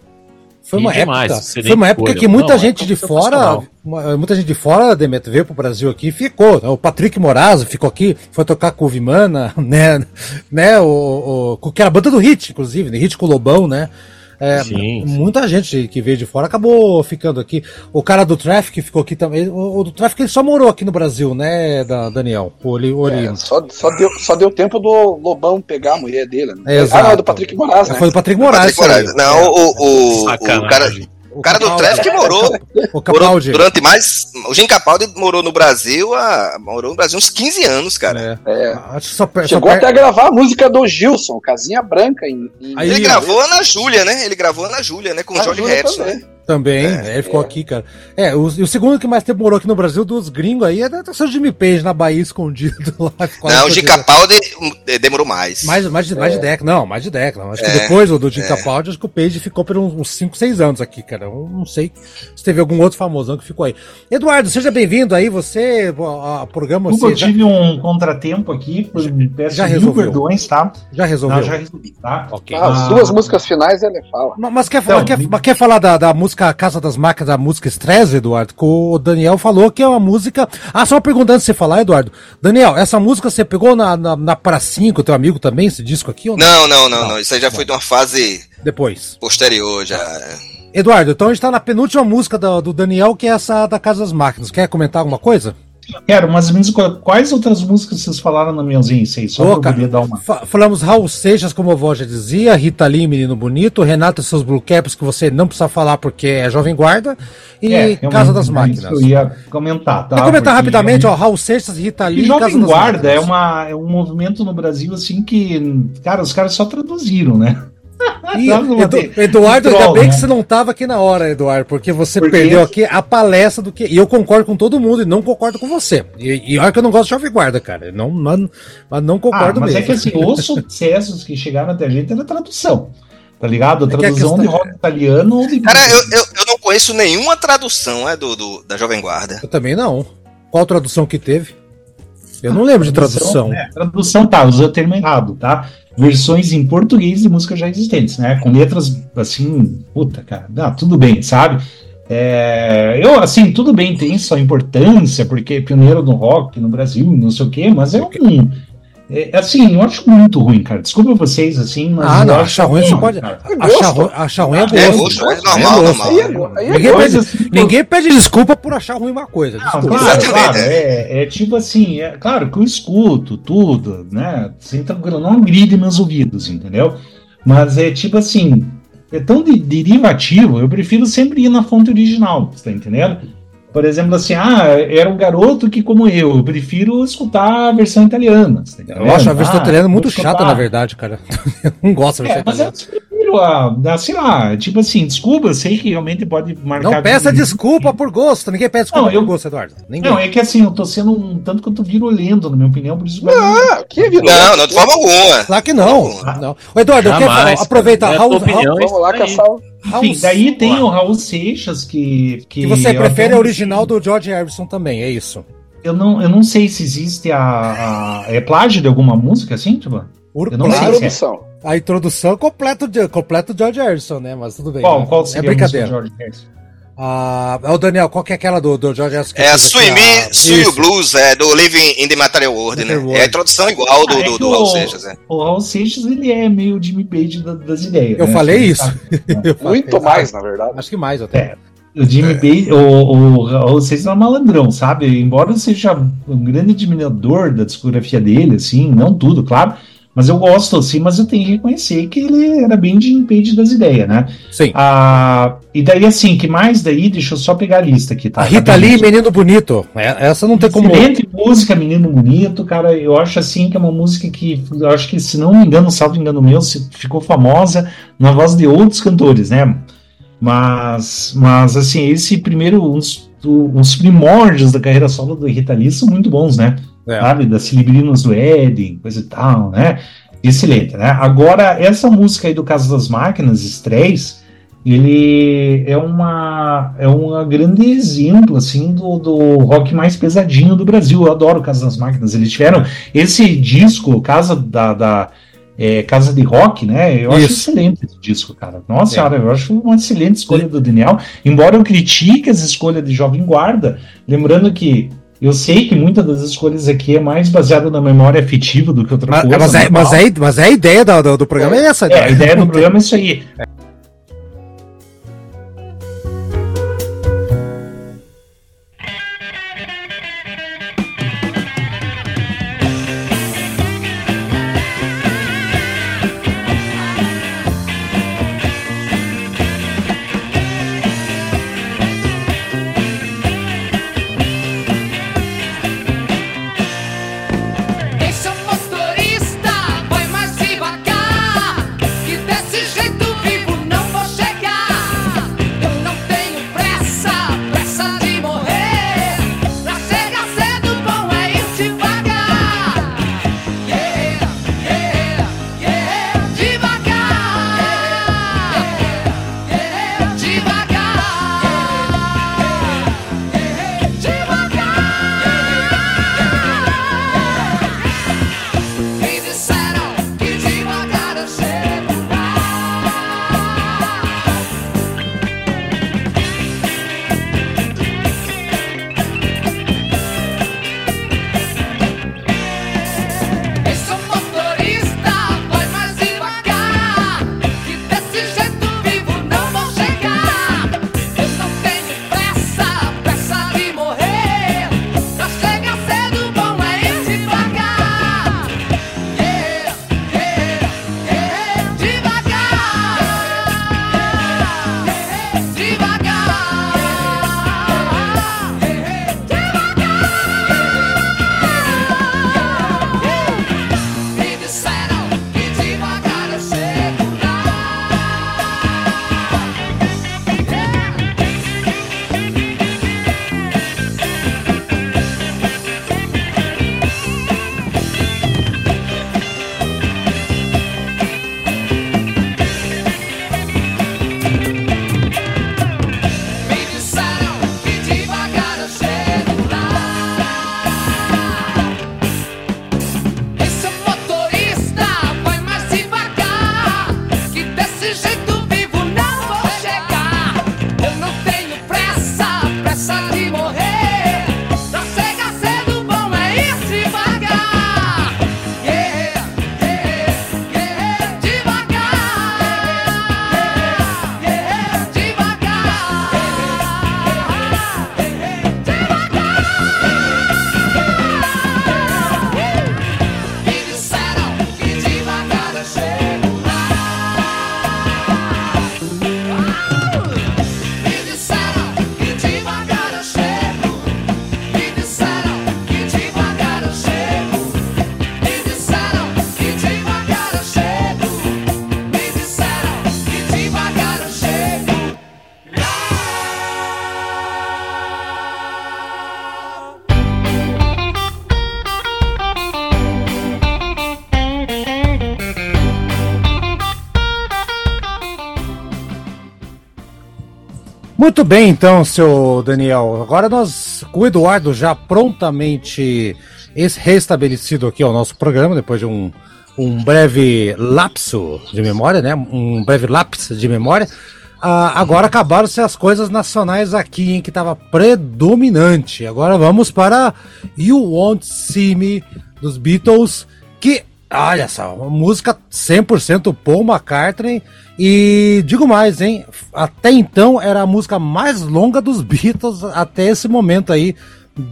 [SPEAKER 3] Foi uma
[SPEAKER 2] demais,
[SPEAKER 3] época, foi uma época que muita
[SPEAKER 2] Não,
[SPEAKER 3] gente
[SPEAKER 2] é
[SPEAKER 3] de fora, uma- muita gente de fora, Demetrio, veio pro Brasil aqui e ficou. O Patrick Morazo ficou aqui, foi tocar com o Vimana, né, né, o, o, que era a banda do Hit, inclusive, né, Hit com o Lobão, né. É,
[SPEAKER 2] Sim,
[SPEAKER 3] muita gente que veio de fora acabou ficando aqui. O cara do Traffic ficou aqui também. O, o do Traffic ele só morou aqui no Brasil, né, da, Daniel? O, Oli- o Oli-
[SPEAKER 1] É, só, só, deu, só deu tempo do Lobão pegar a mulher dele. Né?
[SPEAKER 3] É,
[SPEAKER 1] ah, não, é do Patrick Moraes, né?
[SPEAKER 3] Foi do Patrick Moraes.
[SPEAKER 4] Patrick. Moraes. Não, o, o, o cara, o cara do Traffic morou,
[SPEAKER 3] O
[SPEAKER 4] morou
[SPEAKER 3] Capaldi.
[SPEAKER 4] durante mais. O Jim Capaldi morou no Brasil há, morou no Brasil uns 15 anos, cara.
[SPEAKER 3] É.
[SPEAKER 1] É.
[SPEAKER 3] Só, per- só
[SPEAKER 1] Chegou
[SPEAKER 3] per-
[SPEAKER 1] até a gravar a música do Gilson, Casinha Branca. Em, em-
[SPEAKER 3] Aí-
[SPEAKER 4] Ele gravou na Júlia, né? Ele gravou na Júlia, né? Com o George Harrison. né?
[SPEAKER 3] Também,
[SPEAKER 4] É,
[SPEAKER 3] né, ele ficou aqui, cara. É, o, e o segundo que mais tempo morou aqui no Brasil dos gringos aí é da seu Jimmy Page na Bahia escondido lá.
[SPEAKER 4] Não, o Jim. Capaldi demorou mais.
[SPEAKER 3] Mais, mais, de, mais de década, não, mais de década. Acho que
[SPEAKER 4] É,
[SPEAKER 3] depois do, do Jim Capaldi, acho que o Page ficou por uns 5, 6 anos aqui, cara. Eu não sei se teve algum outro famosão que ficou aí. Eduardo, seja bem-vindo aí, você, a, a programa,
[SPEAKER 5] eu
[SPEAKER 3] já,
[SPEAKER 5] tive um contratempo aqui, por- peço
[SPEAKER 3] já
[SPEAKER 5] mil
[SPEAKER 3] resolveu.
[SPEAKER 5] perdões, tá?
[SPEAKER 3] já resolveu.
[SPEAKER 5] Não, já resolvi, tá?
[SPEAKER 3] Ok.
[SPEAKER 1] Ah, as
[SPEAKER 5] Ah.
[SPEAKER 1] duas músicas finais ele fala.
[SPEAKER 3] Mas- Mas quer,
[SPEAKER 5] Então,
[SPEAKER 3] mas quer,
[SPEAKER 5] me-
[SPEAKER 3] quer falar da, da música Casa das Máquinas, da música Estresse, Eduardo? Que o Daniel falou que é uma música. Ah, só uma pergunta antes de você falar, Eduardo. Daniel, essa música você pegou na, na, na pracinha com o teu amigo também, esse disco aqui? Ou não?
[SPEAKER 4] Não, não, não, não. Isso aí já foi de uma fase
[SPEAKER 3] Depois.
[SPEAKER 4] posterior já.
[SPEAKER 3] Eduardo, então a gente tá na penúltima música do, do Daniel, que é essa da Casa das Máquinas. Quer comentar alguma coisa?
[SPEAKER 5] Quero, mas quais outras músicas vocês falaram na minha ausência aí? Só
[SPEAKER 3] Ô,
[SPEAKER 5] pra
[SPEAKER 3] cara,
[SPEAKER 5] dar uma.
[SPEAKER 3] fa- falamos Raul Seixas, como a avó já dizia, Rita Lee, Menino Bonito, Renato e seus Blue Caps, que você não precisa falar porque é Jovem Guarda, e
[SPEAKER 5] É,
[SPEAKER 3] Casa das Máquinas.
[SPEAKER 5] Eu ia comentar, tá?
[SPEAKER 3] Quer comentar
[SPEAKER 5] Porque
[SPEAKER 3] rapidamente, ó, Raul Seixas, Rita Lee
[SPEAKER 5] E
[SPEAKER 3] Casa
[SPEAKER 5] Jovem
[SPEAKER 3] das
[SPEAKER 5] Guarda é, uma, é um movimento no Brasil assim que, cara, os caras só traduziram, né?
[SPEAKER 3] Edu- Eduardo,
[SPEAKER 5] tem
[SPEAKER 3] ainda
[SPEAKER 5] troll,
[SPEAKER 3] bem
[SPEAKER 5] né?
[SPEAKER 3] que você não estava aqui na hora, Eduardo, porque você perdeu aqui a palestra do que. E eu concordo com todo mundo e não concordo com você. E, e olha que eu não gosto de Jovem Guarda, cara. Não, mas, mas não
[SPEAKER 5] Ah,
[SPEAKER 3] concordo
[SPEAKER 5] mas
[SPEAKER 3] mesmo.
[SPEAKER 5] é que assim, os sucessos que chegaram até a gente era tradução. Tá ligado?
[SPEAKER 3] É a
[SPEAKER 5] Tradução
[SPEAKER 3] questão-
[SPEAKER 5] de rock italiano ou de.
[SPEAKER 4] Cara, eu, eu, eu não conheço nenhuma tradução é, do, do- da Jovem Guarda.
[SPEAKER 3] Eu também não. Qual tradução que teve? Eu não lembro de tradução.
[SPEAKER 5] É, tradução tá, usou o termo errado, tá? Versões em português de músicas já existentes, né? Com letras assim, puta, cara, ah, tudo bem, sabe? É, eu, assim, tudo bem, tem sua importância, porque é pioneiro do rock no Brasil, não sei o quê, mas é um. É, assim, eu acho muito ruim, cara. Desculpa vocês, assim, mas.
[SPEAKER 3] Ah, não,
[SPEAKER 5] acho
[SPEAKER 3] achar ruim você pode. Achar ruim, achar ruim é gosto.
[SPEAKER 4] É gosto, é normal,
[SPEAKER 3] gosto.
[SPEAKER 1] é, aí é
[SPEAKER 3] Ninguém
[SPEAKER 5] Coisa
[SPEAKER 3] pede,
[SPEAKER 5] assim,
[SPEAKER 3] ninguém pede desculpa por achar ruim uma coisa.
[SPEAKER 5] Não,
[SPEAKER 3] Desculpa.
[SPEAKER 5] claro, claro, é, é tipo assim, é claro que eu escuto tudo, né? Sem tranquilo, não gride meus ouvidos, entendeu? Mas é tipo assim, é tão de- derivativo, eu prefiro sempre ir na fonte original, você tá entendendo? Por exemplo, assim, ah, era um garoto que, como eu, eu prefiro escutar a versão italiana. tá?
[SPEAKER 3] Eu acho a versão
[SPEAKER 5] Ah,
[SPEAKER 3] italiana muito chata, na verdade, cara. Eu não gosto da
[SPEAKER 5] É,
[SPEAKER 3] versão
[SPEAKER 5] mas eu
[SPEAKER 3] italiana.
[SPEAKER 5] prefiro a, a, sei lá, tipo assim, desculpa, eu sei que realmente pode marcar.
[SPEAKER 3] Não peça desculpa por gosto. Ninguém pede desculpa
[SPEAKER 5] Não, eu-
[SPEAKER 3] por gosto, Eduardo. Ninguém.
[SPEAKER 5] Não, é que assim, eu tô sendo um tanto quanto virulento, na minha opinião, por isso que
[SPEAKER 1] Ah, que virou.
[SPEAKER 4] Não, não, de forma alguma.
[SPEAKER 3] Claro que não. Não. Ô, Eduardo, eu quero
[SPEAKER 2] Jamais,
[SPEAKER 3] falar, aproveita,
[SPEAKER 2] cara. É a
[SPEAKER 3] Raul, Raul.
[SPEAKER 1] Vamos lá
[SPEAKER 2] isso
[SPEAKER 1] o.
[SPEAKER 3] Raul,
[SPEAKER 5] Enfim, daí tem o Raul Seixas que. Que,
[SPEAKER 3] que você prefere a original do George Harrison também, é isso.
[SPEAKER 5] Eu não, eu não sei se existe a, a- É plágio de alguma música assim, tipo? Eu não
[SPEAKER 1] Na
[SPEAKER 5] sei
[SPEAKER 3] claro,
[SPEAKER 5] se é.
[SPEAKER 1] introdução.
[SPEAKER 3] A introdução é completa de completo George Harrison, né? Mas tudo bem.
[SPEAKER 5] Qual,
[SPEAKER 3] né?
[SPEAKER 5] qual
[SPEAKER 3] é
[SPEAKER 5] seria a música
[SPEAKER 3] brincadeira.
[SPEAKER 5] do George Harrison?
[SPEAKER 3] Ah, é o Daniel, qual que é aquela do, do George que
[SPEAKER 4] É You
[SPEAKER 3] isso.
[SPEAKER 4] Blues, é, do Living in the Material World, né?
[SPEAKER 3] Material
[SPEAKER 4] É a
[SPEAKER 3] World.
[SPEAKER 4] introdução igual do,
[SPEAKER 5] Ah, é
[SPEAKER 4] do, do
[SPEAKER 5] o-
[SPEAKER 4] Raul Seixas, é.
[SPEAKER 5] O Raul Seixas, ele é meio Jimmy Page da- das ideias.
[SPEAKER 3] Eu
[SPEAKER 5] né?
[SPEAKER 3] falei isso.
[SPEAKER 5] sabe?
[SPEAKER 3] Eu falei,
[SPEAKER 1] Muito mais, na verdade.
[SPEAKER 3] Acho que mais até.
[SPEAKER 5] É. O Jimmy Page, o, o Raul Seixas é um malandrão, sabe? Embora eu seja um grande admirador da discografia dele, assim, não tudo, claro, mas eu gosto, assim, mas eu tenho que reconhecer que ele era bem Jimmy Page das ideias, né?
[SPEAKER 3] Sim.
[SPEAKER 5] Ah, e daí, assim, que mais daí? Deixa eu só pegar a lista aqui, tá?
[SPEAKER 3] A Rita
[SPEAKER 5] Rapidinho.
[SPEAKER 3] Lee, Menino Bonito. É- Essa não tem como.
[SPEAKER 5] Excelente música, Menino Bonito, cara. Eu acho assim que é uma música que, eu acho que, se não me engano, salvo engano meu, se- ficou famosa na voz de outros cantores, né? Mas, mas assim, esse primeiro, uns, uns primórdios da carreira solo do Rita Lee são muito bons, né?
[SPEAKER 3] É.
[SPEAKER 5] Sabe? Das Cilibrinas do Éden, coisa e tal, né? Excelente, né? Agora, essa música aí do Caso das Máquinas, Estrés, ele é uma é um grande exemplo assim do, do rock mais pesadinho do Brasil. Eu adoro Casa das Máquinas. Eles tiveram esse disco, Casa da, da
[SPEAKER 11] é, Casa de Rock, né? Eu acho
[SPEAKER 3] Isso.
[SPEAKER 11] excelente esse disco, cara. Nossa
[SPEAKER 3] É.
[SPEAKER 11] senhora, eu acho uma excelente escolha do Daniel. Embora eu critique as escolhas de Jovem Guarda, lembrando que eu sei que muitas das escolhas aqui é mais baseada na memória afetiva do que outra
[SPEAKER 3] Mas,
[SPEAKER 11] coisa.
[SPEAKER 3] mas, é,
[SPEAKER 11] né?
[SPEAKER 3] mas, é, mas é a ideia do, do, do programa, é essa.
[SPEAKER 11] É, a ideia do programa é isso aí.
[SPEAKER 3] Muito bem, então, seu Daniel. Agora nós, com o Eduardo já prontamente es- restabelecido aqui ao nosso programa, depois de um, um breve lapso de memória, né? Um breve lapso de memória. Ah, agora acabaram-se as coisas nacionais aqui, hein, que estava predominante. Agora vamos para You Won't See Me dos Beatles, que, olha só, música 100% Paul McCartney. E digo mais, hein? Até então era a música mais longa dos Beatles até esse momento aí.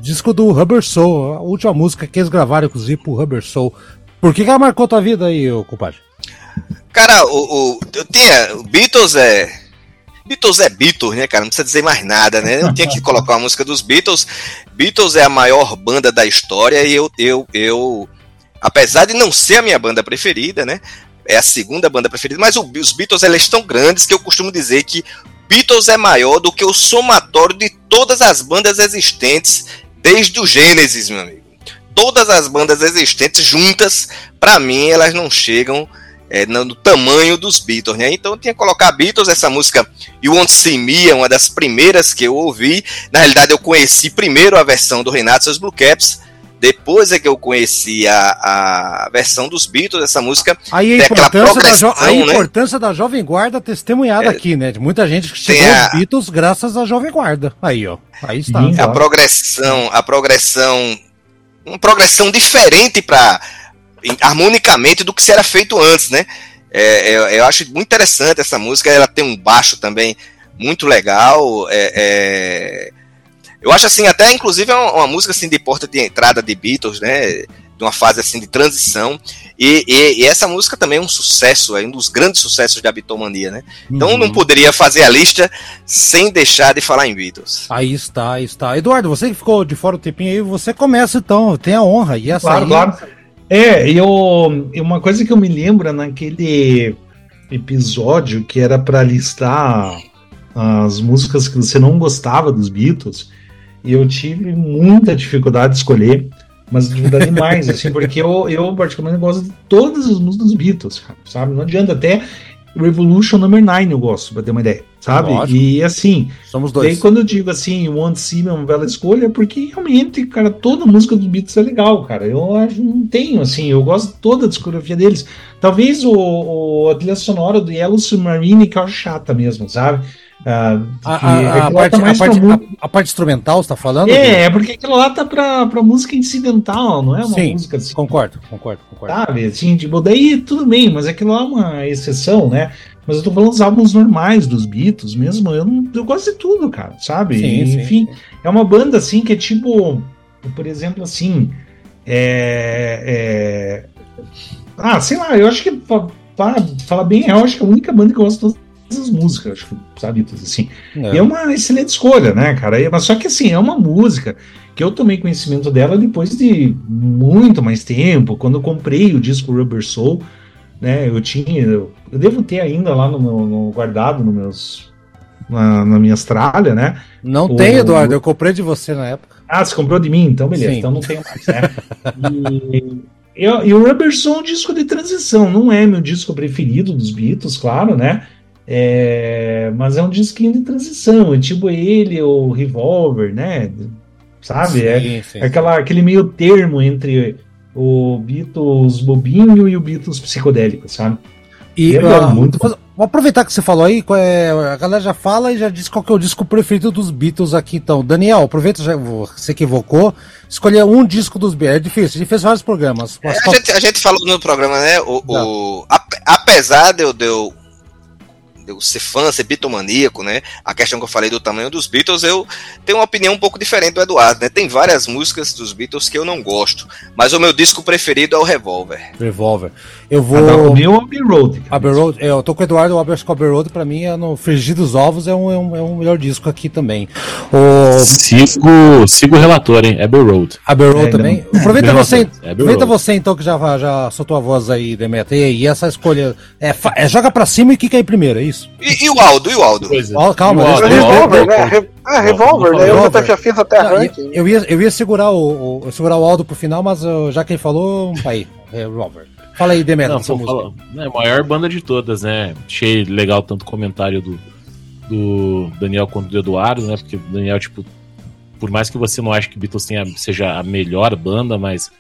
[SPEAKER 3] Disco do Rubber Soul, a última música que eles gravaram, inclusive, pro Rubber Soul. Por que, que ela marcou tua vida aí, ô compadre?
[SPEAKER 4] Cara, o, o, eu tinha. O Beatles é. Beatles é Beatles, né, cara? Não precisa dizer mais nada, né? Eu tinha que colocar a música dos Beatles. Beatles é a maior banda da história e eu, eu, eu. Apesar de não ser a minha banda preferida, né? É a segunda banda preferida, mas os Beatles elas tão grandes que eu costumo dizer que Beatles é maior do que o somatório de todas as bandas existentes desde o Gênesis, meu amigo. Todas as bandas existentes juntas, pra mim, elas não chegam é, no, tamanho dos Beatles, né? Então eu tinha que colocar Beatles, essa música You Want See Me é uma das primeiras que eu ouvi. Na realidade, eu conheci primeiro a versão do Renato e seus Blue Caps, Depois é que eu conheci a, a versão dos Beatles dessa música.
[SPEAKER 3] Aí a importância, da, jo- a
[SPEAKER 4] né?
[SPEAKER 3] importância da Jovem Guarda testemunhada
[SPEAKER 4] É.
[SPEAKER 3] aqui, né? De muita gente que chegou
[SPEAKER 4] a-
[SPEAKER 3] aos Beatles graças à Jovem Guarda. Aí, ó. Aí está.
[SPEAKER 5] Sim.
[SPEAKER 4] a progressão, a progressão, uma progressão diferente para harmonicamente do que se era feito antes, né? É, eu, eu acho muito interessante essa música. Ela tem um baixo também muito legal. é, é, eu acho assim, até inclusive é uma, uma música assim de porta de entrada de Beatles, né? De uma fase assim de transição. E, e- e essa música também é um sucesso, é um dos grandes sucessos da Bitomania, né? Então
[SPEAKER 3] Uhum.
[SPEAKER 4] não poderia fazer a lista sem deixar de falar em Beatles.
[SPEAKER 3] Aí está, aí está. Eduardo, você que ficou de fora o tempinho aí, você começa então, tem a honra. E essa
[SPEAKER 5] Claro,
[SPEAKER 3] aí,
[SPEAKER 5] claro. É, eu, e uma coisa que eu me lembro naquele episódio que era para listar as músicas que você não gostava dos Beatles, e eu tive muita dificuldade de escolher, mas dificuldade demais, assim, porque eu, eu particularmente gosto de todas as músicas dos Beatles, sabe? Não adianta até Revolution Number 9 eu gosto, pra ter uma ideia, sabe?
[SPEAKER 3] Lógico.
[SPEAKER 5] E assim,
[SPEAKER 3] somos
[SPEAKER 5] Daí
[SPEAKER 3] dois.
[SPEAKER 5] quando eu digo assim, One Sim é uma bela escolha, é porque realmente, cara, toda música dos Beatles é legal, cara. Eu acho não tenho, assim, eu gosto de toda a discografia deles. Talvez o, o a trilha sonora do Yellow Submarine que eu acho chata mesmo, sabe? Ah,
[SPEAKER 3] A, a- parte, a- instrumental, você tá falando?
[SPEAKER 5] É, é porque aquilo lá tá pra, pra música incidental, não é uma
[SPEAKER 3] Sim,
[SPEAKER 5] música assim.
[SPEAKER 3] Concordo, concordo, concordo.
[SPEAKER 5] Sabe, assim, tipo, daí tudo bem, mas aquilo lá é uma exceção, né? Mas eu tô falando dos álbuns normais dos Beatles mesmo, eu, não, eu gosto de tudo, cara, sabe?
[SPEAKER 3] Sim, sim.
[SPEAKER 5] Enfim, é uma banda assim que é tipo, por exemplo, assim, é, é- ah, sei lá, eu acho que para falar bem, eu acho que é a única banda que eu gosto as músicas, acho que, sabe, assim.
[SPEAKER 3] É.
[SPEAKER 5] E é uma excelente escolha, né, cara? E- Mas só que assim, é uma música que eu tomei conhecimento dela depois de muito mais tempo, quando eu comprei o disco Rubber Soul, né? Eu tinha, eu, eu devo ter ainda lá no meu no- guardado no meus na, na minha tralha, né?
[SPEAKER 3] Não
[SPEAKER 5] O-
[SPEAKER 3] tem, Eduardo, eu comprei de você na época.
[SPEAKER 5] Ah, você comprou de mim? Então beleza,
[SPEAKER 3] Sim.
[SPEAKER 5] então não tenho mais, né? e, eu- e o Rubber Soul é um disco de transição, não é meu disco preferido dos Beatles, claro, né? É, mas é um disquinho de transição, é tipo ele, o Revolver, né? Sabe? é,
[SPEAKER 3] Sim, sim.
[SPEAKER 5] é aquela, aquele meio termo entre o Beatles bobinho e o Beatles psicodélico, sabe?
[SPEAKER 3] E
[SPEAKER 5] É
[SPEAKER 3] ah,
[SPEAKER 5] muito
[SPEAKER 3] vou vou aproveitar que você falou aí, qual é- a galera já fala e já disse qual que é o disco preferido dos Beatles aqui então. Daniel, aproveita, já, você que evocou, escolher um disco dos Beatles. É difícil, a gente fez vários programas.
[SPEAKER 4] É, a, gente, a gente falou no programa, né? O, o- ape- apesar de eu, de, eu, eu ser fã, ser bitomaníaco, né? A questão que eu falei do tamanho dos Beatles, eu tenho uma opinião um pouco diferente do Eduardo, né? Tem várias músicas dos Beatles que eu não gosto, mas o meu disco preferido é o Revolver.
[SPEAKER 3] Revolver. Eu
[SPEAKER 5] Ah,
[SPEAKER 3] vou.
[SPEAKER 5] o meu é o Abbey Road.
[SPEAKER 3] Abbey Road, é, eu tô com o Eduardo, o Abbey Abbey Road pra mim é no Frigir dos Ovos, é um, é um, é um melhor disco aqui também. O
[SPEAKER 2] Sigo, sigo o relator, hein? Abbey Road.
[SPEAKER 3] Abbey Road
[SPEAKER 5] É,
[SPEAKER 3] também.
[SPEAKER 5] não.
[SPEAKER 3] Aproveita
[SPEAKER 2] Abbey
[SPEAKER 3] você,
[SPEAKER 2] Road, Abbey
[SPEAKER 3] aproveita
[SPEAKER 2] Road.
[SPEAKER 3] você então que já, já soltou a voz aí, Demetra. E, aí, essa escolha é, fa- é joga pra cima e que cai primeiro, é isso?
[SPEAKER 4] E, e o Aldo, e o Aldo?
[SPEAKER 2] É.
[SPEAKER 3] Calma,
[SPEAKER 2] E o Aldo,
[SPEAKER 1] Revolver,
[SPEAKER 2] eu-
[SPEAKER 1] né? Re- Ah, Revolver, né? Eu
[SPEAKER 3] Revolver.
[SPEAKER 1] já fiz até
[SPEAKER 3] Não,
[SPEAKER 1] ranking.
[SPEAKER 3] eu, eu ia, eu ia segurar o, o- segurar o Aldo pro final, mas uh, já que ele falou, aí, é, Robert. Fala aí, Demetra,
[SPEAKER 2] Não, pô, fala- né, maior banda de todas, né? Achei legal tanto o comentário do, do Daniel quanto do Eduardo, né? Porque o Daniel, tipo, por mais que você não ache que Beatles tenha, seja a melhor banda, mas,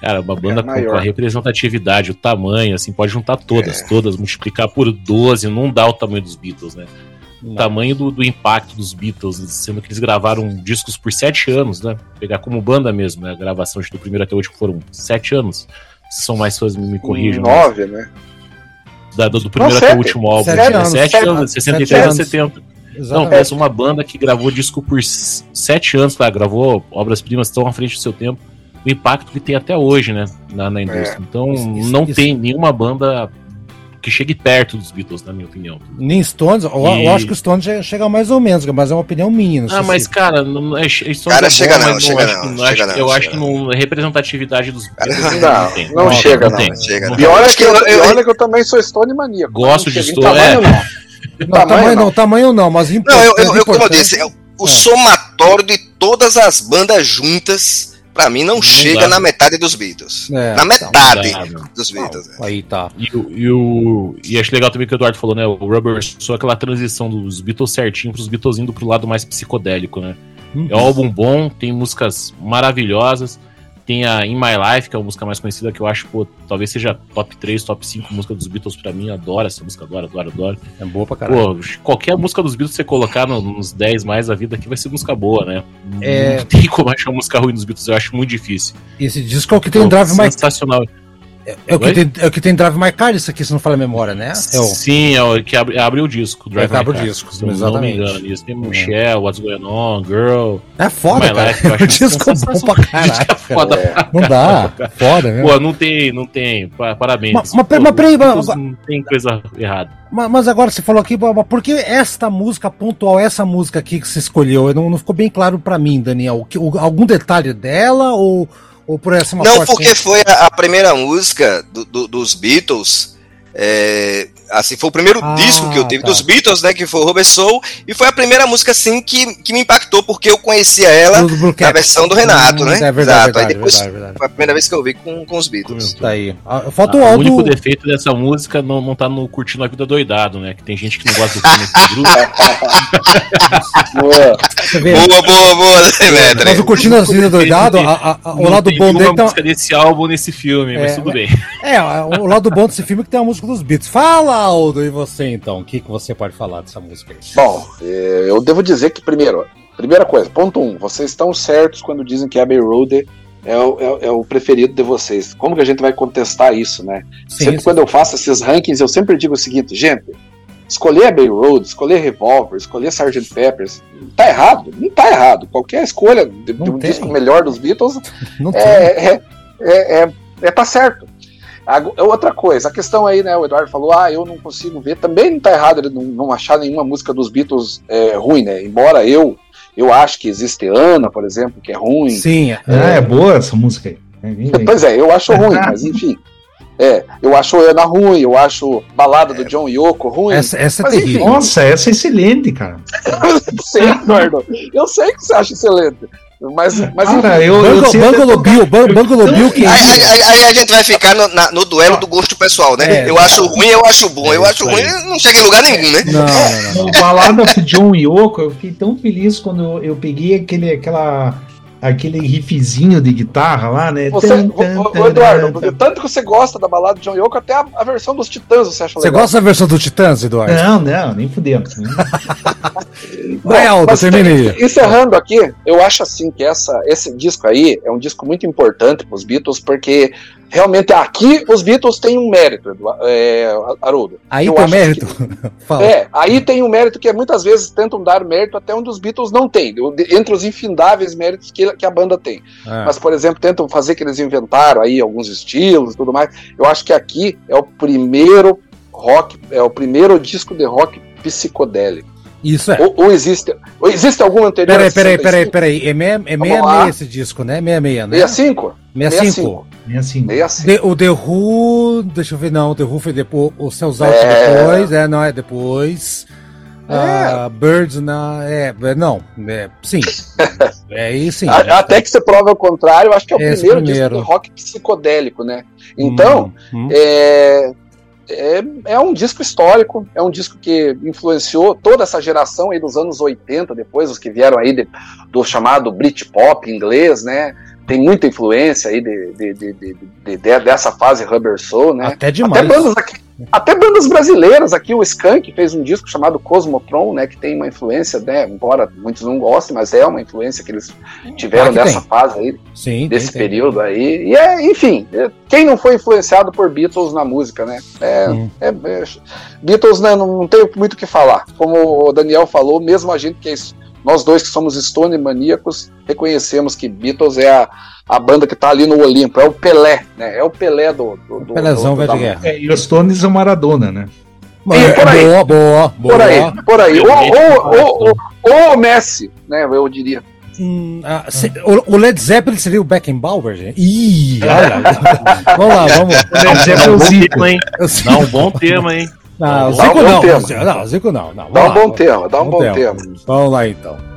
[SPEAKER 2] cara, uma banda com,
[SPEAKER 1] maior.
[SPEAKER 2] com a representatividade, o tamanho, assim, pode juntar
[SPEAKER 3] É.
[SPEAKER 2] todas, todas, multiplicar por 12, não dá o tamanho dos Beatles, né? O tamanho do, do impacto dos Beatles, sendo que eles gravaram discos por sete anos, né? Pegar como banda mesmo, né? A gravação do primeiro até o último foram sete anos. Se são mais fãs, me, me corrijam. mas-
[SPEAKER 1] Nove, né?
[SPEAKER 2] da- do, do primeiro
[SPEAKER 1] Não,
[SPEAKER 2] até o último álbum.
[SPEAKER 3] Sete
[SPEAKER 2] Sete,
[SPEAKER 3] anos,
[SPEAKER 2] sete anos,
[SPEAKER 3] anos.
[SPEAKER 2] 63
[SPEAKER 3] Sete
[SPEAKER 2] a
[SPEAKER 3] anos.
[SPEAKER 2] 70. Não,
[SPEAKER 3] Exatamente.
[SPEAKER 2] pensa uma banda que gravou disco por s- sete anos, tá? Gravou obras-primas tão à frente do seu tempo. O impacto que tem até hoje, né? Na, na indústria. Então,
[SPEAKER 3] Isso- isso-
[SPEAKER 2] não
[SPEAKER 3] isso.
[SPEAKER 2] tem nenhuma banda que chegue perto dos Beatles, na minha opinião.
[SPEAKER 3] Nem Stones, eu,
[SPEAKER 2] E-
[SPEAKER 3] eu acho que o Stones che- chega mais ou menos, mas é uma opinião minha. Não sei
[SPEAKER 2] Ah, mas
[SPEAKER 3] se-
[SPEAKER 2] cara, não, é, é Stones
[SPEAKER 4] Cara,
[SPEAKER 2] é bom,
[SPEAKER 4] chega não,
[SPEAKER 2] mas
[SPEAKER 4] chega
[SPEAKER 2] acho
[SPEAKER 4] não,
[SPEAKER 2] que-
[SPEAKER 4] chega não,
[SPEAKER 2] Eu
[SPEAKER 4] chega
[SPEAKER 2] acho que não, a representatividade dos Beatles
[SPEAKER 1] Não,
[SPEAKER 2] tem.
[SPEAKER 1] não chega, não.
[SPEAKER 2] tem.
[SPEAKER 4] Chega, não.
[SPEAKER 1] E olha que,
[SPEAKER 4] eu- eu-
[SPEAKER 1] olha que eu também sou Stone maníaco.
[SPEAKER 2] Gosto
[SPEAKER 1] Não
[SPEAKER 2] de Stone,
[SPEAKER 1] Tamanho,
[SPEAKER 2] é.
[SPEAKER 1] não.
[SPEAKER 3] Não, tamanho não,
[SPEAKER 1] não.
[SPEAKER 3] tamanho não, mas
[SPEAKER 4] Não, eu,
[SPEAKER 3] importante-
[SPEAKER 4] eu, eu- como eu
[SPEAKER 3] importante-
[SPEAKER 4] disse, é o, o
[SPEAKER 3] É.
[SPEAKER 4] somatório de todas as bandas juntas, pra mim, não, chega
[SPEAKER 2] dá.
[SPEAKER 4] na metade dos Beatles.
[SPEAKER 3] É,
[SPEAKER 4] na metade
[SPEAKER 2] dá, não.
[SPEAKER 4] dos Beatles. é.
[SPEAKER 3] Aí tá.
[SPEAKER 2] E, o- e, o, e acho legal também que o Eduardo falou, né? O Rubber só aquela transição dos Beatles certinho pros Beatles indo pro lado mais psicodélico, né? É um álbum bom, tem músicas maravilhosas, tem a In My Life, que é a música mais conhecida, que eu acho, pô, talvez seja top 3, top 5 música dos Beatles pra mim. Adoro essa música, adoro, adoro, adoro.
[SPEAKER 3] É boa pra caralho.
[SPEAKER 2] Pô, qualquer música dos Beatles que você colocar no- nos 10 mais da vida aqui vai ser música boa, né?
[SPEAKER 3] É.
[SPEAKER 2] Não tem como achar música ruim dos Beatles, eu acho muito difícil.
[SPEAKER 3] Esse disco é o que tem
[SPEAKER 2] Pô,
[SPEAKER 3] Drive My
[SPEAKER 2] Sensacional.
[SPEAKER 3] É o, que tem, é o que tem Drive My Car, isso aqui, se não fala a memória, né? É o,
[SPEAKER 2] Sim, é o que abre, abre o disco.
[SPEAKER 3] É que abre o
[SPEAKER 2] My Car,
[SPEAKER 3] disco,
[SPEAKER 2] se
[SPEAKER 3] exatamente.
[SPEAKER 2] Não me engano, isso. Tem Michelle, What's Going On, Girl.
[SPEAKER 3] é foda,
[SPEAKER 2] My
[SPEAKER 3] cara.
[SPEAKER 2] Life,
[SPEAKER 3] o disco é bom pra caralho.
[SPEAKER 2] Disco é foda
[SPEAKER 3] cara.
[SPEAKER 2] pra
[SPEAKER 3] Não dá. Foda, né?
[SPEAKER 2] Pô, não tem, não tem. Pa- Parabéns.
[SPEAKER 3] Mas- mas
[SPEAKER 2] Pô,
[SPEAKER 3] mas peraí, mas-
[SPEAKER 2] não tem coisa errada.
[SPEAKER 3] Mas, mas agora você falou aqui, por que esta música pontual, essa música aqui que você escolheu? Não, não ficou bem claro pra mim, Daniel. Que- o- algum detalhe dela ou, ou por essa uma
[SPEAKER 4] Não, porque foi a, a primeira música do- do- dos Beatles. é, assim, foi o primeiro
[SPEAKER 3] Ah,
[SPEAKER 4] disco que eu tive
[SPEAKER 3] tá.
[SPEAKER 4] dos Beatles, né? Que foi o Rubber Soul. E foi a primeira música, assim, que, que me impactou, porque eu conhecia ela na versão do Renato,
[SPEAKER 3] Hum,
[SPEAKER 4] né?
[SPEAKER 3] É verdade,
[SPEAKER 4] Exato.
[SPEAKER 3] verdade,
[SPEAKER 4] Aí depois
[SPEAKER 3] verdade, verdade.
[SPEAKER 4] foi a primeira vez que eu vi com, com os Beatles.
[SPEAKER 3] Tá aí. Ah, Falta o
[SPEAKER 2] Ah, o
[SPEAKER 3] Aldo.
[SPEAKER 2] único defeito dessa música não, não tá no Curtindo a Vida Doidado, né? Que tem gente que não gosta do filme desse grupo.
[SPEAKER 1] Boa.
[SPEAKER 4] Boa, boa, boa, Demetri.
[SPEAKER 3] mas o Curtindo a Vida Doidado, a- a- a- o lado
[SPEAKER 2] tem
[SPEAKER 3] bom dele tá.
[SPEAKER 2] música desse álbum nesse filme, mas
[SPEAKER 3] É,
[SPEAKER 2] tudo
[SPEAKER 3] mas-
[SPEAKER 2] bem.
[SPEAKER 3] É, o lado bom desse filme é que tem a música dos Beats. Fala, Aldo, e você então? O que, que você pode falar dessa música aí?
[SPEAKER 1] Bom, eh, eu devo dizer que, primeiro, primeira coisa, ponto um, vocês estão certos quando dizem que Abbey Road é o, é- é o preferido de vocês. Como que a gente vai contestar isso, né?
[SPEAKER 3] Sim,
[SPEAKER 1] sempre
[SPEAKER 3] sim.
[SPEAKER 1] quando eu faço esses rankings, eu sempre digo o seguinte, gente, escolher Abbey Road, escolher Revolver, escolher Sgt. Peppers, tá errado? Não tá errado. Qualquer escolha de, de um
[SPEAKER 3] tem.
[SPEAKER 1] disco melhor dos Beatles é, é, é, é, é tá certo. Ago- Outra coisa, a questão aí, né? O Eduardo falou, ah, eu não consigo ver. Também não tá errado ele não, não achar nenhuma música dos Beatles é, ruim, né? Embora eu, eu acho que existe Ana, por exemplo, que é ruim.
[SPEAKER 3] Sim, é.
[SPEAKER 5] Ah, é boa essa música aí. É.
[SPEAKER 1] Pois é, eu acho ruim, mas enfim. É, eu acho Ana ruim, eu acho Balada do John Yoko ruim.
[SPEAKER 3] Essa, essa é
[SPEAKER 1] Mas, enfim,
[SPEAKER 3] terrível.
[SPEAKER 5] Nossa, essa é excelente, cara.
[SPEAKER 1] eu sei, Eduardo. Eu sei que você acha excelente. Mas, mas
[SPEAKER 5] Cara, eu, eu
[SPEAKER 3] Bango,
[SPEAKER 5] sei até
[SPEAKER 3] Bangolo Bill, Ban- Bangolo Bill que.
[SPEAKER 4] Aí, aí- aí- a gente vai ficar no, na- no duelo do gosto pessoal, né?
[SPEAKER 3] É,
[SPEAKER 4] eu acho ruim, eu acho bom.
[SPEAKER 2] É
[SPEAKER 4] eu acho
[SPEAKER 2] isso
[SPEAKER 4] ruim, não chega em lugar nenhum, né?
[SPEAKER 3] Não, não, não.
[SPEAKER 5] Balada of John Yoko, eu fiquei tão feliz quando eu, eu peguei aquele, aquela, aquele riffzinho de guitarra lá, né?
[SPEAKER 1] Você,
[SPEAKER 5] Tan,
[SPEAKER 1] ô,
[SPEAKER 5] tan,
[SPEAKER 1] Eduardo,
[SPEAKER 5] tan.
[SPEAKER 1] tanto que você gosta da balada de John Yoko, até a, a versão dos Titãs você acha
[SPEAKER 3] Você
[SPEAKER 1] legal.
[SPEAKER 3] gosta da versão do Titãs, Eduardo?
[SPEAKER 5] Não, não, nem fudendo.
[SPEAKER 3] Vai, Aldo,
[SPEAKER 1] mas
[SPEAKER 3] termine aí.
[SPEAKER 1] Encerrando aqui, eu acho assim que essa, esse disco aí é um disco muito importante para os Beatles, porque realmente aqui os Beatles têm um mérito, é, Haroldo.
[SPEAKER 3] Aí
[SPEAKER 1] Eu
[SPEAKER 3] tem mérito. Fala.
[SPEAKER 1] É, aí tem um mérito que muitas vezes tentam dar mérito até onde os Beatles não têm, entre os infindáveis méritos que, que a banda tem.
[SPEAKER 3] Ah,
[SPEAKER 1] Mas, por exemplo, tentam fazer que eles inventaram aí alguns estilos e tudo mais. Eu acho que aqui é o primeiro rock, é o primeiro disco de rock psicodélico.
[SPEAKER 3] Isso é.
[SPEAKER 1] Ou, ou existe, ou existe algum anterior?
[SPEAKER 3] Peraí, peraí, peraí,
[SPEAKER 1] 65?
[SPEAKER 3] peraí. É, meia, é
[SPEAKER 1] Vamos
[SPEAKER 3] 66
[SPEAKER 1] lá.
[SPEAKER 3] esse disco, né? 66, né?
[SPEAKER 1] 65?
[SPEAKER 3] 65.
[SPEAKER 5] É assim.
[SPEAKER 1] 65.
[SPEAKER 3] The- o The Who, deixa eu ver, não, o The Who foi depois, o Cells Out
[SPEAKER 1] É.
[SPEAKER 3] depois, é, não, é depois. Ah, Birds, não, é, é, não, é, sim. É aí sim.
[SPEAKER 1] A- Até que você prova o contrário, eu acho que é o
[SPEAKER 3] Esse
[SPEAKER 1] primeiro,
[SPEAKER 3] primeiro.
[SPEAKER 1] disco de rock psicodélico, né? Então,
[SPEAKER 3] Hum, hum.
[SPEAKER 1] é, é, é um disco histórico, é um disco que influenciou toda essa geração aí dos anos 80, depois os que vieram aí de- do chamado Britpop inglês, né? Tem muita influência aí de, de- de- de- de- de- dessa fase Rubber Soul, né?
[SPEAKER 3] Até demais.
[SPEAKER 1] Até bandas, aqui, até bandas brasileiras aqui, o Skank fez um disco chamado Cosmotron, né? Que tem uma influência, né? Embora muitos não gostem, mas é uma influência que eles tiveram
[SPEAKER 3] Ah, que
[SPEAKER 1] dessa
[SPEAKER 3] tem.
[SPEAKER 1] fase aí
[SPEAKER 3] Sim,
[SPEAKER 1] desse
[SPEAKER 3] tem, tem.
[SPEAKER 1] período aí. E é, enfim, é, quem não foi influenciado por Beatles na música, né? É, é- é- Beatles, né, não, não tenho muito o que falar. Como o Daniel falou, mesmo a gente que é, nós dois que somos Stone maníacos, reconhecemos que Beatles é a, a banda que tá ali no Olimpo, é o Pelé, né? É o Pelé do. do, do
[SPEAKER 3] Pelezão,
[SPEAKER 1] do-
[SPEAKER 3] velho
[SPEAKER 1] da-
[SPEAKER 3] de guerra.
[SPEAKER 5] É, e os Stones é o Maradona, né?
[SPEAKER 3] É,
[SPEAKER 1] por aí.
[SPEAKER 3] Boa, boa, boa.
[SPEAKER 1] Por aí, por aí. Ou,
[SPEAKER 2] Realmente,
[SPEAKER 1] ou, ou, ou, ou o Messi, né? Eu diria.
[SPEAKER 3] Hum, ah, se- o, o Led Zeppelin seria o Beckenbauer, gente? Ih, olha. vamos lá, vamos lá.
[SPEAKER 5] Led
[SPEAKER 2] Dá
[SPEAKER 5] Zeppelin é o Zico.
[SPEAKER 2] hein? Dá um bom tema, hein?
[SPEAKER 3] Não, Zico não. Não, Zico não. não.
[SPEAKER 1] Dá um bom tema, dá um bom tema.
[SPEAKER 3] Vamos lá então.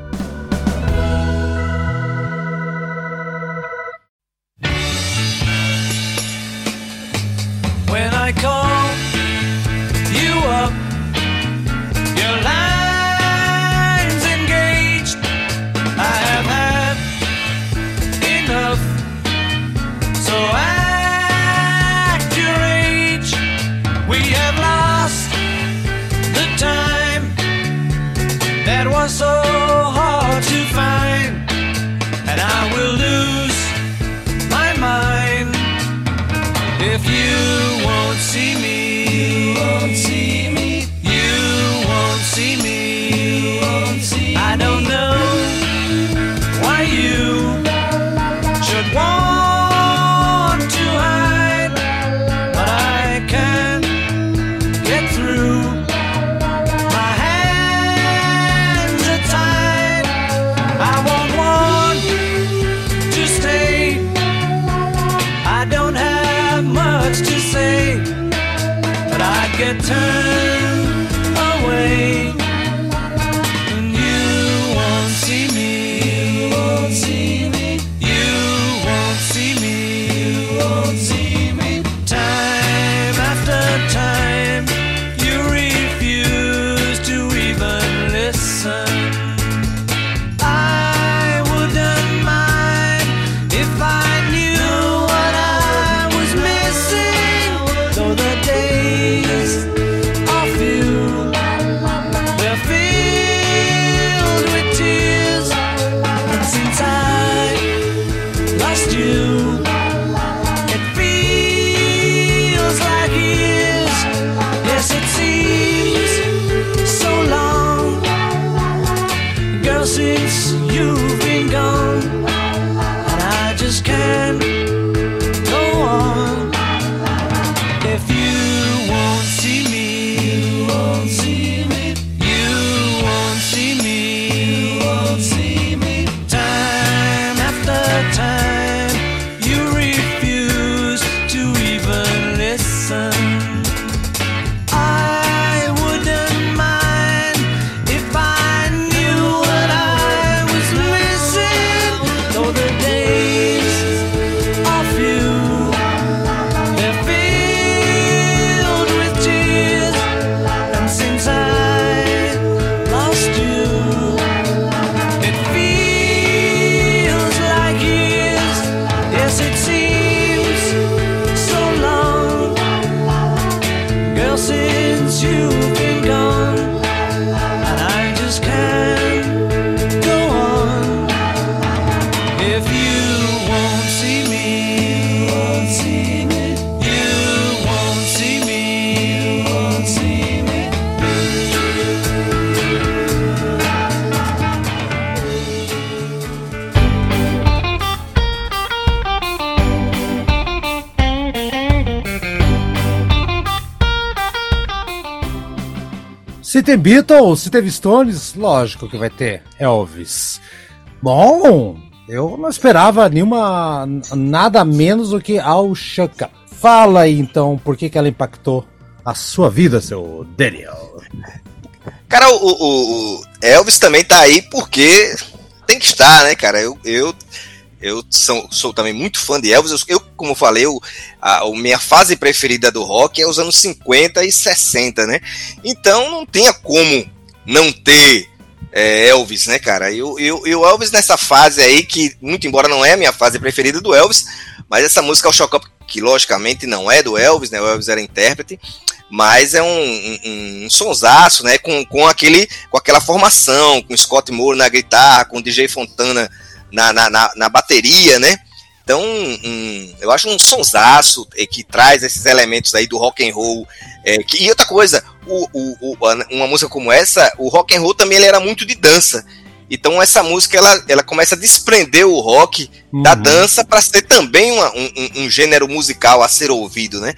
[SPEAKER 3] Se tem Beatles, se teve Stones, lógico que vai ter Elvis. Bom, eu não esperava nenhuma nada menos do que Al Shanka. Fala aí então por que, que ela impactou a sua vida, seu Daniel.
[SPEAKER 4] Cara, o, o- o Elvis também tá aí porque tem que estar, né, cara? Eu, eu, eu sou, sou também muito fã de Elvis. Eu, como falei, eu, a, a minha fase preferida do rock é os anos 50 e 60, né? Então não tinha como não ter é, Elvis, né, cara? E o eu, eu, Elvis nessa fase aí, que muito embora não é a minha fase preferida do Elvis, mas essa música é o Shock Up, que logicamente não é do Elvis, né? O Elvis era intérprete, mas é um, um, um sonsaço, né? Com, com, aquele, com aquela formação, com Scott Moore na guitarra, com DJ Fontana na, na, na, na bateria, né? Então, um, eu acho um sonsaço eh, que traz esses elementos aí do rock and roll. eh, que, e outra coisa, o, o, o- uma música como essa, o rock and roll também ele era muito de dança. Então essa música ela, ela começa a desprender o rock da dança para ser também uma- um, um- gênero musical a ser ouvido, né?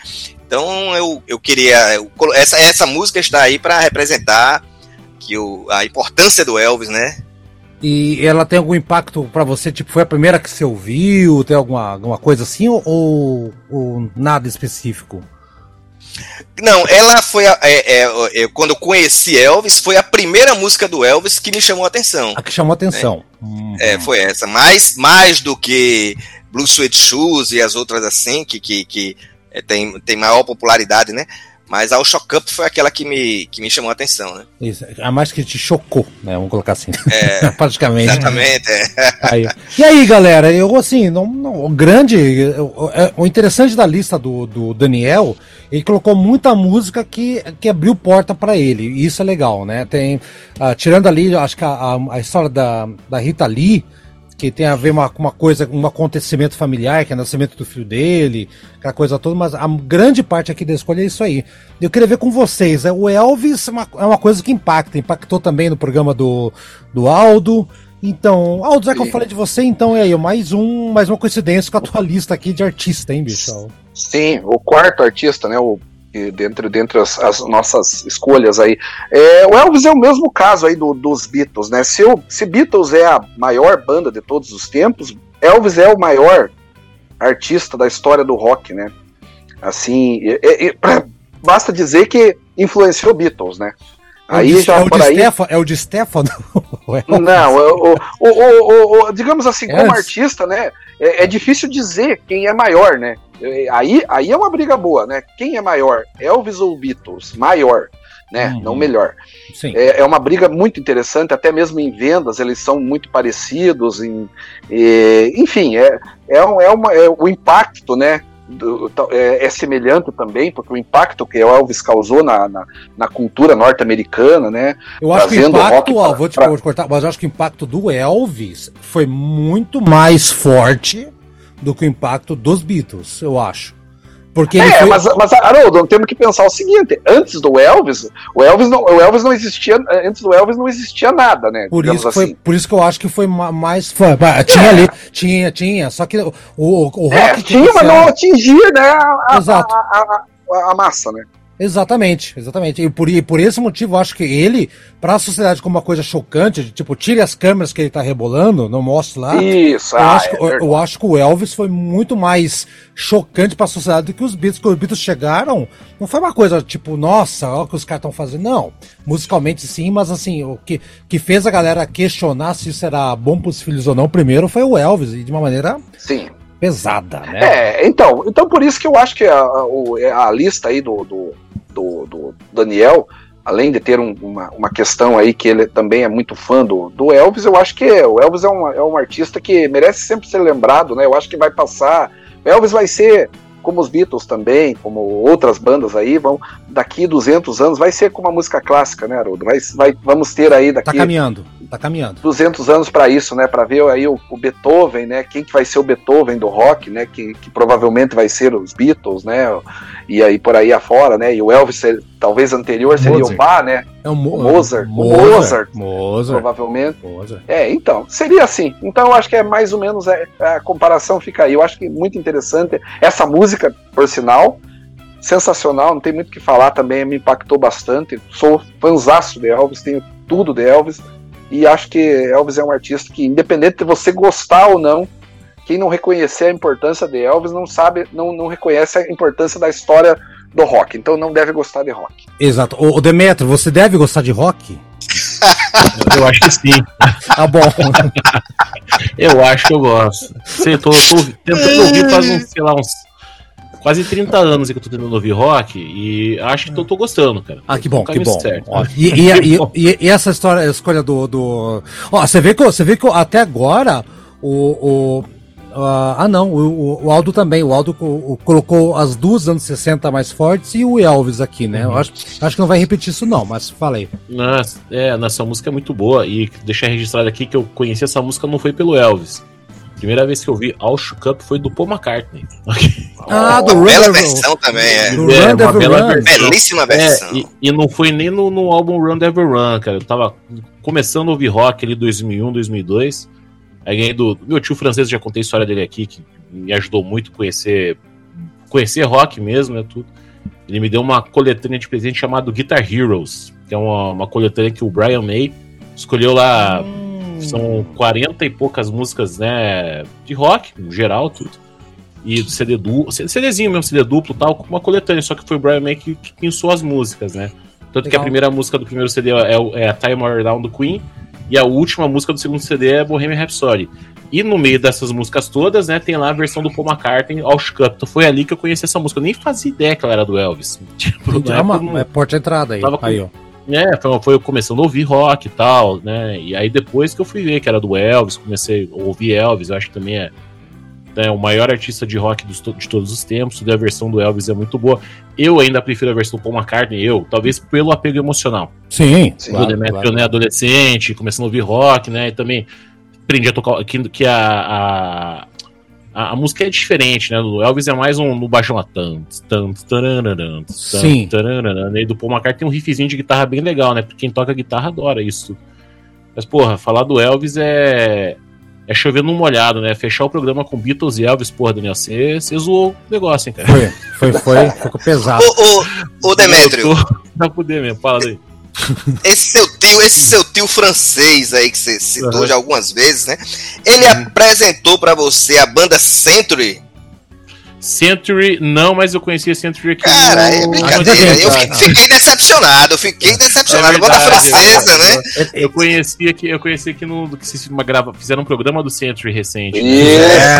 [SPEAKER 4] Então eu, eu queria eu essa essa música está aí para representar que o, a importância do Elvis, né?
[SPEAKER 3] E ela tem algum impacto pra você? Tipo, foi a primeira que você ouviu? Tem alguma, alguma coisa assim? Ou, ou nada específico?
[SPEAKER 4] Não, ela foi a, é, é, é, quando eu conheci Elvis, foi a primeira música do Elvis que me chamou a atenção.
[SPEAKER 3] A que chamou a atenção. Hum.
[SPEAKER 4] É, foi essa. Mais, mais do que Blue Sweat Shoes e as outras assim, que, que, que é, tem, tem maior popularidade, né? Mas a Shock Up foi aquela que me, que me chamou a atenção, né?
[SPEAKER 3] Isso, a mais que te chocou, né? Vamos colocar assim.
[SPEAKER 4] É,
[SPEAKER 3] Praticamente.
[SPEAKER 4] Exatamente, é.
[SPEAKER 3] Aí. E aí, galera, eu assim, não, não- o grande. o- é- O interessante da lista do, do Daniel, ele colocou muita música que, que abriu porta pra ele. E isso é legal, né? Tem. ah, tirando ali, acho que a, a- a história da, da Rita Lee. Que tem a ver uma- com uma coisa, um acontecimento familiar, que é o nascimento do filho dele, aquela coisa toda, mas a grande parte aqui da escolha é isso aí. Eu queria ver com vocês, é, o Elvis é uma, é uma coisa que impacta, impactou também no programa do, do Aldo, então, Aldo, já que eu falei de você, então é aí, mais um, mais uma coincidência com a tua lista aqui de artista, hein, bicho?
[SPEAKER 1] Sim, o quarto artista, né? O, dentre dentre as, as nossas escolhas aí. É, o Elvis é o mesmo caso aí do- dos Beatles, né? Se, o, se Beatles é a maior banda de todos os tempos, Elvis é o maior artista da história do rock, né? Assim, e- e pra- basta dizer que influenciou Beatles, né? Aí
[SPEAKER 3] é o de,
[SPEAKER 1] já
[SPEAKER 3] é o
[SPEAKER 1] por aí.
[SPEAKER 3] Stefano, é o de Stefano?
[SPEAKER 1] Não, o, o- o- digamos assim, como artista, né? É, é difícil dizer quem é maior, né? É, Aí, aí é uma briga boa, né? Quem é maior, Elvis ou Beatles? Maior, né?
[SPEAKER 3] Uhum.
[SPEAKER 1] Não melhor. É, é uma briga muito interessante, até mesmo em vendas, eles são muito parecidos. Em, e, enfim, é, é, um- é uma, é o impacto, né? do- é, é semelhante também, porque o impacto que o Elvis causou na, na, na cultura norte-americana, né?
[SPEAKER 3] Eu acho que o impacto,
[SPEAKER 1] rock
[SPEAKER 3] ó,
[SPEAKER 1] pra-
[SPEAKER 3] vou te,
[SPEAKER 1] pra-
[SPEAKER 3] cortar, mas eu acho que o impacto do Elvis foi muito mais forte do que o impacto dos Beatles, eu acho. Porque
[SPEAKER 1] É,
[SPEAKER 3] foi...
[SPEAKER 1] mas, mas Haroldo, temos que pensar o seguinte: antes do Elvis, o Elvis não, o Elvis não existia, antes do Elvis não existia nada, né?
[SPEAKER 3] Por isso, que foi,
[SPEAKER 1] assim.
[SPEAKER 3] por isso que eu acho que foi ma- mais. Bah, tinha ali, tinha, tinha. Só que o, o, o
[SPEAKER 1] É,
[SPEAKER 3] rock. que
[SPEAKER 1] tinha, mas não atingia, né? A,
[SPEAKER 3] Exato.
[SPEAKER 1] A- a- a massa, né?
[SPEAKER 3] Exatamente, exatamente. E por, e por esse motivo, eu acho que ele, pra sociedade como uma coisa chocante, de, tipo, tire as câmeras que ele tá rebolando, não mostre lá.
[SPEAKER 1] Isso,
[SPEAKER 3] eu,
[SPEAKER 1] ah,
[SPEAKER 3] acho,
[SPEAKER 1] é
[SPEAKER 3] que, eu, eu acho que o Elvis foi muito mais chocante pra sociedade do que os Beatles. Quando os Beatles chegaram, não foi uma coisa tipo, nossa, olha o que os caras estão fazendo. Não. Musicalmente sim, mas assim, o que, que fez a galera questionar se isso era bom pros filhos ou não, primeiro foi o Elvis, e de uma maneira
[SPEAKER 1] Sim.
[SPEAKER 3] pesada, né?
[SPEAKER 1] É, então, então por isso que eu acho que a, a, o- a lista aí do, do, do, do Daniel, além de ter um- uma, uma questão aí que ele também é muito fã do, do Elvis, eu acho que o Elvis é um, é um artista que merece sempre ser lembrado, né? Eu acho que vai passar. Elvis vai ser como os Beatles também, como outras bandas aí, vão daqui 200 anos vai ser como a música clássica, né, Haroldo? Vai, vai, vamos ter aí
[SPEAKER 3] Tá
[SPEAKER 1] daqui
[SPEAKER 3] caminhando, tá caminhando.
[SPEAKER 1] 200 anos para isso, né? Para ver aí o, o Beethoven, né? Quem que vai ser o Beethoven do rock, né? Que, que provavelmente vai ser os Beatles, né? E aí por aí afora, né? E o Elvis, talvez anterior seria
[SPEAKER 5] Mozart.
[SPEAKER 1] o Bach, né?
[SPEAKER 3] É o, Mo
[SPEAKER 1] O Mozart.
[SPEAKER 3] Mozart.
[SPEAKER 1] Mozart.
[SPEAKER 3] Mozart.
[SPEAKER 1] Provavelmente.
[SPEAKER 3] Mozart.
[SPEAKER 1] É, então, seria assim. Então eu acho que é mais ou menos é, a comparação fica aí. Eu acho que muito interessante essa música, por sinal, sensacional, não tem muito o que falar também, me impactou bastante. Sou fãzaço de Elvis, tenho tudo de Elvis e acho que Elvis é um artista que independente de você gostar ou não, quem não reconhecer a importância de Elvis não sabe, não, não reconhece a importância da história do rock, então não deve gostar de rock.
[SPEAKER 3] Exato. Ô, ô, Demetrio, você deve gostar de rock?
[SPEAKER 2] Eu acho que sim.
[SPEAKER 3] Tá bom.
[SPEAKER 2] Eu acho que eu gosto. Sei, tô, tô tentando ouvir faz uns, sei lá, uns quase 30 anos que eu tô tentando ouvir rock e acho que tô, tô gostando, cara.
[SPEAKER 3] Ah, que bom,
[SPEAKER 2] Tô
[SPEAKER 3] que bom. Ó, e, e, e, e- essa história, a escolha do. do... Ó, você vê que, você vê que até agora o. o ah, ah, não, o, o Aldo também. O Aldo o- colocou as duas anos 60 mais fortes e o Elvis aqui, né? Eu acho, acho que não vai repetir isso, não, mas falei.
[SPEAKER 2] Nossa, é, nossa música é muito boa e deixar registrado aqui que eu conheci essa música não foi pelo Elvis. Primeira vez que eu vi All Shook Up foi do Paul McCartney.
[SPEAKER 3] Ah, do
[SPEAKER 4] Uma bela versão também, é.
[SPEAKER 3] do
[SPEAKER 2] É,
[SPEAKER 3] Run
[SPEAKER 2] uma
[SPEAKER 3] Devil
[SPEAKER 2] bela
[SPEAKER 3] Run.
[SPEAKER 2] versão.
[SPEAKER 4] Belíssima
[SPEAKER 2] É,
[SPEAKER 4] versão.
[SPEAKER 2] e, e não foi nem no, no álbum Run Ever Run, cara. Eu tava começando a ouvir rock ali 2001, 2002. Aí ganhei do. Meu tio francês, já contei a história dele aqui, que me ajudou muito a conhecer, conhecer rock mesmo, né? Tudo. Ele me deu uma coletânea de presente chamada Guitar Heroes, que é uma, uma coletânea que o Brian May escolheu lá. São 40 e poucas músicas, né? De rock, no geral, tudo. E do CD duplo, CDzinho mesmo, CD duplo e tal, com uma coletânea, só que foi o Brian May que, que pensou as músicas, né? Tanto que a
[SPEAKER 3] Legal.
[SPEAKER 2] primeira música do primeiro CD é, o- é a Time We're Down do Queen, E a última música do segundo CD é Bohemian Rhapsody. E no meio dessas músicas todas, né, tem lá a versão do Paul McCartney ao Cup. Então foi ali que eu conheci essa música. Eu nem fazia ideia que ela era do Elvis. Tipo,
[SPEAKER 3] É, uma, é porta de entrada aí.
[SPEAKER 2] Tava com-
[SPEAKER 3] aí ó.
[SPEAKER 2] É, foi, foi eu começando a ouvir rock e tal, né? E aí depois que eu fui ver que era do Elvis, comecei a ouvir Elvis, eu acho que também é né, o maior artista de rock dos de todos os tempos, e a versão do Elvis é muito boa. Eu ainda prefiro a versão do Paul McCartney, eu, talvez pelo apego emocional.
[SPEAKER 3] Sim,
[SPEAKER 1] Sim.
[SPEAKER 3] claro,
[SPEAKER 2] Demetrio,
[SPEAKER 3] claro.
[SPEAKER 2] né, adolescente, começando a ouvir rock, né, e também aprendi a tocar, que, que a, a, a, a música é diferente, né, do Elvis é mais um no baixão lá, tan, tan, tararara, tan,
[SPEAKER 3] Sim.
[SPEAKER 2] né, e do Paul McCartney tem um riffzinho de guitarra bem legal, né, porque quem toca guitarra adora isso. Mas, porra, falar do Elvis é... É chover num molhado, né? Fechar o programa com Beatles e Elvis, porra, Daniel, você zoou o negócio, hein, cara?
[SPEAKER 3] Foi, foi, foi, ficou pesado.
[SPEAKER 4] Ô, ô, ô Demétrio,
[SPEAKER 2] Eu tô Pra fuder mesmo, fala daí.
[SPEAKER 4] esse seu tio, esse seu tio francês aí que você citou
[SPEAKER 2] Uhum.
[SPEAKER 4] já algumas vezes, né? Ele apresentou pra você a banda Century.
[SPEAKER 2] Century, não, mas eu conhecia Century aqui.
[SPEAKER 4] Cara, é
[SPEAKER 2] no-
[SPEAKER 4] brincadeira.
[SPEAKER 2] Ah,
[SPEAKER 4] Eu
[SPEAKER 2] tá.
[SPEAKER 4] fi- fiquei decepcionado, eu fiquei decepcionado.
[SPEAKER 2] É verdade,
[SPEAKER 4] francesa,
[SPEAKER 2] é
[SPEAKER 4] né?
[SPEAKER 2] Eu conheci aqui, eu conheci aqui no que se uma grava, fizeram um programa do Century recente.
[SPEAKER 1] Isso.
[SPEAKER 3] É,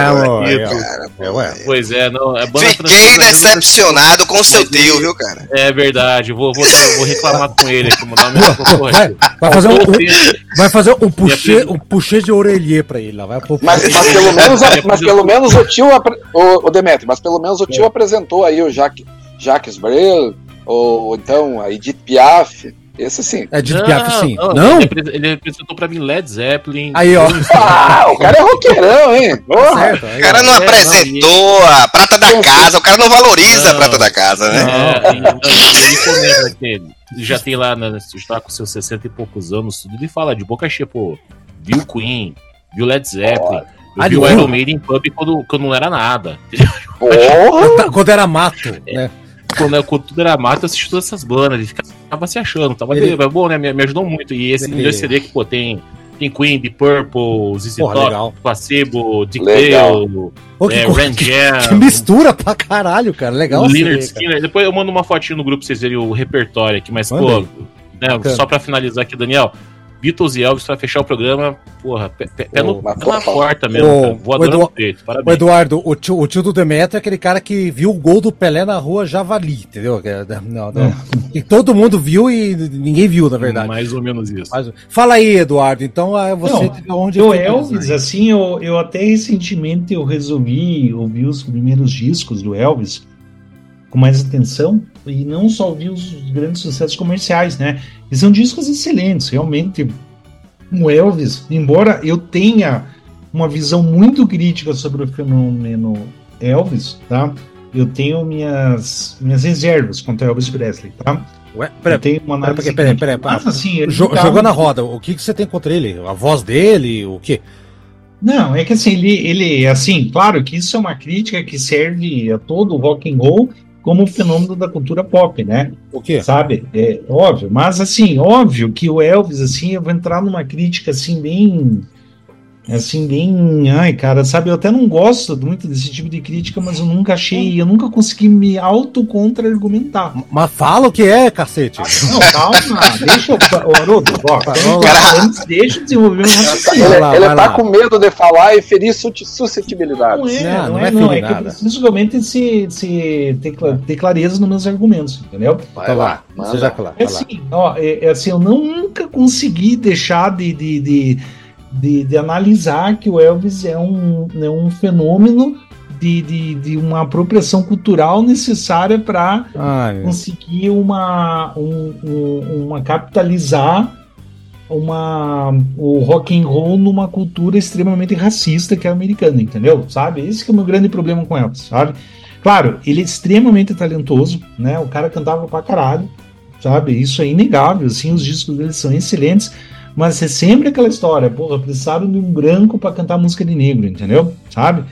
[SPEAKER 3] É, ué.
[SPEAKER 2] Pois é, não, é banda
[SPEAKER 4] Fiquei
[SPEAKER 2] francesa, mas eu-
[SPEAKER 4] decepcionado com seu
[SPEAKER 2] Mas ele-
[SPEAKER 4] tio, viu, cara?
[SPEAKER 2] É verdade, eu vou, vou, vou reclamar com ele aqui, mandar uma
[SPEAKER 3] Vai, vai fazer um, um-
[SPEAKER 2] o
[SPEAKER 3] vai fazer um puxê, um puxê de orelhê pra ele lá. Vai
[SPEAKER 1] Mas, mas pelo menos, mas pelo menos o tio, o, o Demetrio, mas pelo menos o tio apresentou aí o Jacques, Jacques Brel, ou então a Edith Piaf, esse sim.
[SPEAKER 3] É de
[SPEAKER 2] Não,
[SPEAKER 3] piaf, sim.
[SPEAKER 2] não,
[SPEAKER 3] Não?
[SPEAKER 2] Ele, apre- ele apresentou pra mim Led Zeppelin.
[SPEAKER 3] Aí, ó.
[SPEAKER 1] Ah, o cara é roqueirão, hein? Porra.
[SPEAKER 3] Certo, aí,
[SPEAKER 4] O cara não
[SPEAKER 2] É,
[SPEAKER 4] apresentou a prata da casa, o cara não valoriza a
[SPEAKER 2] Não.
[SPEAKER 4] prata da casa, né?
[SPEAKER 2] É, e- e ele comenta que ele já tem lá, né, está com seus 60 e poucos anos, tudo, ele fala de boca cheia, pô, viu Queen, viu Led Zeppelin, eu
[SPEAKER 3] Ah,
[SPEAKER 2] vi o
[SPEAKER 3] viu?
[SPEAKER 2] Iron Maiden em pub quando, quando não era nada.
[SPEAKER 1] Porra.
[SPEAKER 3] Quando era mato, né?
[SPEAKER 2] Quando, quando tudo era mato, eu assisti todas essas bandas, ele ficava se achando, tava
[SPEAKER 3] Ele-
[SPEAKER 2] bem, bom, né, me, me ajudou muito, e esse
[SPEAKER 3] Ele-
[SPEAKER 2] CD que, pô, tem... Tem Queen, The Purple, ZZ Top. Placebo, Dick. Dale,
[SPEAKER 3] que,
[SPEAKER 2] é,
[SPEAKER 3] que- mistura pra caralho, cara. Legal ver, cara.
[SPEAKER 2] Skinner. Depois eu mando uma fotinho no grupo pra vocês verem o repertório aqui, mas,
[SPEAKER 3] Manda
[SPEAKER 2] pô, né, só pra finalizar aqui, Daniel. Beatles e Elvis pra fechar o programa, porra, pé, pé- pé no, na porta mesmo,
[SPEAKER 3] Ô,
[SPEAKER 2] cara.
[SPEAKER 3] o
[SPEAKER 2] Voadora
[SPEAKER 3] Edu-
[SPEAKER 2] no peito,
[SPEAKER 3] O
[SPEAKER 2] parabéns.
[SPEAKER 3] Eduardo, o tio, o tio do Demetrio é aquele cara que viu o gol do Pelé na rua Javali, entendeu? Que é- Não, não. E todo mundo viu e ninguém viu, na verdade.
[SPEAKER 2] Mais ou menos isso.
[SPEAKER 3] Mas- fala aí, Eduardo. Então você
[SPEAKER 5] Não,
[SPEAKER 3] onde
[SPEAKER 5] O Elvis,
[SPEAKER 3] aí.
[SPEAKER 5] assim, eu, eu até recentemente eu resolvi ouvir os primeiros discos do Elvis com mais atenção e não só ouvir os grandes sucessos comerciais, né? E são discos excelentes, realmente. O Elvis, embora eu tenha uma visão muito crítica sobre o fenômeno Elvis, tá? Eu tenho minhas, minhas reservas contra Elvis Presley, tá?
[SPEAKER 3] Ué,
[SPEAKER 5] eu
[SPEAKER 3] peraí,
[SPEAKER 5] tenho uma
[SPEAKER 3] peraí,
[SPEAKER 5] análise
[SPEAKER 3] peraí,
[SPEAKER 5] crítica.
[SPEAKER 3] peraí, peraí.
[SPEAKER 5] Mas, assim, tá-
[SPEAKER 3] Jogou na roda. O que, que você tem contra ele? A voz dele? O quê?
[SPEAKER 5] Não, é que assim, ele, ele, assim, claro que isso é uma crítica que serve a todo o rock and roll como um fenômeno da cultura pop, né?
[SPEAKER 3] O quê?
[SPEAKER 5] Sabe? É óbvio, mas assim, óbvio que o Elvis, assim, eu vou entrar numa crítica assim, bem. Assim, bem. Ai, cara, sabe? Eu até não gosto muito desse tipo de crítica, mas eu nunca achei, eu nunca consegui me auto-contra-argumentar.
[SPEAKER 3] Mas fala o que é, cacete.
[SPEAKER 5] Não, calma, deixa eu. Ô, Haroldo, ó,
[SPEAKER 3] Vamos lá.
[SPEAKER 5] antes, deixa eu desenvolver um raciocínio.
[SPEAKER 1] Ele,
[SPEAKER 3] Vai lá,
[SPEAKER 1] ele tá
[SPEAKER 3] lá.
[SPEAKER 1] com medo de falar e ferir su- suscetibilidades.
[SPEAKER 5] Não é,
[SPEAKER 3] Não,
[SPEAKER 5] não,
[SPEAKER 3] não
[SPEAKER 5] é,
[SPEAKER 3] é
[SPEAKER 5] não. É que eu preciso realmente se, se ter, cla- ter clareza nos meus argumentos, entendeu?
[SPEAKER 1] Vai
[SPEAKER 3] Tá
[SPEAKER 1] lá,
[SPEAKER 3] lá. Seja claro.
[SPEAKER 5] É
[SPEAKER 3] Vai lá.
[SPEAKER 5] assim, ó, é, é assim, eu não- nunca consegui deixar de, de, de, de, de analisar que o Elvis é um, é um fenômeno de, de, de uma apropriação cultural necessária para
[SPEAKER 3] Ai,
[SPEAKER 5] conseguir uma, um, um- uma capitalizar uma o rock and roll numa cultura extremamente racista que é a americana, entendeu? Sabe? Esse que é o meu grande problema com Elvis, sabe? Claro, ele é extremamente talentoso, né? O cara cantava pra caralho, sabe? Isso é inegável, assim, os discos dele são excelentes, mas é sempre aquela história, porra, precisaram de um branco pra cantar música de negro, entendeu? Sabe?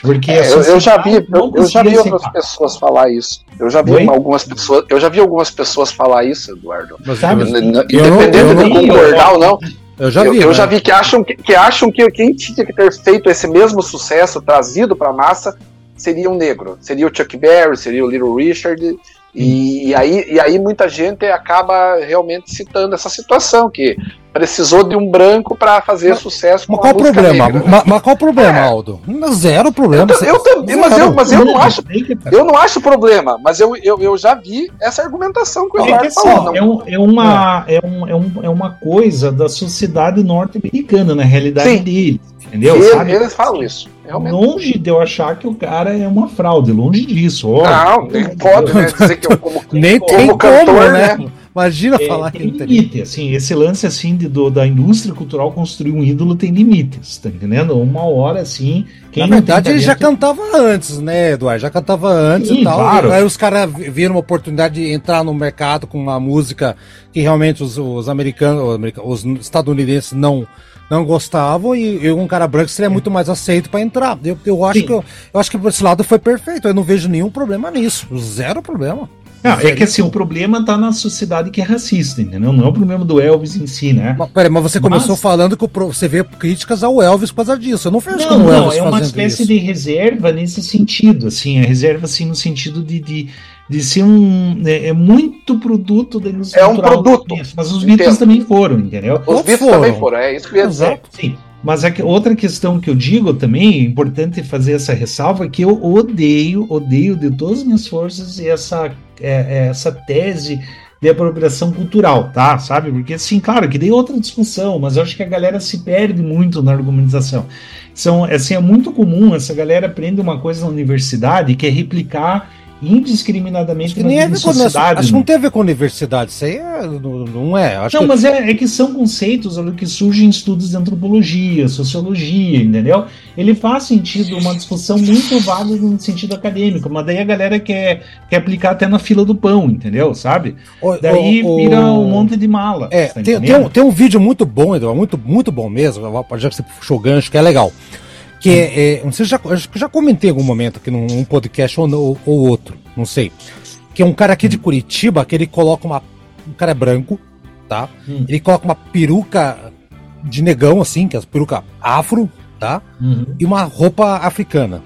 [SPEAKER 5] Porque
[SPEAKER 1] É, eu, eu já vi, eu, eu já vi outras pessoas falar isso. Eu já vi
[SPEAKER 5] Oi?
[SPEAKER 1] uma- algumas pessoas, eu já vi algumas pessoas falar isso, Eduardo.
[SPEAKER 3] mas-
[SPEAKER 5] Sabe?
[SPEAKER 3] eu
[SPEAKER 1] Independente
[SPEAKER 3] eu
[SPEAKER 1] de concordar ou não,
[SPEAKER 3] Eu já
[SPEAKER 1] eu,
[SPEAKER 3] vi.
[SPEAKER 1] eu
[SPEAKER 3] né?
[SPEAKER 1] já vi que acham que, que acham que quem tinha que ter feito esse mesmo sucesso trazido para a massa seria um negro, seria o Chuck Berry, seria o Little Richard E, e aí, e aí muita gente acaba realmente citando essa situação, que precisou de um branco para fazer
[SPEAKER 3] Mas-
[SPEAKER 1] sucesso
[SPEAKER 3] Mas
[SPEAKER 1] com
[SPEAKER 3] qual
[SPEAKER 1] a
[SPEAKER 3] o
[SPEAKER 1] música
[SPEAKER 3] problema?
[SPEAKER 1] negra.
[SPEAKER 3] Ma- Mas, qual o problema,
[SPEAKER 1] É.
[SPEAKER 3] Aldo? Zero problema.
[SPEAKER 1] Eu, eu também, mas eu, mas eu não acho,
[SPEAKER 5] tá.
[SPEAKER 1] eu não acho problema, mas eu, eu, eu já vi essa argumentação que o
[SPEAKER 5] É
[SPEAKER 1] Eduardo
[SPEAKER 5] assim,
[SPEAKER 1] falou.
[SPEAKER 5] é, um- é uma, é, um, é, um, é uma coisa da sociedade norte-americana, na realidade
[SPEAKER 1] Sim.
[SPEAKER 5] deles. Entendeu?
[SPEAKER 1] Ele-
[SPEAKER 5] Sabe?
[SPEAKER 1] eles falam isso, realmente.
[SPEAKER 5] Longe de eu achar que o cara é uma fraude, longe disso. ó.
[SPEAKER 1] Não, nem pode né, dizer que eu como,
[SPEAKER 3] Nem
[SPEAKER 1] como
[SPEAKER 3] tem
[SPEAKER 1] cantor,
[SPEAKER 3] como, né?
[SPEAKER 1] né?
[SPEAKER 3] Imagina
[SPEAKER 5] É,
[SPEAKER 3] falar
[SPEAKER 5] tem
[SPEAKER 3] que tem.
[SPEAKER 5] limite, assim, esse lance assim de, do- da indústria cultural construir um ídolo tem limites, tá entendendo? Uma hora assim, quem
[SPEAKER 3] Na verdade, ele já cantava antes, né, Eduardo? Já cantava antes
[SPEAKER 5] Sim,
[SPEAKER 3] e tal.
[SPEAKER 5] claro.
[SPEAKER 3] E aí os caras viram uma oportunidade de entrar no mercado com uma música que realmente os, os americanos, os, america- os estadunidenses não não gostavam e, e um cara branco seria muito mais aceito para entrar. Eu, eu acho
[SPEAKER 5] Sim.
[SPEAKER 3] que eu, eu acho que por esse lado foi perfeito. Eu não vejo nenhum problema nisso, zero problema.
[SPEAKER 5] Não, é que assim, o problema tá na sociedade que é racista, entendeu? Não é o problema do Elvis em si, né?
[SPEAKER 3] Mas, peraí, mas você
[SPEAKER 5] Mas-
[SPEAKER 3] começou falando que você vê críticas ao Elvis por causa disso. Eu não vejo
[SPEAKER 5] Não,
[SPEAKER 3] como o
[SPEAKER 5] não,
[SPEAKER 3] Elvis
[SPEAKER 5] é uma espécie
[SPEAKER 3] isso.
[SPEAKER 5] de reserva nesse sentido, assim, é reserva assim no sentido de, de, de ser um é, é muito produto da indústria
[SPEAKER 1] É um produto.
[SPEAKER 5] Beatles, mas os
[SPEAKER 1] Entendo.
[SPEAKER 5] Beatles também foram, entendeu?
[SPEAKER 1] Os Beatles
[SPEAKER 3] foram.
[SPEAKER 1] também foram, é isso que eu ia dizer.
[SPEAKER 3] Exato.
[SPEAKER 5] Sim. Mas a que- outra questão que eu digo também, é importante fazer essa ressalva, é que eu odeio, odeio de todas as minhas forças essa, é, é, essa tese de apropriação cultural, tá? Sabe? Porque, assim, claro, que tem outra discussão, mas eu acho que a galera se perde muito na argumentação. São, assim, é muito comum essa galera aprende uma coisa na universidade que é replicar indiscriminadamente
[SPEAKER 3] que nem é com, acho que
[SPEAKER 5] né?
[SPEAKER 3] não tem a ver com universidade. Isso aí é- não, não é. Acho
[SPEAKER 5] Não,
[SPEAKER 3] que,
[SPEAKER 5] mas é, é que são conceitos que surgem em estudos de antropologia, sociologia, entendeu? Ele faz sentido, uma discussão muito válida no sentido acadêmico, mas daí a galera quer, quer aplicar até na fila do pão, entendeu? Sabe?
[SPEAKER 3] o-
[SPEAKER 5] Daí
[SPEAKER 3] o-
[SPEAKER 5] vira
[SPEAKER 3] o-
[SPEAKER 5] um monte de mala.
[SPEAKER 3] É,
[SPEAKER 5] tá
[SPEAKER 3] tem, tem, um, tem um vídeo muito bom, Eduardo, muito, muito bom mesmo, já que você puxou o gancho, que é legal. Que é, é, não sei se já, acho que já comentei em algum momento aqui num, num podcast ou, no- ou outro, não sei. Que é um cara aqui de Curitiba que ele coloca uma. Um cara é branco, tá?
[SPEAKER 5] Hum.
[SPEAKER 3] Ele coloca uma peruca de negão, assim, que é a peruca afro, tá?
[SPEAKER 5] Uhum.
[SPEAKER 3] e uma roupa africana.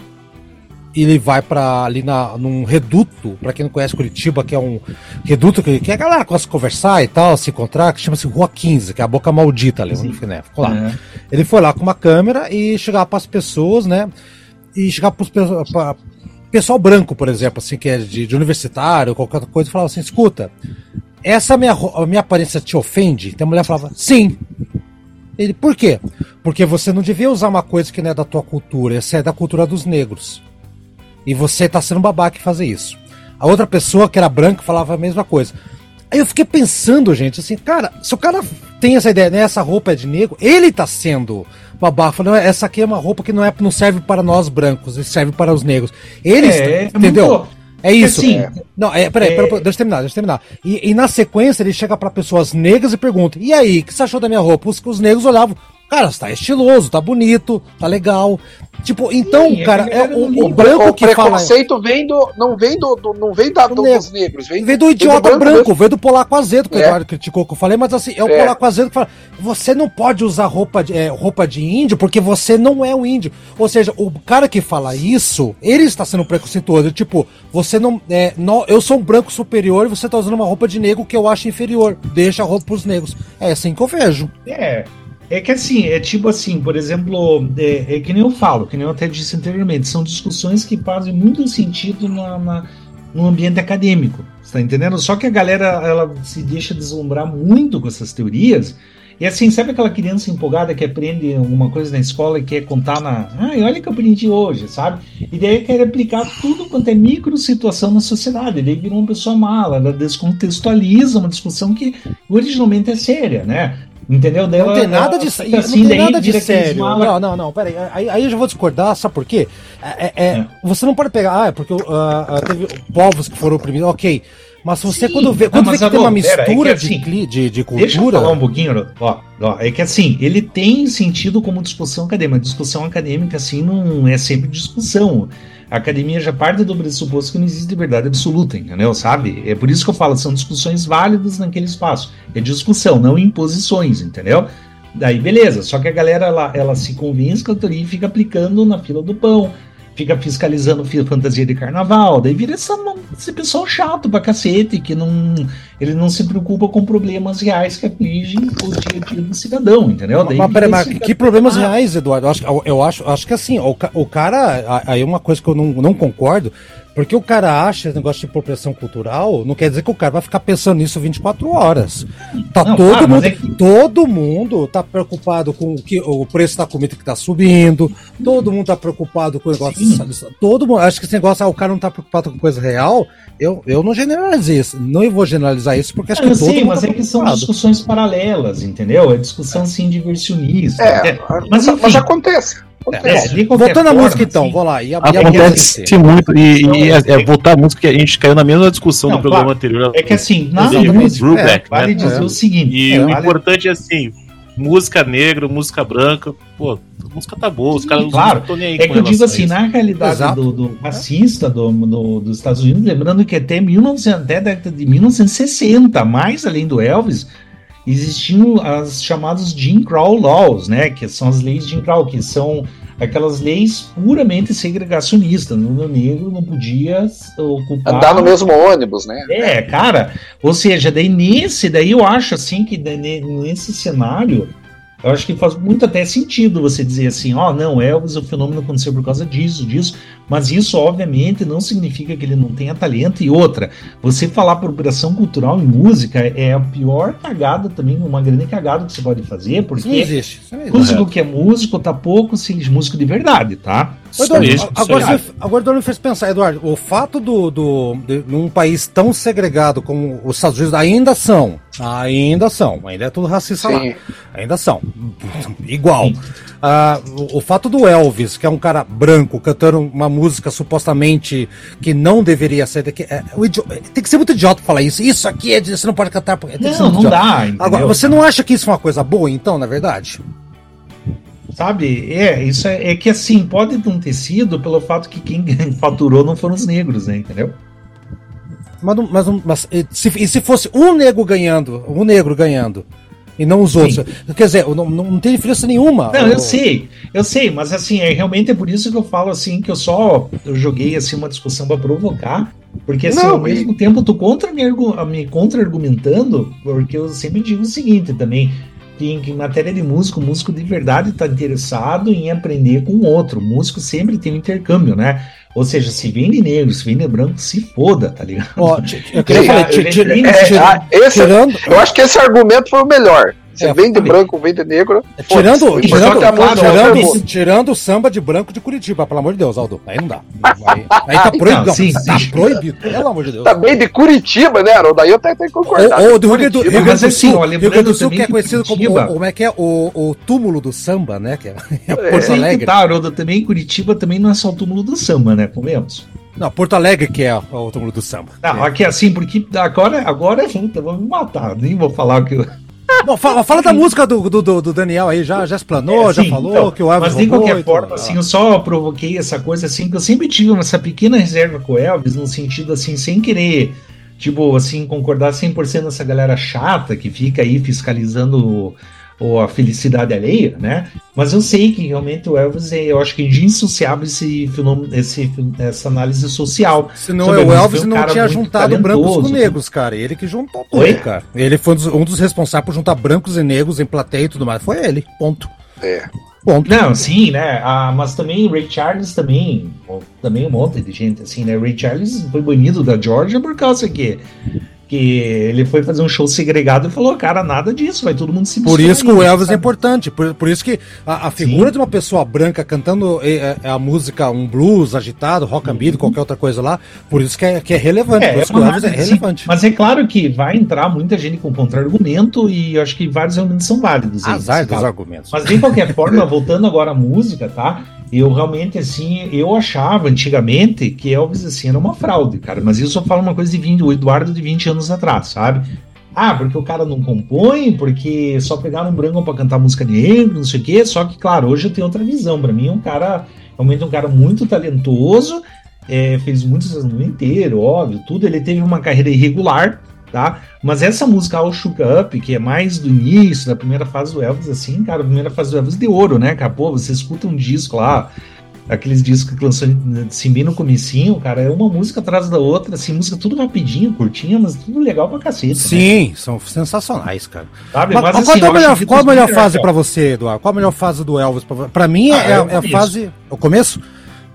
[SPEAKER 3] Ele vai para ali na, num reduto, para quem não conhece Curitiba, que é um reduto que, que a galera gosta de conversar e tal, se encontrar, que chama-se Rua 15, que é a boca maldita ali, onde né? Ficou lá.
[SPEAKER 5] É.
[SPEAKER 3] Ele foi lá com uma câmera e chegar para as pessoas, né? E chegar para os pessoal branco, por exemplo, assim, que é de, de universitário, qualquer coisa, e falava assim: escuta, essa minha, minha aparência te ofende? Então a mulher falava: sim. Ele, por quê? Porque você não devia usar uma coisa que não é da tua cultura, essa é da cultura dos negros. E você tá sendo babaca em fazer isso. A outra pessoa, que era branca, falava a mesma coisa. Aí eu fiquei pensando, gente, assim, cara, se o cara tem essa ideia, né, essa roupa é de negro, ele tá sendo babaca, falando, essa aqui é uma roupa que não, é, não serve para nós brancos, serve para os negros. Eles,
[SPEAKER 5] É, é
[SPEAKER 3] entendeu? É isso.
[SPEAKER 5] assim,
[SPEAKER 3] Não, é, peraí,
[SPEAKER 5] é-
[SPEAKER 3] peraí, deixa eu terminar, deixa eu terminar. E, e na sequência ele chega pra pessoas negras e pergunta: e aí, o que você achou da minha roupa? Os, os negros olhavam, cara, você tá estiloso, tá bonito, tá legal. Tipo, então,
[SPEAKER 5] Sim, é
[SPEAKER 3] cara, é
[SPEAKER 5] galera
[SPEAKER 3] o,
[SPEAKER 5] não
[SPEAKER 3] o branco
[SPEAKER 1] o
[SPEAKER 3] que fala.
[SPEAKER 1] preconceito vem do, não vem do, do- não vem da,
[SPEAKER 3] Do
[SPEAKER 1] do-
[SPEAKER 3] negro.
[SPEAKER 1] dos negros, vem,
[SPEAKER 3] Vem do idiota branco, vem do polaco azedo, que o
[SPEAKER 1] É.
[SPEAKER 3] Eduardo criticou que eu falei, mas assim, é o
[SPEAKER 1] É.
[SPEAKER 3] polaco azedo que fala: você não pode usar roupa de, é, roupa de índio porque você não é um índio. Ou seja, o cara que fala isso, ele está sendo preconceituoso. Tipo, você não. É, nó- eu sou um branco superior e você está usando uma roupa de negro que eu acho inferior. Deixa a roupa pros negros. É assim que eu vejo.
[SPEAKER 5] É. É que assim, é tipo assim, por exemplo, é, é que nem eu falo, que nem eu até disse anteriormente, são discussões que fazem muito sentido na, na- no ambiente acadêmico, você tá entendendo? Só que a galera, ela se deixa deslumbrar muito com essas teorias, e assim, sabe aquela criança empolgada que aprende alguma coisa na escola e quer contar na. Ai, olha que eu aprendi hoje, sabe? E daí quer aplicar tudo quanto é micro situação na sociedade. E daí vira uma pessoa mala, ela descontextualiza uma discussão que originalmente é séria, né? Entendeu? Daí
[SPEAKER 3] Não tem nada de,
[SPEAKER 5] fica
[SPEAKER 3] não
[SPEAKER 5] assim,
[SPEAKER 3] tem nada de sério.
[SPEAKER 5] mala-
[SPEAKER 3] Não, não, não, peraí. Aí, aí eu já vou discordar, sabe por quê? É, é- é,
[SPEAKER 5] É.
[SPEAKER 3] Você não pode pegar, ah, é porque ah, teve povos que foram oprimidos, ok. Mas você,
[SPEAKER 5] Sim,
[SPEAKER 3] quando vê,
[SPEAKER 5] não,
[SPEAKER 3] quando vê
[SPEAKER 5] mas,
[SPEAKER 3] que tem uma
[SPEAKER 5] Alô, pera, é que
[SPEAKER 3] mistura
[SPEAKER 5] assim,
[SPEAKER 3] de, de, de
[SPEAKER 5] Deixa eu
[SPEAKER 3] cultura.
[SPEAKER 5] falar um pouquinho, ó, ó, é que assim, ele tem sentido como discussão acadêmica. Discussão acadêmica, assim, não é sempre discussão. A academia já parte do pressuposto que não existe verdade absoluta, entendeu? Sabe? É por isso que eu falo, são discussões válidas naquele espaço. É discussão, não imposições, entendeu? Daí, beleza. Só que a galera, ela, ela se convence com a teoria e fica aplicando na fila do pão. Fica fiscalizando fi- fantasia de carnaval, daí vira essa, esse pessoal chato pra cacete, que não, ele não se preocupa com problemas reais que afligem o dia a dia do cidadão, entendeu? Daí
[SPEAKER 3] Mas, mas que problemas reais, Eduardo? Eu acho, eu, acho, acho que assim, o, o cara. Aí é uma coisa que eu não, não concordo, porque o cara acha esse negócio de apropriação cultural, não quer dizer que o cara vai ficar pensando nisso 24 horas. Tá
[SPEAKER 5] Não,
[SPEAKER 3] todo
[SPEAKER 5] claro,
[SPEAKER 3] mundo.
[SPEAKER 5] é que-
[SPEAKER 3] Todo mundo tá preocupado com o, que, o preço da comida que tá subindo, todo mundo tá preocupado com o negócio. Todo mundo. Acho que esse negócio, ah, o cara não tá preocupado com coisa real. Eu, eu não generalizei isso. Não vou generalizar isso, porque acho que
[SPEAKER 5] eu
[SPEAKER 3] todo
[SPEAKER 5] sei,
[SPEAKER 3] mundo
[SPEAKER 5] mas
[SPEAKER 3] tá
[SPEAKER 5] é que são discussões paralelas, entendeu? É discussão assim diversionista.
[SPEAKER 1] É,
[SPEAKER 5] mas,
[SPEAKER 1] mas,
[SPEAKER 5] enfim,
[SPEAKER 1] mas acontece.
[SPEAKER 5] É,
[SPEAKER 3] Voltando à música, então,
[SPEAKER 5] assim,
[SPEAKER 3] vamos lá. E a, e a
[SPEAKER 2] Acontece
[SPEAKER 3] música?
[SPEAKER 2] muito, e, e é, é voltar a música que a gente caiu na mesma discussão
[SPEAKER 5] Não,
[SPEAKER 2] do programa
[SPEAKER 5] claro.
[SPEAKER 2] anterior.
[SPEAKER 5] É que assim, na música,
[SPEAKER 2] Brubeck,
[SPEAKER 5] vale
[SPEAKER 2] né?
[SPEAKER 5] dizer
[SPEAKER 3] É.
[SPEAKER 5] o seguinte.
[SPEAKER 2] E
[SPEAKER 5] é,
[SPEAKER 2] o
[SPEAKER 5] vale-
[SPEAKER 2] importante é assim, música negra, música branca, pô, a música tá boa, os caras
[SPEAKER 5] claro.
[SPEAKER 2] não estão nem aí
[SPEAKER 5] É que eu digo assim, na realidade do, do racista do, do- dos Estados Unidos, lembrando que até, 1900, até a década de 1960, mais além do Elvis, existiam as chamadas Jim Crow Laws, né? Que são as leis de Jim Crow, que são aquelas leis puramente segregacionistas. O negro não podia ocupar.
[SPEAKER 1] Andar no mesmo ônibus, né?
[SPEAKER 5] É, cara, ou seja, daí nesse, daí eu acho assim que nesse cenário, eu acho que faz muito até sentido você dizer assim, ó, não, Elvis, o fenômeno aconteceu por causa disso, disso, mas isso obviamente não significa que ele não tenha talento e outra, você falar apropriação cultural em música é a pior cagada também, uma grande cagada que você pode fazer,
[SPEAKER 3] Isso não
[SPEAKER 5] porque
[SPEAKER 3] existe. Isso existe.
[SPEAKER 5] músico que é músico tá pouco se ele é músico de verdade, tá?
[SPEAKER 3] Ô, Eduardo,
[SPEAKER 2] Isso, isso
[SPEAKER 3] agora, você, agora Eduardo me fez pensar, Eduardo, o fato do, do de, num país tão segregado como os Estados Unidos ainda são, ainda são, ainda é tudo racista lá,
[SPEAKER 1] Sim.
[SPEAKER 3] ainda são, igual. Ah, o, o fato do Elvis, que é um cara branco cantando uma música supostamente que não deveria ser, que, é, o idi- tem que ser muito idiota falar isso. Isso aqui é, você não pode cantar. porque- tem
[SPEAKER 5] Não, não
[SPEAKER 3] idiota.
[SPEAKER 5] dá, entendeu?
[SPEAKER 3] Agora, você não acha que isso é uma coisa boa, então, na verdade?
[SPEAKER 5] Sabe? É, isso é, é que assim, pode não ter sido pelo fato que quem faturou não foram os negros, né? Entendeu?
[SPEAKER 3] Mas, mas, mas se, e se fosse um negro ganhando, um negro ganhando, e não os outros? Quer dizer, não, não, não tem diferença nenhuma.
[SPEAKER 5] Não, eu sei, eu sei, mas assim, é, realmente é por isso que eu falo assim, que eu só eu joguei assim uma discussão pra provocar, porque assim,
[SPEAKER 1] Não,
[SPEAKER 5] ao mesmo tempo eu tô contra me, me contra-argumentando, porque eu sempre digo o seguinte também, que em, que em matéria de músico, o músico de verdade tá interessado em aprender com o outro, o músico sempre tem um intercâmbio, né? Ou seja, se vem de negro, se vem de branco, se foda, tá ligado?
[SPEAKER 3] Ó, eu queria falar,
[SPEAKER 1] É, esse-
[SPEAKER 3] tirando,
[SPEAKER 1] eu acho que esse argumento foi o melhor. Você
[SPEAKER 3] É,
[SPEAKER 1] vem de
[SPEAKER 5] sabe?
[SPEAKER 1] branco, vem de negro.
[SPEAKER 3] tirando,
[SPEAKER 1] foda-se.
[SPEAKER 3] tirando,
[SPEAKER 1] Só que a música é
[SPEAKER 3] tirando,
[SPEAKER 1] boa.
[SPEAKER 3] tirando o samba de branco de Curitiba, pelo amor de Deus, Aldo. Aí não dá. Aí, aí tá proibido.
[SPEAKER 5] Então, sim,
[SPEAKER 3] tá
[SPEAKER 5] sim.
[SPEAKER 3] proibido, pelo amor de Deus.
[SPEAKER 1] Também de Curitiba, né, Haroldo? Daí eu até tenho que concordar.
[SPEAKER 3] Ou, ou do Rio Grande do, Rio Grande
[SPEAKER 5] Mas
[SPEAKER 3] do
[SPEAKER 5] assim,
[SPEAKER 3] Sul, Rio Grande do
[SPEAKER 5] lembrando
[SPEAKER 3] Sul que é conhecido como,
[SPEAKER 5] Curitiba-
[SPEAKER 3] o- como é que é, o, o túmulo do samba, né, que é, é Porto
[SPEAKER 5] aí
[SPEAKER 3] Alegre.
[SPEAKER 5] tá, Haroldo, também Curitiba também não é só o túmulo do samba, né? Comemos.
[SPEAKER 3] Não, Porto Alegre que é o túmulo do samba.
[SPEAKER 5] Não, aqui assim, porque agora, agora puta, vão me matar, nem vou falar o que eu.
[SPEAKER 3] Bom, fala, fala da música do, do, do- Daniel aí, já, já explanou,
[SPEAKER 5] É,
[SPEAKER 3] já
[SPEAKER 5] sim,
[SPEAKER 3] falou
[SPEAKER 5] então,
[SPEAKER 3] que o Elvis
[SPEAKER 5] Mas de qualquer
[SPEAKER 3] tudo.
[SPEAKER 5] forma, assim, eu só provoquei essa coisa assim, que eu sempre tive essa pequena reserva com o Elvis, no sentido assim, sem querer, tipo, assim, concordar 100% nessa galera chata que fica aí fiscalizando o- o- a felicidade alheia, né? Mas eu sei que realmente o Elvis é, eu acho que é indissociável esse fenômeno, esse, essa análise social.
[SPEAKER 3] Se não
[SPEAKER 5] Sabe,
[SPEAKER 3] é o Elvis,
[SPEAKER 5] um
[SPEAKER 3] não tinha juntado brancos com negros, cara. Ele que juntou tudo,
[SPEAKER 5] Oi?
[SPEAKER 3] cara. Ele foi um dos, um dos responsáveis por juntar brancos e negros em plateia e tudo mais. Foi ele, ponto.
[SPEAKER 1] É.
[SPEAKER 3] Ponto.
[SPEAKER 5] Não, sim, né? Ah, mas também Ray Charles também, ou- também um monte de gente assim, né? Ray Charles foi banido da Georgia por causa que que ele foi fazer um show segregado e falou, cara, nada disso, vai todo mundo se
[SPEAKER 3] Por isso que
[SPEAKER 5] aí,
[SPEAKER 3] o Elvis é
[SPEAKER 5] sabe?
[SPEAKER 3] importante. Por, por isso que a, a figura
[SPEAKER 5] Sim.
[SPEAKER 3] de uma pessoa branca cantando eh, eh, a, música, um blues agitado, rock and beat, qualquer outra coisa lá, por isso que é, que é relevante.
[SPEAKER 5] É,
[SPEAKER 3] por
[SPEAKER 5] é
[SPEAKER 3] isso que o Elvis é
[SPEAKER 5] sim.
[SPEAKER 3] relevante.
[SPEAKER 5] Mas é claro que vai entrar muita gente com contra-argumento e eu acho que vários argumentos são válidos. aí,
[SPEAKER 3] Azar
[SPEAKER 5] nesse
[SPEAKER 3] dos argumentos.
[SPEAKER 5] Mas de qualquer forma, voltando agora à música, tá? Eu realmente, assim, eu achava antigamente que Elvis, assim, era uma fraude, cara. Mas isso eu falo uma coisa de 20, o Eduardo de 20 anos atrás, sabe? Ah, porque o cara não compõe, porque só pegaram um branco pra cantar música negra, não sei o quê. Só que, claro, hoje eu tenho outra visão. Pra mim, é um cara, realmente um cara muito talentoso, é, fez muitos anos no inteiro, óbvio, tudo. Ele teve uma carreira irregular, tá? Mas essa música All Shook Up, que é mais do início, da primeira fase do Elvis, assim, cara, a primeira fase do Elvis de ouro, né, cara? Pô, você escuta um disco lá, aqueles discos que lançou bem no comecinho, cara, é uma música atrás da outra, assim, música tudo rapidinho, curtinha, mas tudo legal pra cacete. né?
[SPEAKER 3] Sim, são sensacionais, cara.
[SPEAKER 5] Sabe?
[SPEAKER 3] Mas,
[SPEAKER 5] Mas, assim,
[SPEAKER 3] qual, é a
[SPEAKER 5] eu
[SPEAKER 3] melhor, qual a melhor
[SPEAKER 5] 2000
[SPEAKER 3] fase pra você, Eduardo? Qual a melhor fase do Elvis? Pra, pra mim é,
[SPEAKER 5] Ah,
[SPEAKER 3] é-
[SPEAKER 5] é
[SPEAKER 3] é a fase. O começo?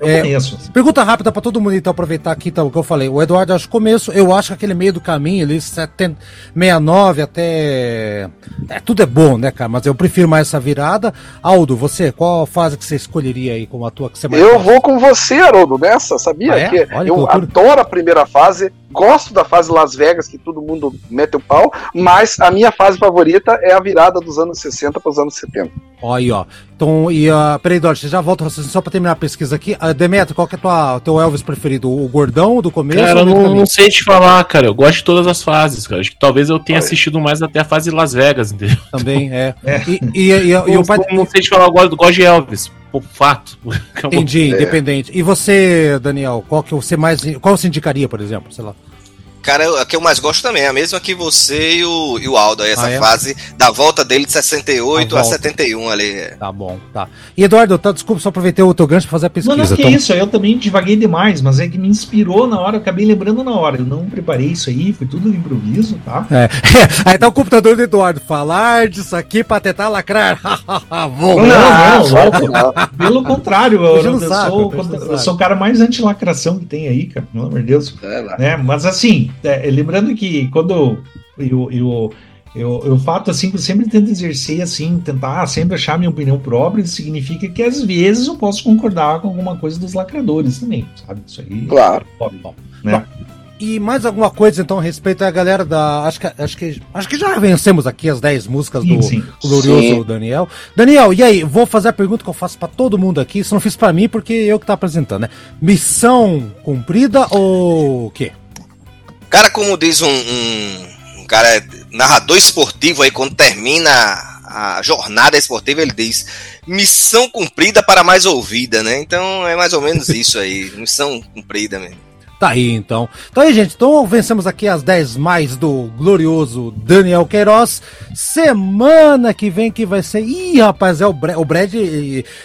[SPEAKER 5] Eu
[SPEAKER 3] É,
[SPEAKER 5] conheço.
[SPEAKER 3] Pergunta rápida pra todo mundo, então, aproveitar aqui então, o que eu falei. O Eduardo, acho que começo, eu acho que aquele meio do caminho, ali, 70, 69 até. É, tudo é bom, né, cara? Mas eu prefiro mais essa virada. Aldo, você, qual fase que você escolheria aí como a tua que você mais
[SPEAKER 1] Eu
[SPEAKER 3] gosta?
[SPEAKER 1] vou com você, Haroldo, nessa, sabia?
[SPEAKER 3] Ah, é?
[SPEAKER 1] Que
[SPEAKER 3] Olha
[SPEAKER 1] eu adoro a primeira fase, gosto da fase Las Vegas, que todo mundo mete o pau, mas a minha fase favorita é a virada dos anos 60 para os anos 70.
[SPEAKER 3] Ó, aí, ó. Então, e uh, peraí, Eduardo, você já volta só pra terminar a pesquisa aqui. Uh, Demetrio, qual que é o teu Elvis preferido? O gordão do começo
[SPEAKER 2] Cara,
[SPEAKER 3] ou
[SPEAKER 2] eu não, não sei te falar, cara. Eu gosto de todas as fases, cara. Acho que talvez eu tenha
[SPEAKER 1] Olha.
[SPEAKER 2] assistido mais até a fase Las Vegas, entendeu?
[SPEAKER 3] Também, é.
[SPEAKER 5] É.
[SPEAKER 3] E, e, e, e
[SPEAKER 2] Eu
[SPEAKER 3] o pai.
[SPEAKER 2] não, sei te falar, eu gosto, eu gosto de Elvis. Por fato.
[SPEAKER 3] Entendi, independente. E você, Daniel, qual que você mais. Qual você indicaria, por exemplo? Sei lá.
[SPEAKER 4] Cara, eu- a que eu mais gosto também é a mesma que você e o, e o Aldo, aí, essa
[SPEAKER 3] Ah, é?
[SPEAKER 4] fase da volta dele de 68
[SPEAKER 3] A
[SPEAKER 4] a,
[SPEAKER 3] volta.
[SPEAKER 4] 71 ali.
[SPEAKER 3] Tá bom, tá. E Eduardo, tá, desculpa, só aproveitei o teu gancho pra fazer a pesquisa.
[SPEAKER 5] Não, não, que
[SPEAKER 3] Então-
[SPEAKER 5] isso, eu também divaguei demais, mas é que me inspirou na hora, eu acabei lembrando na hora. Eu não preparei isso aí, foi tudo improviso, tá?
[SPEAKER 3] É. Aí tá o computador do Eduardo. Falar disso aqui pra tentar lacrar. Vou.
[SPEAKER 5] Não, não,
[SPEAKER 1] que não.
[SPEAKER 5] Pelo contrário, eu, eu
[SPEAKER 3] saco,
[SPEAKER 5] sou,
[SPEAKER 3] puxa no
[SPEAKER 5] eu sou o cara mais anti-lacração que tem aí, cara, pelo amor de Deus.
[SPEAKER 1] É lá.
[SPEAKER 5] né? Mas assim, é, lembrando que quando eu, eu, eu, eu fato assim, que eu sempre tento exercer assim, tentar sempre achar minha opinião própria, isso significa que às vezes eu posso concordar com alguma coisa dos lacradores também, sabe? Isso aí.
[SPEAKER 1] Claro.
[SPEAKER 5] Pode, né?
[SPEAKER 3] E mais alguma coisa, então, a respeito da galera da. Acho que, acho que, acho que já vencemos aqui as 10 músicas
[SPEAKER 5] Sim,
[SPEAKER 3] do
[SPEAKER 5] sim.
[SPEAKER 3] glorioso
[SPEAKER 1] Sim.
[SPEAKER 3] Daniel. Daniel, e aí? Vou fazer a pergunta que eu faço pra todo mundo aqui. Isso não fiz pra mim porque eu que tá apresentando, né? Missão cumprida ou o quê?
[SPEAKER 4] Cara, como diz um, um, um cara narrador esportivo aí, quando termina a jornada esportiva, ele diz missão cumprida para mais ouvida, né? Então é mais ou menos isso aí, missão cumprida mesmo.
[SPEAKER 3] Tá aí, então. Então aí, gente, então vencemos aqui as 10 mais do glorioso Daniel Queiroz. Semana que vem que vai ser. Ih, rapaz, é o, Bre... o Brad.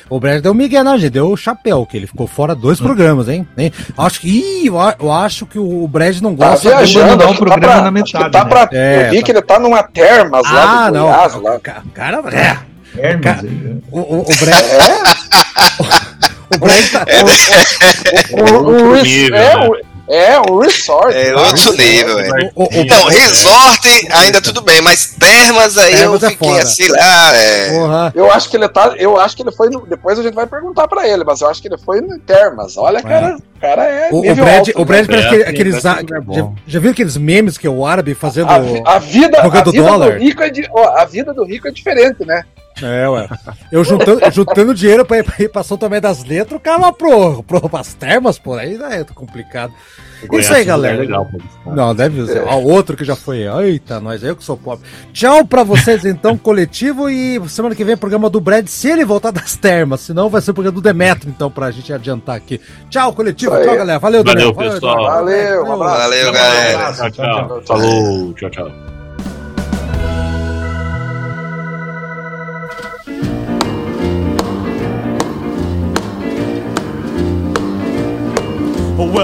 [SPEAKER 3] O Brad deu Miguel, não, gente. Deu o chapéu, que ele ficou fora dois programas, hein? hein? Acho que. Ih, eu a- eu acho que o Brad não
[SPEAKER 1] Tá
[SPEAKER 3] gosta.
[SPEAKER 1] viajando,
[SPEAKER 5] abandonar o programa
[SPEAKER 1] tá pra,
[SPEAKER 5] na
[SPEAKER 1] acho que
[SPEAKER 5] metade,
[SPEAKER 1] tá
[SPEAKER 5] né?
[SPEAKER 1] pra-
[SPEAKER 3] É,
[SPEAKER 1] eu vi
[SPEAKER 3] tá.
[SPEAKER 1] que ele tá numa termas lá
[SPEAKER 3] Ah,
[SPEAKER 1] do
[SPEAKER 3] não.
[SPEAKER 1] Goiás, lá.
[SPEAKER 3] Ca- Cara, é.
[SPEAKER 5] Hermes
[SPEAKER 3] Ca-
[SPEAKER 5] né?
[SPEAKER 3] O, o, o Brad. o Brad tá.
[SPEAKER 1] O, o, o, res-
[SPEAKER 2] nível,
[SPEAKER 1] é,
[SPEAKER 2] né?
[SPEAKER 1] o, é, o resort.
[SPEAKER 4] É outro nível, é.
[SPEAKER 3] o- o- o-
[SPEAKER 4] Então, resort ainda tudo bem, mas termas aí
[SPEAKER 3] Termas é
[SPEAKER 4] eu fiquei
[SPEAKER 3] foda.
[SPEAKER 4] assim lá, é.
[SPEAKER 1] Eu acho que ele tá. Eu acho que ele foi. No, depois a gente vai perguntar pra ele, mas eu acho que ele foi no Termas. Olha, cara, o cara é.
[SPEAKER 3] O, o Brad,
[SPEAKER 1] alto,
[SPEAKER 3] o Brad
[SPEAKER 1] né?
[SPEAKER 3] parece
[SPEAKER 2] É,
[SPEAKER 3] aqueles.
[SPEAKER 2] é
[SPEAKER 3] já, já viram aqueles memes que é o árabe fazendo.
[SPEAKER 1] a, a vida, a vida
[SPEAKER 3] dólar.
[SPEAKER 1] do rico é de, ó, a vida do rico é diferente, né?
[SPEAKER 3] É, ué. Eu juntando, juntando dinheiro pra ir, pra ir pra São Tomé das Letras, o cara lá pro, pro, pras termas, por aí é complicado. Isso aí, galera.
[SPEAKER 2] Legal.
[SPEAKER 3] Não, deve ser. Ó, outro que já foi. Eita, nós, eu que sou pobre. Tchau pra vocês, então, coletivo. E semana que vem programa do Brad, se ele voltar das termas. Senão vai ser o programa do Demetrio, então, pra gente adiantar aqui. Tchau, coletivo.
[SPEAKER 1] Aí.
[SPEAKER 3] Tchau, galera. Valeu,
[SPEAKER 2] Valeu,
[SPEAKER 3] Daniel.
[SPEAKER 2] pessoal.
[SPEAKER 3] Eduardo.
[SPEAKER 1] Valeu, um abraço.
[SPEAKER 4] Valeu, galera.
[SPEAKER 2] Tchau, tchau. Falou, tchau, tchau.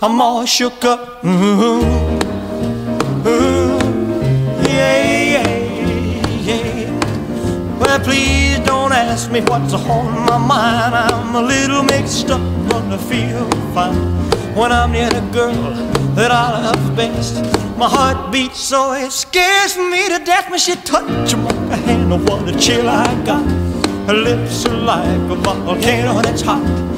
[SPEAKER 12] I'm all shook up. Ooh, ooh, yeah, yeah, yeah. Well, please don't ask me what's on my mind. I'm a little mixed up, I feel fine when I'm near the girl that I love best. My heart beats so it scares me to death when she touches my hand. What a chill I got. Her lips are like a volcano that's hot.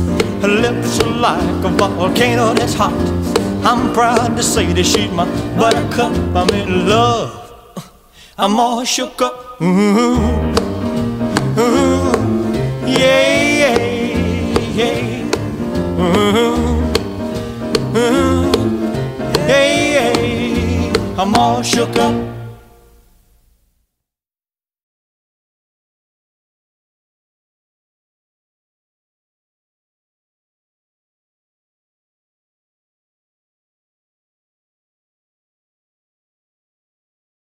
[SPEAKER 12] Lips are like a volcano that's hot. I'm proud to say that she's my buttercup. I'm in love. I'm all shook up. Ooh, ooh, yeah, yeah, yeah. Ooh, ooh, yeah, yeah. I'm all shook up.